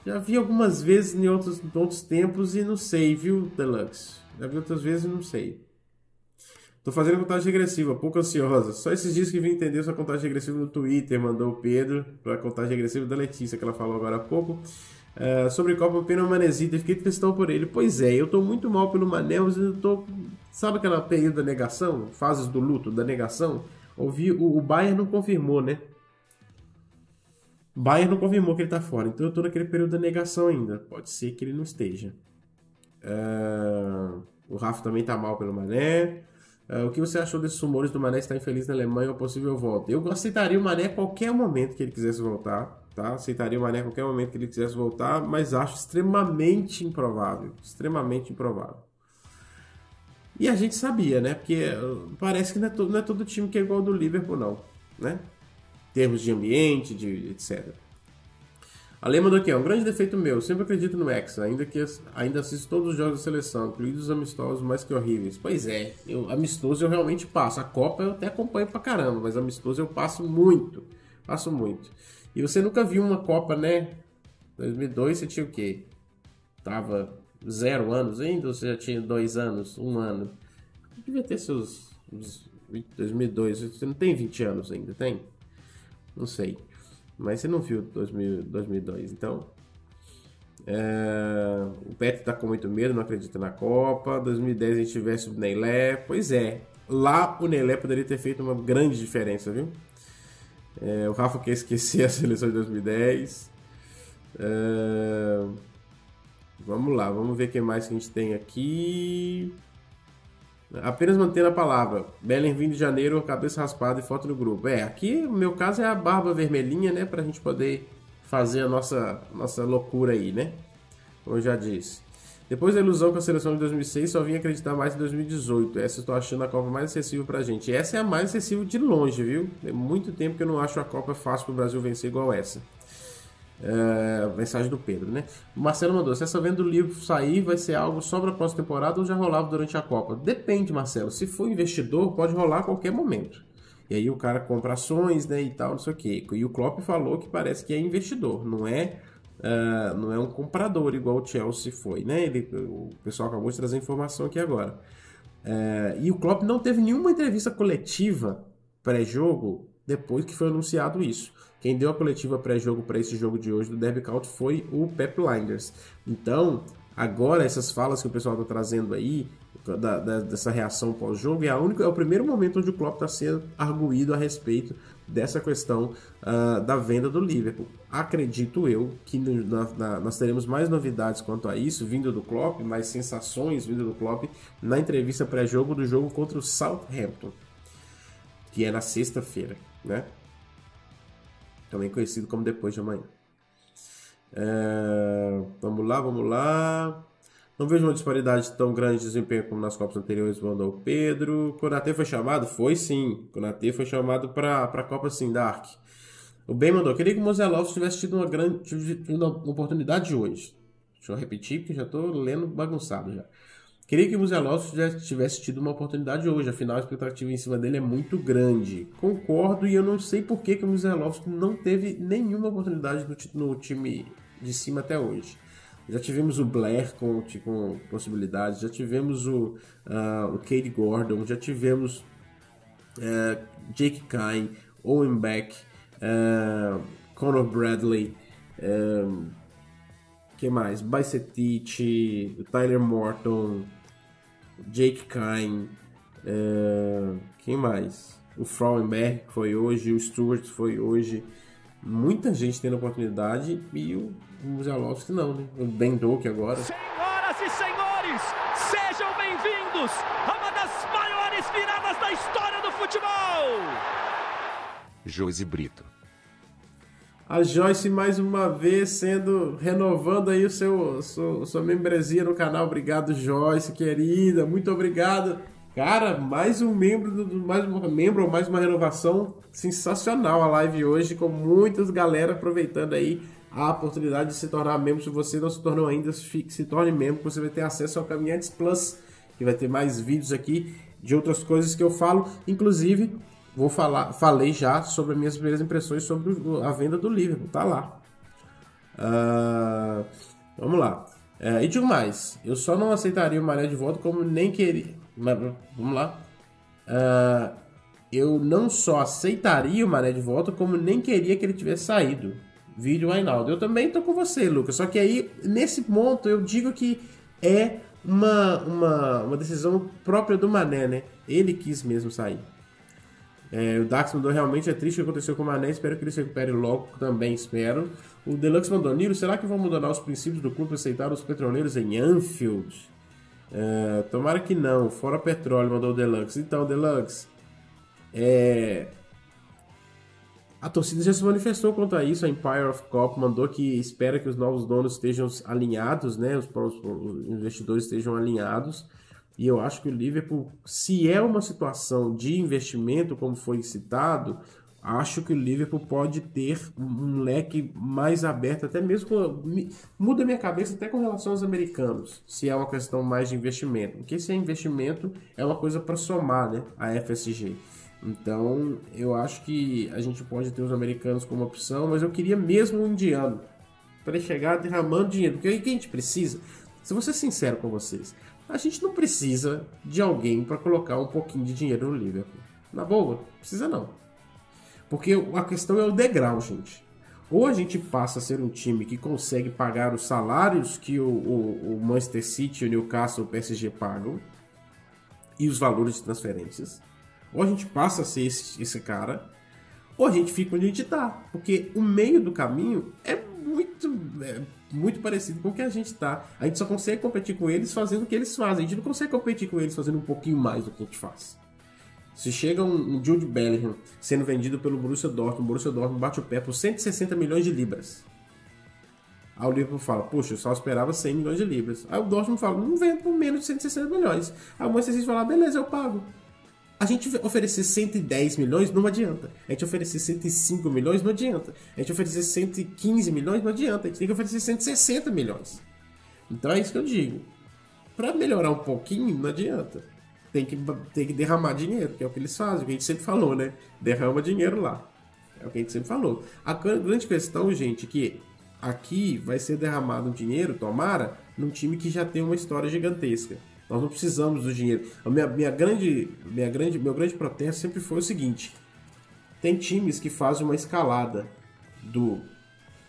S1: Já vi algumas vezes em outros, em outros tempos e não sei, viu, Deluxe? Já vi outras vezes e não sei. Tô fazendo contagem regressiva, pouco ansiosa. Só esses dias que vim entender sua contagem regressiva no Twitter, mandou o Pedro para a contagem regressiva da Letícia, que ela falou agora há pouco. Uh, sobre Copa Pena Manezita, fiquei tristão por ele. Pois é, eu tô muito mal pelo Mané, mas eu tô. Sabe aquela período da negação? Fases do luto, da negação? Ouvi, o, o Bayern não confirmou, né? Bayern não confirmou que ele tá fora, então eu tô naquele período da negação ainda. Pode ser que ele não esteja. Uh, o Rafa também tá mal pelo Mané. Uh, o que você achou desses rumores do Mané estar infeliz na Alemanha ou possível volta? Eu aceitaria o Mané a qualquer momento que ele quisesse voltar tá? Aceitaria o Mané a qualquer momento que ele quisesse voltar, mas acho extremamente improvável, extremamente improvável. E a gente sabia, né? Porque uh, parece que não é todo, não é todo time que é igual ao do Liverpool, não, né? Em termos de ambiente, de etc. A Lema do aqui, é um grande defeito meu. Sempre acredito no Hexa, ainda que ainda assisto todos os jogos da seleção, incluídos os amistosos mais que horríveis. Pois é, eu, amistoso eu realmente passo. A Copa eu até acompanho pra caramba, mas amistoso eu passo muito. Passo muito. E você nunca viu uma Copa, né? 2002 você tinha o quê? Tava zero anos ainda ou você já tinha dois anos, um ano? Devia ter seus. 2002, você não tem 20 anos ainda, tem? Não sei. Mas você não viu 2000, 2002, então. É, o Pet tá com muito medo, não acredita na Copa. 2010 a gente tivesse o Neilé. Pois é, lá o Neilé poderia ter feito uma grande diferença, viu? É, o Rafa quer esquecer a seleção de 2010. É, vamos lá, vamos ver o que mais que a gente tem aqui. Apenas mantendo a palavra. Belen vindo de janeiro, cabeça raspada e foto no grupo. É, aqui o meu caso é a barba vermelhinha, né? Pra gente poder fazer a nossa, nossa loucura aí, né? Como eu já disse. Depois da ilusão com a seleção de 2006, só vim acreditar mais em 2018. Essa eu estou achando a Copa mais acessível pra gente. Essa é a mais acessível de longe, viu? É muito tempo que eu não acho a Copa fácil pro Brasil vencer igual essa. É, mensagem do Pedro, né? Marcelo mandou: se essa venda do livro sair, vai ser algo só para a próxima temporada ou já rolava durante a Copa? Depende, Marcelo. Se for investidor, pode rolar a qualquer momento. E aí o cara compra ações, né, e tal, não sei o quê. E o Klopp falou que parece que é investidor, não é, uh, não é um comprador igual o Chelsea foi, né? Ele, o pessoal acabou de trazer informação aqui agora. Uh, e o Klopp não teve nenhuma entrevista coletiva pré-jogo depois que foi anunciado isso. Quem deu a coletiva pré-jogo para esse jogo de hoje do Derby County foi o Pep Linders. Então, agora essas falas que o pessoal está trazendo aí, da, da, dessa reação pós-jogo, é, é o primeiro momento onde o Klopp está sendo arguído a respeito dessa questão uh, da venda do Liverpool. Acredito eu que no, na, na, nós teremos mais novidades quanto a isso, vindo do Klopp, mais sensações vindo do Klopp na entrevista pré-jogo do jogo contra o Southampton, que é na sexta-feira, né? Também conhecido como Depois de Amanhã. É, vamos lá, vamos lá. Não vejo uma disparidade tão grande de desempenho como nas Copas anteriores, mandou o Pedro. Konatê foi chamado? Foi sim. Konatê foi chamado para a Copa sim, Dark. O Ben mandou. Queria que o Mozelov tivesse tido uma grande uma oportunidade hoje. Deixa eu repetir, porque já estou lendo bagunçado já. Queria que o Muzelowski já tivesse tido uma oportunidade hoje, afinal a expectativa em cima dele é muito grande. Concordo e eu não sei por que, que o Muzelowski não teve nenhuma oportunidade no, no, time de cima até hoje. Já tivemos o Blair com, com possibilidades, já tivemos o, uh, o Cade Gordon, já tivemos uh, Jake Kine, Owen Beck, uh, Conor Bradley, um, que mais? Bicetich, Tyler Morton, Jake Kine, é, quem mais? O Frauenberg que foi hoje, o Stewart foi hoje. Muita gente tendo oportunidade e o Muzialowski não, né? O Ben Doak agora.
S2: Senhoras e senhores, sejam bem-vindos a uma das maiores viradas da história do futebol!
S3: Josi Brito.
S1: A Joyce mais uma vez sendo renovando aí o seu sua, sua membresia no canal. Obrigado, Joyce, querida. Muito obrigado. Cara, mais um membro do mais um membro mais uma renovação sensacional a live hoje com muitas galera aproveitando aí a oportunidade de se tornar membro. Se você não se tornou ainda, se torne membro, você vai ter acesso ao Caminhantes Plus, que vai ter mais vídeos aqui de outras coisas que eu falo, inclusive vou falar, falei já sobre as minhas primeiras impressões sobre a venda do Liverpool, tá lá. Uh, vamos lá. Uh, e digo mais, eu só não aceitaria o Mané de volta como nem queria. Vamos lá. Uh, eu não só aceitaria o Mané de volta, como nem queria que ele tivesse saído. Vídeo Ainaldo. Eu também tô com você, Lucas. Só que aí, nesse ponto, eu digo que é uma, uma, uma decisão própria do Mané, né? Ele quis mesmo sair. É, o Dax mandou realmente é triste o que aconteceu com o Mané. Espero que ele se recupere logo, também espero. O Deluxe mandou: Nilo, será que vão mudar os princípios do clube aceitar os petroleiros em Anfield? É, tomara que não. Fora petróleo, mandou o Deluxe. Então, Deluxe, é... a torcida já se manifestou quanto a isso. A Empire of Cop mandou que espera que os novos donos estejam alinhados, né? Os, os investidores estejam alinhados. E eu acho que o Liverpool, se é uma situação de investimento, como foi citado, acho que o Liverpool pode ter um leque mais aberto, até mesmo com, muda minha cabeça até com relação aos americanos, se é uma questão mais de investimento. Porque se é investimento, é uma coisa para somar, né, a FSG. Então, eu acho que a gente pode ter os americanos como opção, mas eu queria mesmo um indiano para chegar derramando dinheiro, porque o que a gente precisa? Se vou ser sincero com vocês, a gente não precisa de alguém para colocar um pouquinho de dinheiro no Liverpool. Na boa, precisa não. Porque a questão é o degrau, gente. Ou a gente passa a ser um time que consegue pagar os salários que o, o, o Manchester City, o Newcastle, o PSG pagam e os valores de transferências. Ou a gente passa a ser esse, esse cara, ou a gente fica onde a gente está. Porque o meio do caminho é muito, é, muito parecido com o que a gente está. A gente só consegue competir com eles fazendo o que eles fazem. A gente não consegue competir com eles fazendo um pouquinho mais do que a gente faz. Se chega um, um Jude Bellingham sendo vendido pelo Borussia Dortmund, o Borussia Dortmund bate o pé por 160 milhões de libras. Aí o Liverpool fala, puxa, eu só esperava 100 milhões de libras. Aí o Dortmund fala, não vendo por menos de 160 milhões. Aí o Manchester City fala, beleza, eu pago. A gente oferecer 110 milhões não adianta. A gente oferecer 105 milhões não adianta. A gente oferecer 115 milhões não adianta. A gente tem que oferecer 160 milhões. Então é isso que eu digo. Para melhorar um pouquinho, não adianta. Tem que, tem que derramar dinheiro, que é o que eles fazem, o que a gente sempre falou, né? Derrama dinheiro lá. É o que a gente sempre falou. A grande questão, gente, é que aqui vai ser derramado dinheiro, tomara, num time que já tem uma história gigantesca. Nós não precisamos do dinheiro. A minha, minha grande, minha grande, meu grande protesto sempre foi o seguinte: tem times que fazem uma escalada do,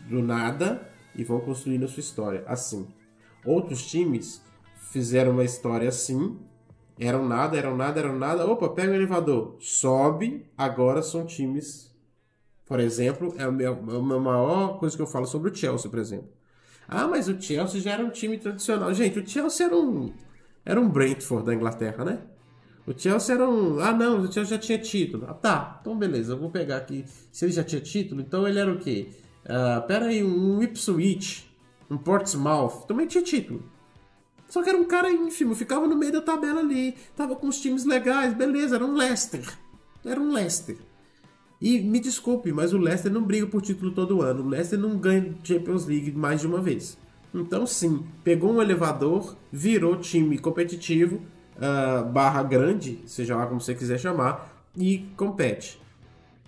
S1: do nada e vão construindo a sua história assim. Outros times fizeram uma história assim, eram nada, eram nada, eram nada. Opa, pega o elevador, sobe. Agora são times. Por exemplo, é a, minha, a maior coisa que eu falo sobre o Chelsea, por exemplo. Ah, mas o Chelsea já era um time tradicional. Gente, o Chelsea era um era um Brentford da Inglaterra, né? O Chelsea era um. Ah, não, o Chelsea já tinha título. Ah, tá, então beleza, eu vou pegar aqui. Se ele já tinha título, então ele era o quê? Uh, pera aí, um Ipswich, um Portsmouth, também tinha título. Só que era um cara ínfimo, ficava no meio da tabela ali, tava com os times legais, beleza, era um Leicester. Era um Leicester. E me desculpe, mas o Leicester não briga por título todo ano. O Leicester não ganha Champions League mais de uma vez. Então, sim, pegou um elevador, virou time competitivo, uh, barra grande, seja lá como você quiser chamar, e compete.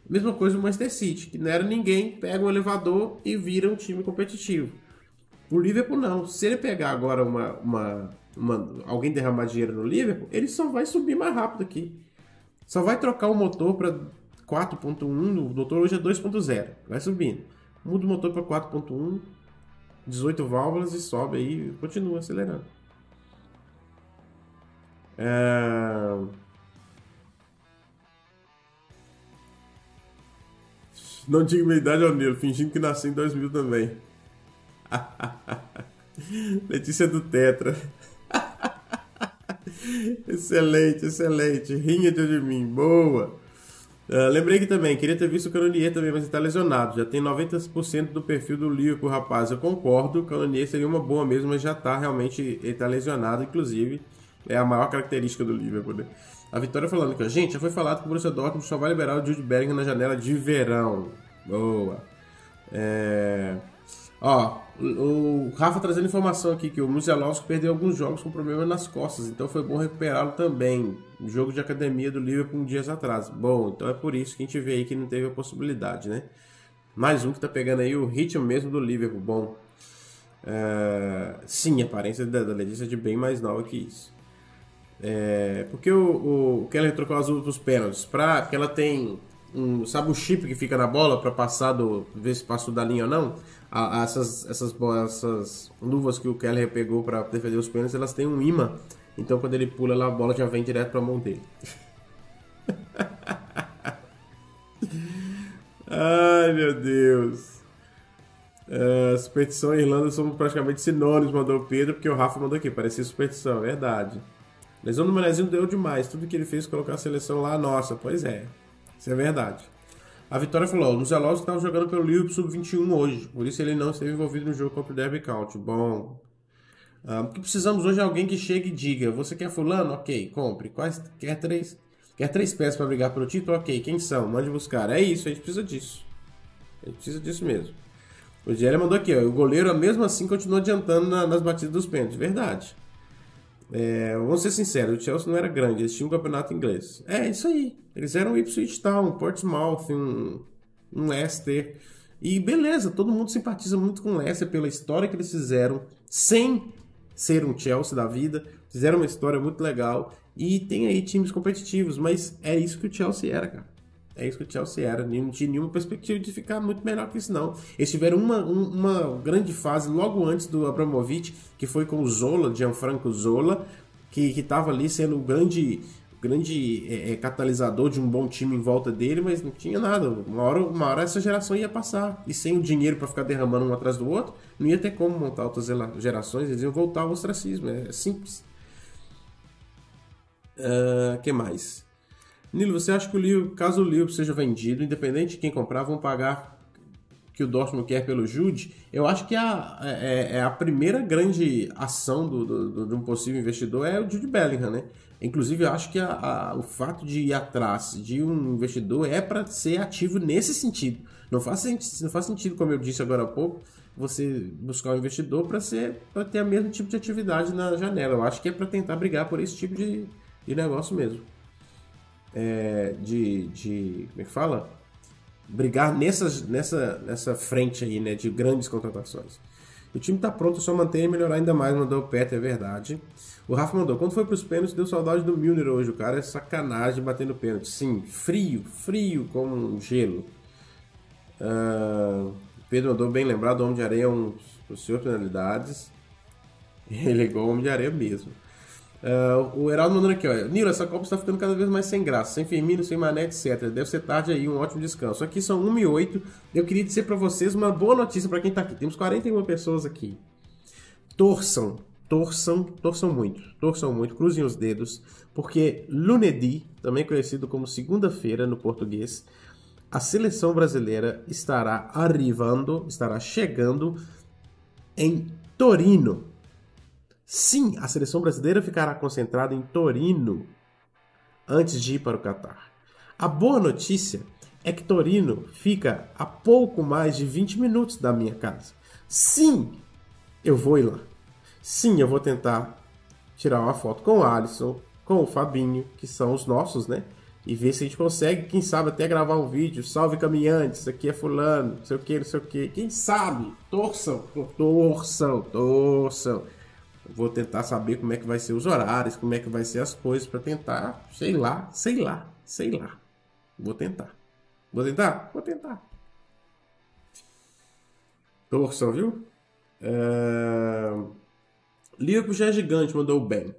S1: Mesma coisa o Manchester City, que não era ninguém, pega um elevador e vira um time competitivo. O Liverpool não. Se ele pegar agora uma, uma, uma, alguém derramar dinheiro no Liverpool, ele só vai subir mais rápido aqui. Só vai trocar o motor para 4.1, o motor hoje é 2.0, vai subindo. Muda o motor para 4.1, 18 válvulas e sobe aí continua acelerando. É... Não tinha minha idade ao Nilo, fingindo que nasci em 2000 também. Letícia do Tetra. excelente, excelente. Rinha de mim, boa. Uh, lembrei que também, queria ter visto o Canonier também, mas está lesionado. Já tem 90% do perfil do Liverpool, rapaz. Eu concordo, o Canonier seria uma boa mesmo, mas já está realmente, ele está lesionado, inclusive. É a maior característica do Liverpool, né? A Vitória falando aqui, gente, já foi falado que o Borussia Dortmund só vai liberar o Jude Bellingham na janela de verão. Boa. É... Ó, o Rafa trazendo informação aqui que o Musialowski perdeu alguns jogos com problema nas costas, então foi bom recuperá-lo também. Jogo de academia do Liverpool um dias atrás. Bom, então é por isso que a gente vê aí que não teve a possibilidade, né? Mais um que tá pegando aí o ritmo mesmo do Liverpool. Bom, é... sim, a aparência da, da Letícia é de bem mais nova que isso. É... Porque o, o Keller trocou as outros pênaltis, pra... porque ela tem um, sabe o chip que fica na bola para passar do ver se passou da linha ou não? A, a, essas, essas, essas luvas que o Keller pegou para defender os pênaltis, elas têm um imã. Então quando ele pula lá, a bola já vem direto para a mão dele. Ai meu Deus. Uh, superstição e Irlanda são praticamente sinônimos, mandou o Pedro, porque o Rafa mandou aqui, parecia superstição, é verdade. Lesão do Manezinho deu demais, tudo que ele fez colocar a seleção lá, nossa, pois é. Isso é verdade. A Vitória falou: o Zelowski estava jogando pelo Liverpool sub-21 hoje, por isso ele não esteve envolvido no jogo contra o Derby County. Bom. Ah, o que precisamos hoje é alguém que chegue e diga: você quer Fulano? Ok, compre. Quais, quer três? Quer três peças para brigar pelo título? Ok, quem são? Mande buscar. É isso, a gente precisa disso. A gente precisa disso mesmo. O Diélia mandou aqui: ó, o goleiro, mesmo assim, continua adiantando na, nas batidas dos pênaltis. Verdade. É, vamos ser sinceros, o Chelsea não era grande, eles tinham um campeonato inglês. É, isso aí. Eles eram Ipswich Town, Portsmouth, um, um Leicester. E beleza, todo mundo simpatiza muito com o Leicester pela história que eles fizeram, sem ser um Chelsea da vida. Fizeram uma história muito legal. E tem aí times competitivos, mas é isso que o Chelsea era, cara. É isso que o Chelsea era. Não tinha nenhuma perspectiva de ficar muito melhor que isso, não. Eles tiveram uma, uma grande fase logo antes do Abramovich, que foi com o Zola, Gianfranco Zola, que estava ali sendo o grande, grande é, é, catalisador de um bom time em volta dele, mas não tinha nada. Uma hora, uma hora essa geração ia passar. E sem o dinheiro para ficar derramando um atrás do outro, não ia ter como montar outras gerações, eles iam voltar ao ostracismo. É simples. O uh, que mais? Nilo, você acha que o livro, caso o livro seja vendido, independente de quem comprar, vão pagar que o Dortmund quer pelo Jude, eu acho que a, é, é a primeira grande ação do, do, de um possível investidor é o Jude Bellingham, né? Inclusive, eu acho que a, a, o fato de ir atrás de um investidor é para ser ativo nesse sentido. Não faz, não faz sentido, como eu disse agora há pouco, você buscar um investidor para ter o mesmo tipo de atividade na janela. Eu acho que é para tentar brigar por esse tipo de, de negócio mesmo. É, de, de. Como é que fala? Brigar nessas, nessa, nessa frente aí, né? De grandes contratações. O time tá pronto, só manter e melhorar ainda mais, mandou o Peter, é verdade. O Rafa mandou, quando foi pros pênaltis, deu saudade do Milner hoje. O cara é sacanagem batendo pênalti. Sim, frio, frio como um gelo. Uh, Pedro mandou bem lembrado, o Homem de Areia é um o senhor penalidades. Ele é igual o Homem de Areia mesmo. Uh, o Heraldo mandando aqui, olha. Nilo, essa Copa está ficando cada vez mais sem graça. Sem Firmino, sem Mané, etc. Deve ser tarde aí, um ótimo descanso. Aqui são 1 e 8. Eu queria dizer para vocês uma boa notícia para quem está aqui. Temos 41 pessoas aqui. Torçam, torçam, torçam muito. Torçam muito, cruzem os dedos. Porque Lunedi, também conhecido como segunda-feira no português, a seleção brasileira estará arrivando, estará chegando em Torino. Sim, a seleção brasileira ficará concentrada em Torino antes de ir para o Catar. A boa notícia é que Torino fica a pouco mais de 20 minutos da minha casa. Sim, eu vou ir lá. Sim, eu vou tentar tirar uma foto com o Alisson, com o Fabinho, que são os nossos, né? e ver se a gente consegue, quem sabe, até gravar um vídeo. Salve caminhantes, aqui é fulano, não sei o que, não sei o que. Quem sabe? Torçam, torçam, torçam. Vou tentar saber como é que vai ser os horários, como é que vai ser as coisas para tentar, sei lá, sei lá, sei lá. Vou tentar. Vou tentar? Vou tentar. Torçam, viu? Uh... Liverpool já é gigante, mandou bem.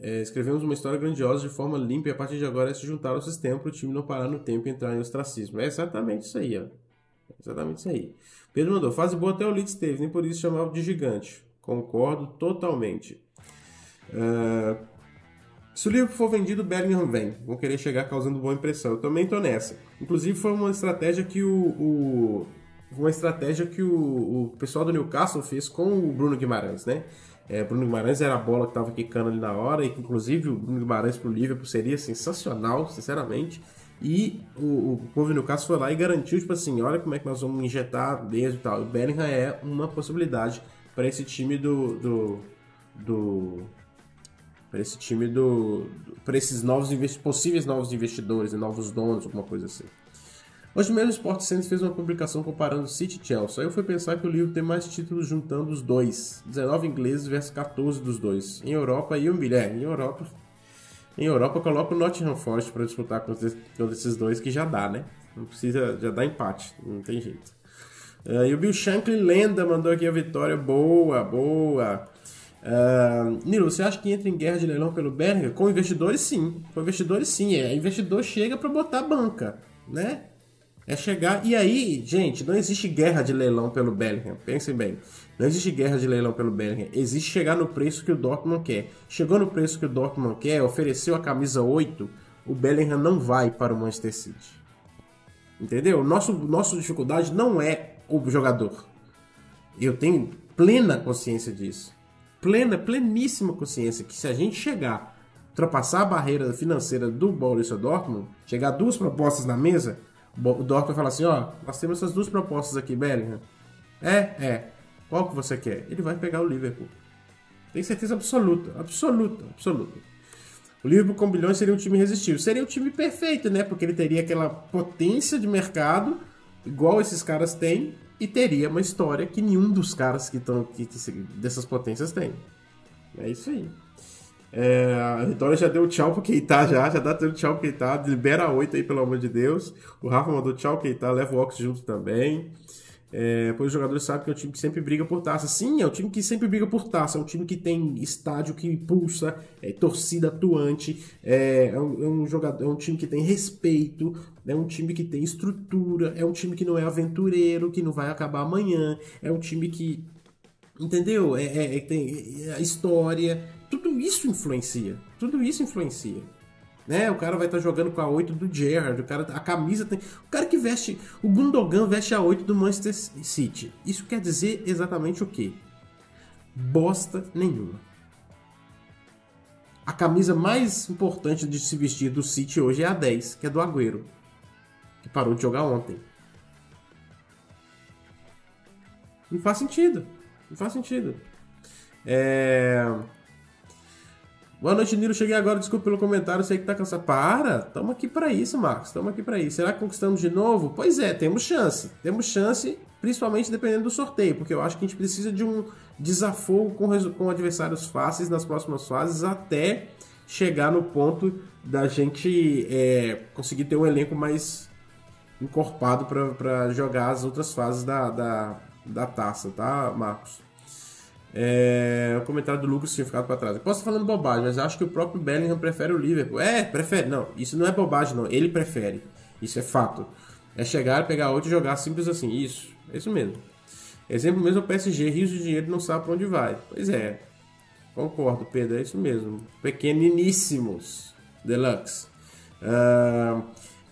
S1: É, escrevemos uma história grandiosa de forma limpa e a partir de agora é se juntar ao sistema para o time não parar no tempo e entrar em ostracismo. É exatamente isso aí, ó. É exatamente isso aí. Pedro mandou, fase boa até o Leeds teve, nem por isso chamava de gigante. Concordo totalmente. Uh, se o livro for vendido, Bellingham vem. Vão querer chegar causando boa impressão. Eu também tô nessa. Inclusive foi uma estratégia que o, o uma estratégia que o, o pessoal do Newcastle fez com o Bruno Guimarães, né? É, Bruno Guimarães era a bola que estava quicando ali na hora, e que inclusive o Bruno Guimarães para o Liverpool seria sensacional, sinceramente. E o, o povo Newcastle foi lá e garantiu, tipo assim, olha como é que nós vamos injetar mesmo e tal. O Bellingham é uma possibilidade para esse time do. do, do para esse time do. do para esses novos possíveis novos investidores e novos donos, alguma coisa assim. Hoje mesmo o Sport Center fez uma publicação comparando City e Chelsea. Aí eu fui pensar que o livro tem mais títulos juntando os dois. 19 ingleses versus 14 dos dois. Em Europa e um bilhão. Em Europa. Em Europa coloca o Nottingham Forest para disputar com esses dois que já dá, né? Não precisa, já dá empate, não tem jeito. Uh, e o Bill Shankly Lenda mandou aqui a vitória. Boa, boa. Uh, Nilo, você acha que entra em guerra de leilão pelo Berger? Com investidores, sim. Com investidores, sim. É, investidor chega para botar banca, né? É chegar. E aí, gente, não existe guerra de leilão pelo Bellingham. Pensem bem. Não existe guerra de leilão pelo Bellingham. Existe chegar no preço que o Dortmund quer. Chegou no preço que o Dortmund quer, ofereceu a camisa 8, o Bellingham não vai para o Manchester City. Entendeu? Nosso, nossa dificuldade não é o jogador. Eu tenho plena consciência disso. Plena, pleníssima consciência que se a gente chegar, ultrapassar a barreira financeira do Borussia Dortmund, chegar duas propostas na mesa, o Dortmund fala assim, ó, nós temos essas duas propostas aqui, Bellingham. É, é. Qual que você quer? Ele vai pegar o Liverpool. Tem certeza absoluta, absoluta, absoluta. O Liverpool com bilhões seria um time irresistível. Seria o time perfeito, né? Porque ele teria aquela potência de mercado, igual esses caras têm, e teria uma história que nenhum dos caras que estão que, que, dessas potências tem. É isso aí. É, a Vitória já deu tchau pro Keita já, já dá teu tchau pro Keita, libera oito aí, pelo amor de Deus. O Rafa mandou tchau Keita, leva o Ox junto também. É, pois os jogadores sabem que é um time que sempre briga por taça. Sim, é um time que sempre briga por taça. É um time que tem estádio que pulsa, é, torcida atuante. É, é, um, é, um, jogador, é um time que tem respeito. É um time que tem estrutura. É um time que não é aventureiro, que não vai acabar amanhã. É um time que. Entendeu? É, é, é tem é, a história tudo isso influencia. Tudo isso influencia. Né? O cara vai estar jogando com a 8 do Gerrard, o cara, a camisa tem. O cara que veste. O Gundogan veste a 8 do Manchester City. Isso quer dizer exatamente o quê? Bosta nenhuma. A camisa mais importante de se vestir do City hoje é a 10, que é do Agüero, que parou de jogar ontem. Não faz sentido. Não faz sentido. É... Boa noite, Nilo. Cheguei agora, desculpa pelo comentário, sei que tá cansado. Para! Estamos aqui para isso, Marcos. Estamos aqui para isso. Será que conquistamos de novo? Pois é, temos chance. Temos chance, principalmente dependendo do sorteio, porque eu acho que a gente precisa de um desafogo com, com adversários fáceis nas próximas fases até chegar no ponto da gente é, conseguir ter um elenco mais encorpado para jogar as outras fases da, da, da taça, tá, Marcos? É, o comentário do Lucas tinha ficado para trás. Eu posso estar falando bobagem, mas acho que o próprio Bellingham prefere o Liverpool. É, prefere. Não, isso não é bobagem, não. Ele prefere. Isso é fato. É chegar, pegar outro e jogar simples assim. Isso. É isso mesmo. Exemplo mesmo é o PSG. Rios de dinheiro não sabe para onde vai. Pois é. Concordo, Pedro. É isso mesmo. Pequeniníssimos. Deluxe. Uh,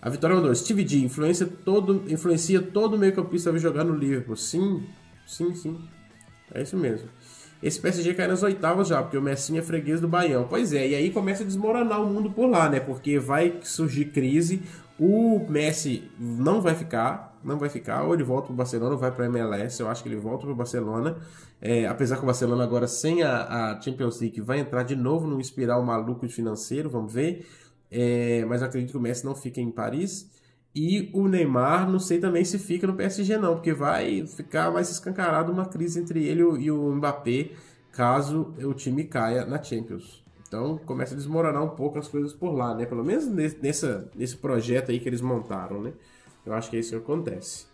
S1: a vitória mandou. Steve D influencia todo, influencia todo meio-campista a jogar no Liverpool. Sim, sim, sim. É isso mesmo. Esse PSG cai nas oitavas já, porque o Messi é freguês do Baião. Pois é, e aí começa a desmoronar o mundo por lá, né? Porque vai surgir crise, o Messi não vai ficar, não vai ficar, ou ele volta pro Barcelona ou vai para MLS, eu acho que ele volta pro Barcelona. É, apesar que o Barcelona agora sem a, a, Champions League vai entrar de novo num espiral maluco financeiro, vamos ver. É, mas acredito que o Messi não fica em Paris. E o Neymar, não sei também se fica no PSG não, porque vai ficar mais escancarado uma crise entre ele e o Mbappé, caso o time caia na Champions. Então começa a desmoronar um pouco as coisas por lá, né? Pelo menos nessa, nesse projeto aí que eles montaram, né? Eu acho que é isso que acontece.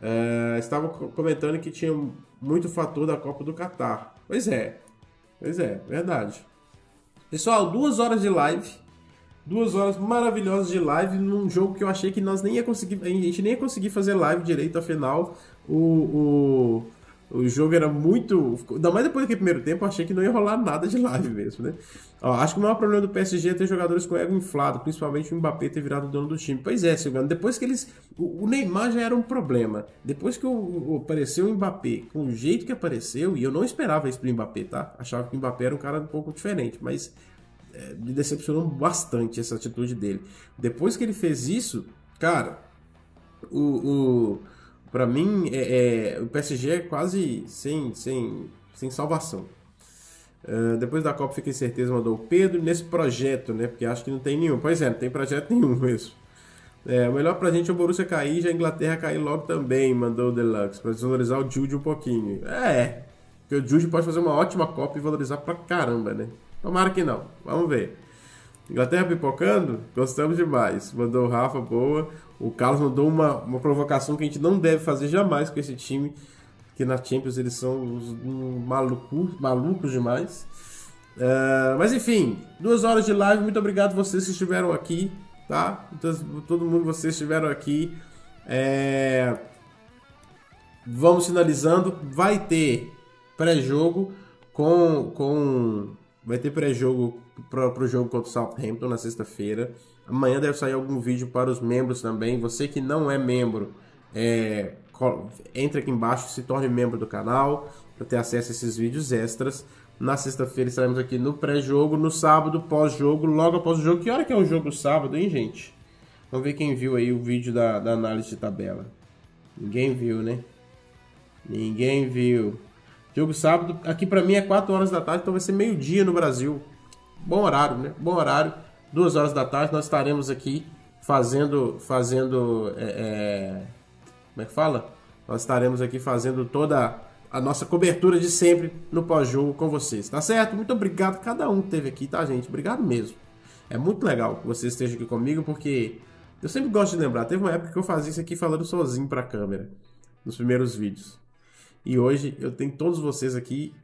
S1: Uh, estavam comentando que tinha muito fator da Copa do Catar. Pois é, pois é, verdade. Pessoal, duas horas de live duas horas maravilhosas de live num jogo que eu achei que nós nem ia conseguir, a gente nem ia conseguir fazer live direito afinal. O, o, o jogo era muito. Ainda mais depois daquele primeiro tempo, eu achei que não ia rolar nada de live mesmo, né? Ó, acho que o maior problema do PSG é ter jogadores com ego inflado, principalmente o Mbappé ter virado dono do time. Pois é, Silvano, depois que eles. O, Neymar já era um problema. Depois que o, o, apareceu o Mbappé com o jeito que apareceu, e eu não esperava isso pro Mbappé, tá? Achava que o Mbappé era um cara um pouco diferente, mas me decepcionou bastante essa atitude dele. Depois que ele fez isso, cara, o, o para mim é, é, o PSG é quase sem, sem, sem salvação. Uh, depois da Copa, fiquei certeza, mandou o Pedro nesse projeto, né? Porque acho que não tem nenhum. Pois é, não tem projeto nenhum mesmo. É, o melhor pra gente é o Borussia cair e a Inglaterra cair logo também, mandou o Deluxe, pra desvalorizar o Jude um pouquinho. É, porque o Jude pode fazer uma ótima Copa e valorizar pra caramba, né? Tomara que não. Vamos ver. Inglaterra pipocando? Gostamos demais. Mandou o Rafa, boa. O Carlos mandou uma, uma provocação que a gente não deve fazer jamais com esse time. Que na Champions eles são os malucos, malucos demais. Uh, mas enfim, duas horas de live. Muito obrigado vocês que estiveram aqui, tá? Todo mundo vocês estiveram aqui. É... Vamos finalizando. Vai ter pré-jogo com, com Vai ter pré-jogo para o jogo contra o Southampton na sexta-feira. Amanhã deve sair algum vídeo para os membros também. Você que não é membro, é, entre aqui embaixo, se torne membro do canal para ter acesso a esses vídeos extras. Na sexta-feira estaremos aqui no pré-jogo, no sábado, pós-jogo, logo após o jogo. Que hora que é o jogo sábado, hein, gente? Vamos ver quem viu aí o vídeo da, da análise de tabela. Ninguém viu, né? Ninguém viu. Jogo sábado, aqui para mim é 4 horas da tarde, então vai ser meio-dia no Brasil. Bom horário, né? Bom horário. 2 horas da tarde nós estaremos aqui fazendo. fazendo é, é, como é que fala? Nós estaremos aqui fazendo toda a nossa cobertura de sempre no pós-jogo com vocês, tá certo? Muito obrigado a cada um que esteve aqui, tá, gente? Obrigado mesmo. É muito legal que vocês estejam aqui comigo, porque eu sempre gosto de lembrar. Teve uma época que eu fazia isso aqui falando sozinho pra câmera, nos primeiros vídeos. E hoje eu tenho todos vocês aqui.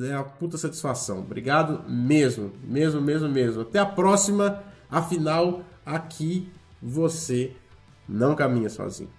S1: É uma puta satisfação. Obrigado mesmo, mesmo, mesmo, mesmo. Até a próxima. Afinal, aqui você não caminha sozinho.